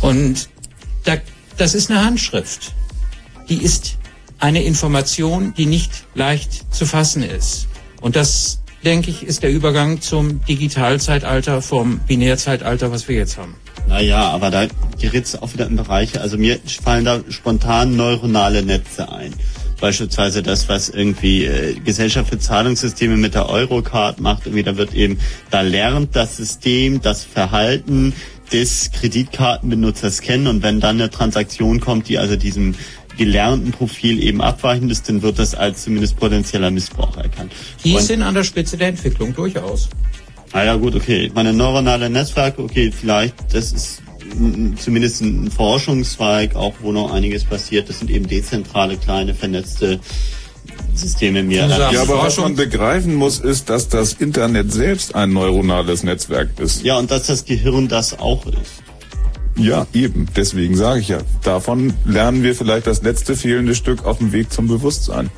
Und da das ist eine Handschrift. Die ist eine Information, die nicht leicht zu fassen ist. Und das, denke ich, ist der Übergang zum Digitalzeitalter vom Binärzeitalter, was wir jetzt haben. Naja, aber da gerät es auch wieder in Bereiche, also mir fallen da spontan neuronale Netze ein. Beispielsweise das, was irgendwie äh, Gesellschaft für Zahlungssysteme mit der Eurocard macht. Irgendwie da wird eben, da lernt das System das Verhalten des Kreditkartenbenutzers kennen und wenn dann eine Transaktion kommt, die also diesem gelernten Profil eben abweichend ist, dann wird das als zumindest potenzieller Missbrauch erkannt. Die und, sind an der Spitze der Entwicklung durchaus. Ah ja gut, okay. Ich meine neuronale Netzwerke, okay, vielleicht, das ist zumindest ein Forschungszweig, auch wo noch einiges passiert. Das sind eben dezentrale, kleine, vernetzte Systeme mir. Ja, aber was man begreifen muss, ist, dass das Internet selbst ein neuronales Netzwerk ist. Ja, und dass das Gehirn das auch ist. Ja, eben. Deswegen sage ich ja. Davon lernen wir vielleicht das letzte fehlende Stück auf dem Weg zum Bewusstsein.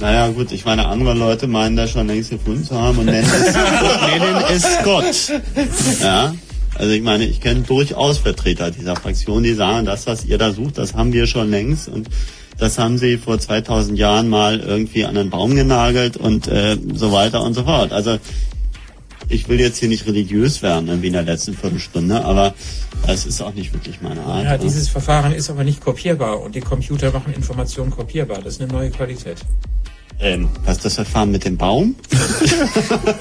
Naja, gut, ich meine, andere Leute meinen das schon längst gefunden zu haben und nennen es, nennen es Gott. Ja. Also ich meine, ich kenne durchaus Vertreter dieser Fraktion, die sagen, das, was ihr da sucht, das haben wir schon längst und das haben sie vor 2000 Jahren mal irgendwie an einen Baum genagelt und äh, so weiter und so fort. Also ich will jetzt hier nicht religiös werden, wie in der letzten Viertelstunde, aber es ist auch nicht wirklich meine Art. Ja, dieses Verfahren ist aber nicht kopierbar und die Computer machen Informationen kopierbar. Das ist eine neue Qualität. Ähm, was ist das Verfahren mit dem Baum?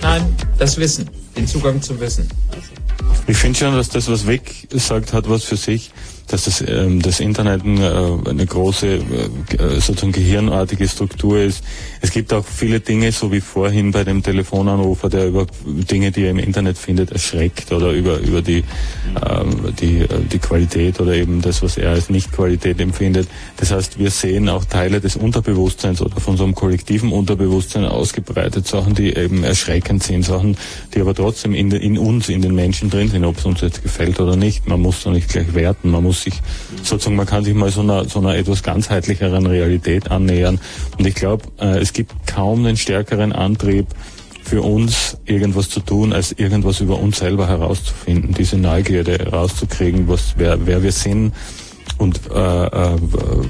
Nein, das Wissen, den Zugang zum Wissen. Also. Ich finde schon, dass das, was Weg sagt, hat was für sich dass das, ähm, das Internet äh, eine große äh, sozusagen gehirnartige Struktur ist. Es gibt auch viele Dinge, so wie vorhin bei dem Telefonanrufer, der über Dinge, die er im Internet findet, erschreckt oder über über die ähm, die äh, die Qualität oder eben das, was er als Nicht-Qualität empfindet. Das heißt, wir sehen auch Teile des Unterbewusstseins oder von so einem kollektiven Unterbewusstsein ausgebreitet, Sachen, die eben erschreckend sind, Sachen, die aber trotzdem in, in uns, in den Menschen drin sind, ob es uns jetzt gefällt oder nicht. Man muss da nicht gleich werten, man muss muss sich sozusagen, man kann sich mal so einer, so einer etwas ganzheitlicheren Realität annähern. Und ich glaube, äh, es gibt kaum einen stärkeren Antrieb, für uns irgendwas zu tun, als irgendwas über uns selber herauszufinden, diese Neugierde herauszukriegen, was, wer, wer wir sind und äh, äh,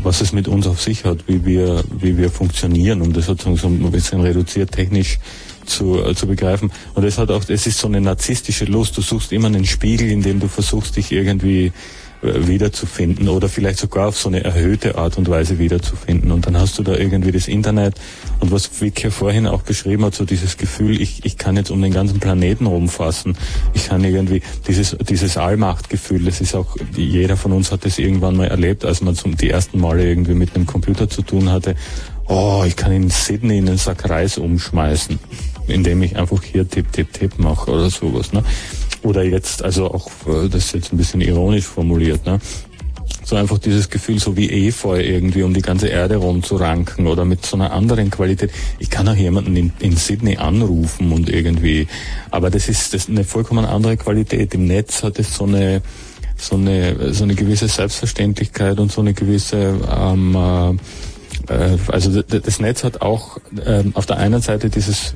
was es mit uns auf sich hat, wie wir, wie wir funktionieren, um das sozusagen so ein bisschen reduziert technisch zu, äh, zu begreifen. Und es hat auch, es ist so eine narzisstische Lust. Du suchst immer einen Spiegel, in dem du versuchst, dich irgendwie wiederzufinden oder vielleicht sogar auf so eine erhöhte Art und Weise wiederzufinden. Und dann hast du da irgendwie das Internet und was Vic ja vorhin auch beschrieben hat, so dieses Gefühl, ich, ich kann jetzt um den ganzen Planeten rumfassen. Ich kann irgendwie dieses, dieses Allmachtgefühl, das ist auch, jeder von uns hat das irgendwann mal erlebt, als man zum, die ersten Male irgendwie mit einem Computer zu tun hatte. Oh, ich kann in Sydney in einen Sack Reis umschmeißen, indem ich einfach hier tipp, tipp, tipp mache oder sowas. Ne? Oder jetzt, also auch, äh, das ist jetzt ein bisschen ironisch formuliert, ne? so einfach dieses Gefühl, so wie Efeu irgendwie um die ganze Erde rumzuranken oder mit so einer anderen Qualität. Ich kann auch jemanden in, in Sydney anrufen und irgendwie, aber das ist, das ist eine vollkommen andere Qualität. Im Netz hat es so eine, so eine, so eine gewisse Selbstverständlichkeit und so eine gewisse, ähm, äh, also das Netz hat auch äh, auf der einen Seite dieses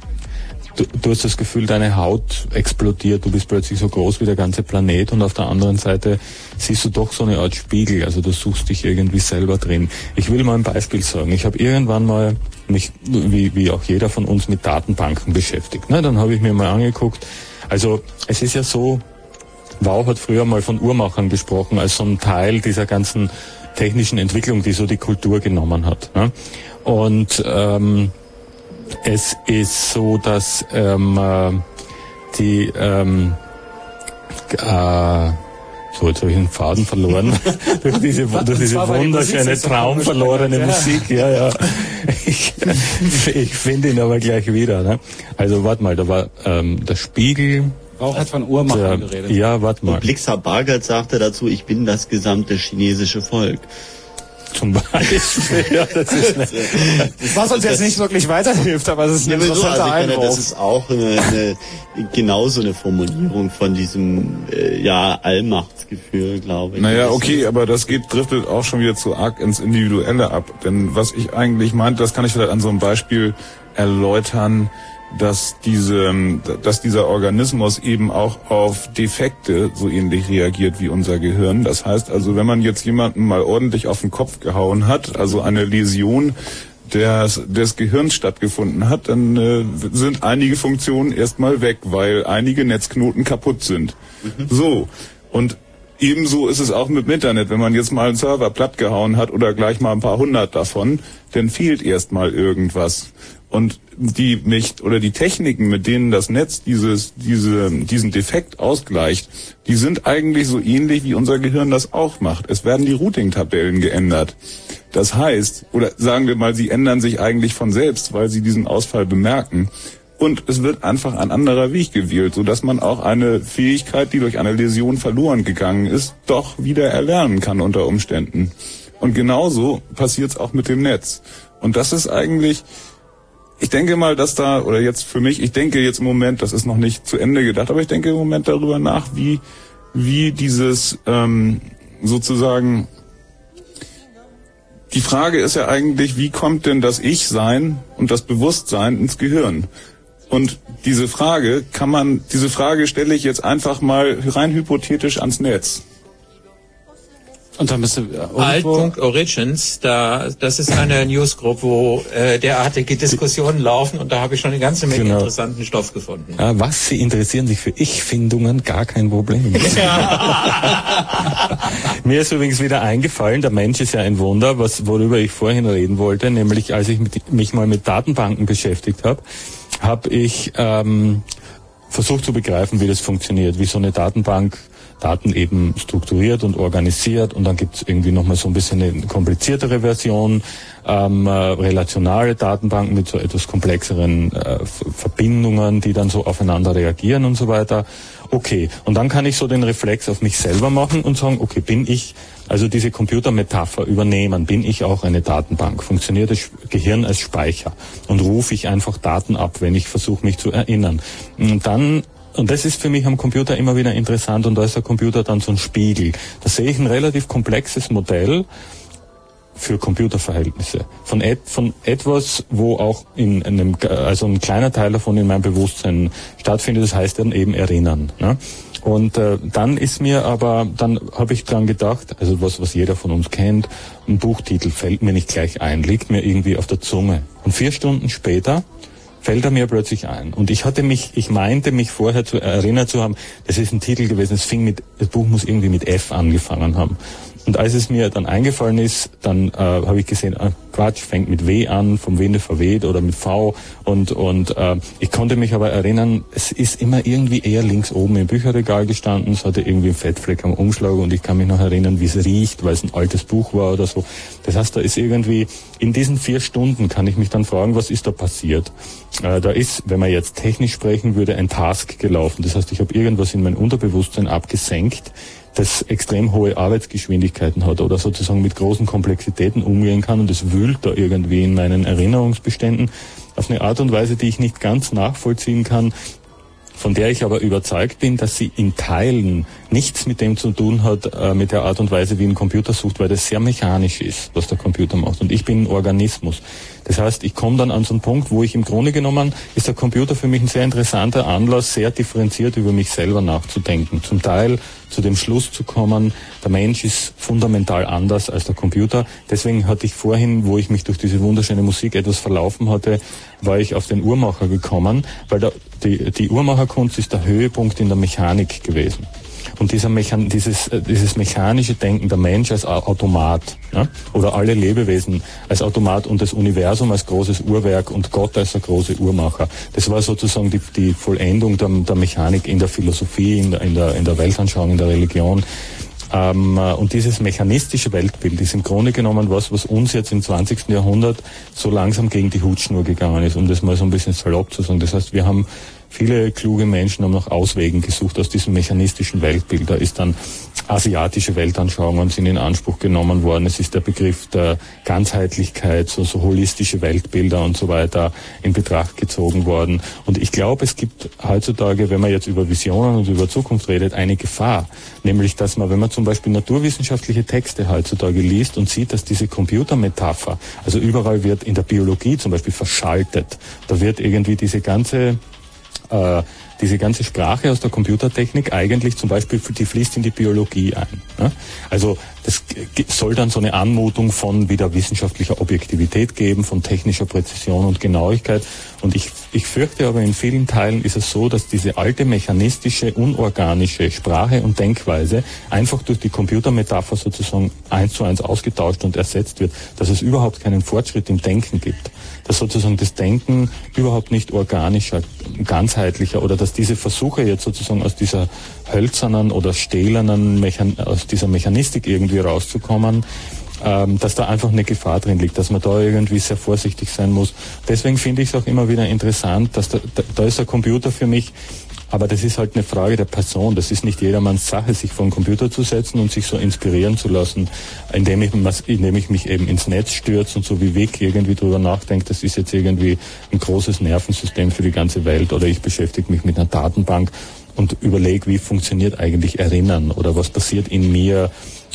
du, du hast das Gefühl, deine Haut explodiert, du bist plötzlich so groß wie der ganze Planet und auf der anderen Seite siehst du doch so eine Art Spiegel, also du suchst dich irgendwie selber drin. Ich will mal ein Beispiel sagen. Ich habe irgendwann mal mich, wie, wie auch jeder von uns, mit Datenbanken beschäftigt. Ne, dann habe ich mir mal angeguckt, also es ist ja so, Wow hat früher mal von Uhrmachern gesprochen, als so ein Teil dieser ganzen technischen Entwicklung, die so die Kultur genommen hat. Ne? Und ähm, es ist so, dass ähm, äh, die ähm, äh, so, jetzt habe ich einen Faden verloren. durch diese, durch diese wunderschöne, traumverlorene Musik. Ja, ja. Ich, ich finde ihn aber gleich wieder. Ne? Also warte mal, da war ähm, der Spiegel. Auch hat von Uhrmachern geredet. Ja, warte mal. Und Blixer Bargeld sagte dazu, ich bin das gesamte chinesische Volk. Zum Beispiel. ja, das ist eine, Was uns jetzt nicht wirklich weiterhilft, aber es ist ein Ja, aber so, interessanter also Einwurf. das ist auch eine, eine, genauso eine Formulierung von diesem äh, ja Allmachtsgefühl, glaube ich. Naja, okay, aber das geht, driftet auch schon wieder zu arg ins Individuelle ab. Denn was ich eigentlich meinte, das kann ich vielleicht an so einem Beispiel erläutern, dass diese, dass dieser Organismus eben auch auf Defekte so ähnlich reagiert wie unser Gehirn. Das heißt also, wenn man jetzt jemanden mal ordentlich auf den Kopf gehauen hat, also eine Läsion des, des Gehirns stattgefunden hat, dann äh, sind einige Funktionen erstmal weg, weil einige Netzknoten kaputt sind. So. Und ebenso ist es auch mit dem Internet. Wenn man jetzt mal einen Server plattgehauen hat oder gleich mal ein paar hundert davon, dann fehlt erstmal irgendwas. Und die mich oder die Techniken, mit denen das Netz dieses, diese, diesen Defekt ausgleicht, die sind eigentlich so ähnlich wie unser Gehirn das auch macht. Es werden die Routing-Tabellen geändert. Das heißt, oder sagen wir mal, sie ändern sich eigentlich von selbst, weil sie diesen Ausfall bemerken. Und es wird einfach ein anderer Weg gewählt, sodass man auch eine Fähigkeit, die durch eine Läsion verloren gegangen ist, doch wieder erlernen kann unter Umständen. Und genauso passiert es auch mit dem Netz. Und das ist eigentlich, ich denke mal, dass da, oder jetzt für mich, ich denke jetzt im Moment, das ist noch nicht zu Ende gedacht, aber ich denke im Moment darüber nach, wie, wie dieses ähm, sozusagen, die Frage ist ja eigentlich, wie kommt denn das Ich-Sein und das Bewusstsein ins Gehirn? Und diese Frage kann man, diese Frage stelle ich jetzt einfach mal rein hypothetisch ans Netz. Und dann bist du Alt.origins, da, das ist eine Newsgroup, wo äh, derartige Diskussionen laufen und da habe ich schon eine ganze Menge Genau. interessanten Stoff gefunden. Ja, was, Sie interessieren sich für Ich-Findungen? Gar kein Problem. Mir ist übrigens wieder eingefallen, der Mensch ist ja ein Wunder, was, worüber ich vorhin reden wollte, nämlich als ich mit, mich mal mit Datenbanken beschäftigt habe, habe ich ähm, versucht zu begreifen, wie das funktioniert, wie so eine Datenbank Daten eben strukturiert und organisiert und dann gibt es irgendwie nochmal so ein bisschen eine kompliziertere Version, ähm, äh, relationale Datenbanken mit so etwas komplexeren äh, Verbindungen, die dann so aufeinander reagieren und so weiter. Okay, und dann kann ich so den Reflex auf mich selber machen und sagen, okay, bin ich, also diese Computermetapher übernehmen, bin ich auch eine Datenbank? Funktioniert das Gehirn als Speicher? Und rufe ich einfach Daten ab, wenn ich versuche, mich zu erinnern? Und dann und das ist für mich am Computer immer wieder interessant und da ist der Computer dann so ein Spiegel. Da sehe ich ein relativ komplexes Modell für Computerverhältnisse. Von, et, von etwas, wo auch in einem, also ein kleiner Teil davon in meinem Bewusstsein stattfindet, das heißt dann eben erinnern. Ne? Und äh, dann ist mir aber, dann habe ich dran gedacht, also was, was jeder von uns kennt, ein Buchtitel fällt mir nicht gleich ein, liegt mir irgendwie auf der Zunge. Und vier Stunden später fällt er mir plötzlich ein. Und ich hatte mich, ich meinte mich vorher zu erinnert zu haben, das ist ein Titel gewesen, es fing mit, das Buch muss irgendwie mit F angefangen haben. Und als es mir dann eingefallen ist, dann äh, habe ich gesehen, ah, Quatsch, fängt mit W an, vom Winde verweht oder mit V. Und, und äh, ich konnte mich aber erinnern, es ist immer irgendwie eher links oben im Bücherregal gestanden. Es hatte irgendwie einen Fettfleck am Umschlag und ich kann mich noch erinnern, wie es riecht, weil es ein altes Buch war oder so. Das heißt, da ist irgendwie, in diesen vier Stunden kann ich mich dann fragen, was ist da passiert? Äh, da ist, wenn man jetzt technisch sprechen würde, ein Task gelaufen. Das heißt, ich habe irgendwas in mein Unterbewusstsein abgesenkt das extrem hohe Arbeitsgeschwindigkeiten hat oder sozusagen mit großen Komplexitäten umgehen kann und es wühlt da irgendwie in meinen Erinnerungsbeständen auf eine Art und Weise, die ich nicht ganz nachvollziehen kann, von der ich aber überzeugt bin, dass sie in Teilen nichts mit dem zu tun hat, äh, mit der Art und Weise, wie ein Computer sucht, weil das sehr mechanisch ist, was der Computer macht. Und ich bin ein Organismus. Das heißt, ich komme dann an so einen Punkt, wo ich im Grunde genommen, ist der Computer für mich ein sehr interessanter Anlass, sehr differenziert über mich selber nachzudenken. Zum Teil zu dem Schluss zu kommen, der Mensch ist fundamental anders als der Computer. Deswegen hatte ich vorhin, wo ich mich durch diese wunderschöne Musik etwas verlaufen hatte, war ich auf den Uhrmacher gekommen, weil der, die, die Uhrmacherkunst ist der Höhepunkt in der Mechanik gewesen. Und dieser Mechan dieses, äh, dieses mechanische Denken, der Mensch als Automat ja, oder alle Lebewesen als Automat und das Universum als großes Uhrwerk und Gott als der große Uhrmacher, das war sozusagen die, die Vollendung der, der Mechanik in der Philosophie, in der, in, der, in der Weltanschauung, in der Religion. Ähm, äh, und dieses mechanistische Weltbild ist im Grunde genommen was, was uns jetzt im 20. Jahrhundert so langsam gegen die Hutschnur gegangen ist, um das mal so ein bisschen salopp zu sagen. Das heißt, wir haben Viele kluge Menschen haben nach Auswegen gesucht aus diesem mechanistischen Weltbild. Da ist dann asiatische Weltanschauungen sind in Anspruch genommen worden. Es ist der Begriff der Ganzheitlichkeit, so, so holistische Weltbilder und so weiter in Betracht gezogen worden. Und ich glaube, es gibt heutzutage, wenn man jetzt über Visionen und über Zukunft redet, eine Gefahr. Nämlich, dass man, wenn man zum Beispiel naturwissenschaftliche Texte heutzutage liest und sieht, dass diese Computermetapher, also überall wird in der Biologie zum Beispiel verschaltet. Da wird irgendwie diese ganze äh, diese ganze Sprache aus der Computertechnik eigentlich zum Beispiel, die fließt in die Biologie ein. Ne? Also das soll dann so eine Anmutung von wieder wissenschaftlicher Objektivität geben, von technischer Präzision und Genauigkeit. Und ich, ich fürchte aber in vielen Teilen ist es so, dass diese alte mechanistische, unorganische Sprache und Denkweise einfach durch die Computermetapher sozusagen eins zu eins ausgetauscht und ersetzt wird, dass es überhaupt keinen Fortschritt im Denken gibt dass sozusagen das Denken überhaupt nicht organischer, ganzheitlicher oder dass diese Versuche jetzt sozusagen aus dieser hölzernen oder stählernen, Mechan aus dieser Mechanistik irgendwie rauszukommen, ähm, dass da einfach eine Gefahr drin liegt, dass man da irgendwie sehr vorsichtig sein muss. Deswegen finde ich es auch immer wieder interessant, dass da, da, da ist der Computer für mich aber das ist halt eine Frage der Person. Das ist nicht jedermanns Sache, sich vor den Computer zu setzen und sich so inspirieren zu lassen, indem ich, indem ich mich eben ins Netz stürze und so wie Weg irgendwie drüber nachdenke, das ist jetzt irgendwie ein großes Nervensystem für die ganze Welt oder ich beschäftige mich mit einer Datenbank und überlege, wie funktioniert eigentlich Erinnern oder was passiert in mir,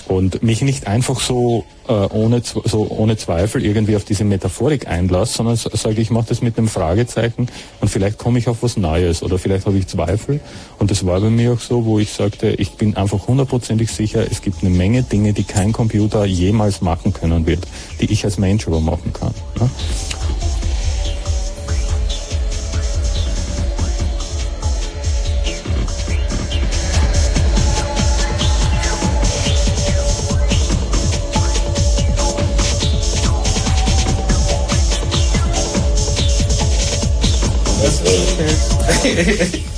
und mich nicht einfach so äh, ohne, so ohne Zweifel irgendwie auf diese Metaphorik einlasse, sondern sage, ich mache das mit einem Fragezeichen und vielleicht komme ich auf was Neues oder vielleicht habe ich Zweifel. Und das war bei mir auch so, wo ich sagte, ich bin einfach hundertprozentig sicher, es gibt eine Menge Dinge, die kein Computer jemals machen können wird, die ich als Mensch aber machen kann. Ne?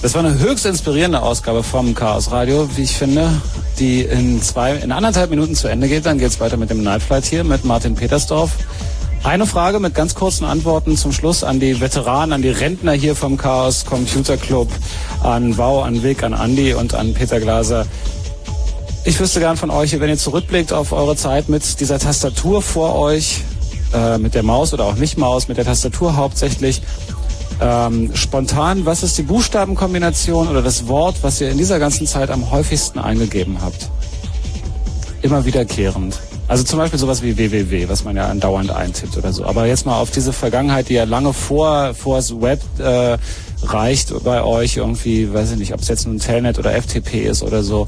Das war eine höchst inspirierende Ausgabe vom Chaos Radio, wie ich finde, die in zwei, in anderthalb Minuten zu Ende geht. Dann geht es weiter mit dem Night Flight hier mit Martin Petersdorf. Eine Frage mit ganz kurzen Antworten zum Schluss an die Veteranen, an die Rentner hier vom Chaos Computer Club, an Wow, an Weg, an Andy und an Peter Glaser. Ich wüsste gern von euch, wenn ihr zurückblickt auf eure Zeit mit dieser Tastatur vor euch, äh, mit der Maus oder auch nicht Maus, mit der Tastatur hauptsächlich, ähm, spontan, was ist die Buchstabenkombination oder das Wort, was ihr in dieser ganzen Zeit am häufigsten eingegeben habt? Immer wiederkehrend. Also zum Beispiel sowas wie www, was man ja andauernd eintippt oder so. Aber jetzt mal auf diese Vergangenheit, die ja lange vor, vor das Web äh, reicht bei euch irgendwie, weiß ich nicht, ob es jetzt nun Telnet oder FTP ist oder so.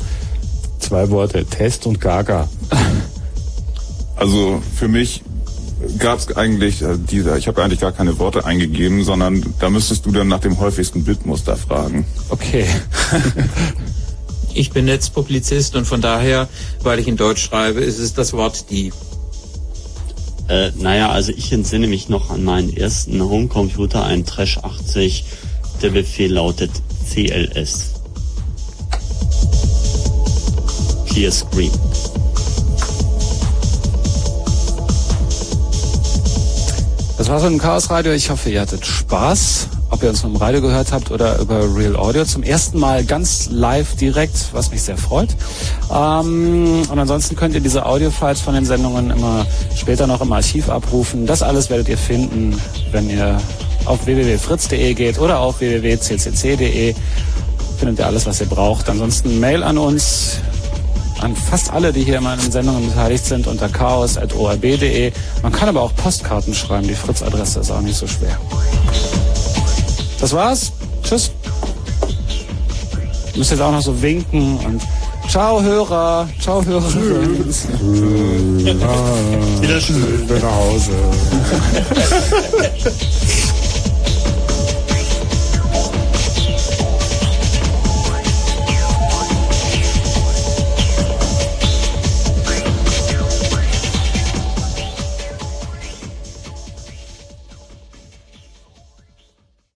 Zwei Worte, Test und Gaga. Also für mich gab es eigentlich äh, dieser, ich habe eigentlich gar keine Worte eingegeben, sondern da müsstest du dann nach dem häufigsten Bitmuster fragen. Okay. Ich bin Netzpublizist und von daher, weil ich in Deutsch schreibe, ist es das Wort die. Äh, naja, also ich entsinne mich noch an meinen ersten Homecomputer, einen Trash 80. Der Befehl lautet CLS. Clear Screen. Das war's mit dem Chaos Radio. Ich hoffe, ihr hattet Spaß. Ob ihr uns vom Radio gehört habt oder über Real Audio. Zum ersten Mal ganz live direkt, was mich sehr freut. Ähm, und ansonsten könnt ihr diese Audio-Files von den Sendungen immer später noch im Archiv abrufen. Das alles werdet ihr finden, wenn ihr auf www.fritz.de geht oder auf www.ccc.de. Findet ihr alles, was ihr braucht. Ansonsten Mail an uns an fast alle, die hier in meinen Sendungen beteiligt sind, unter chaos.orb.de. Man kann aber auch Postkarten schreiben. Die Fritz-Adresse ist auch nicht so schwer. Das war's. Tschüss. Müsst jetzt auch noch so winken und Ciao Hörer, ciao Hörer. Wieder schön. nach Hause.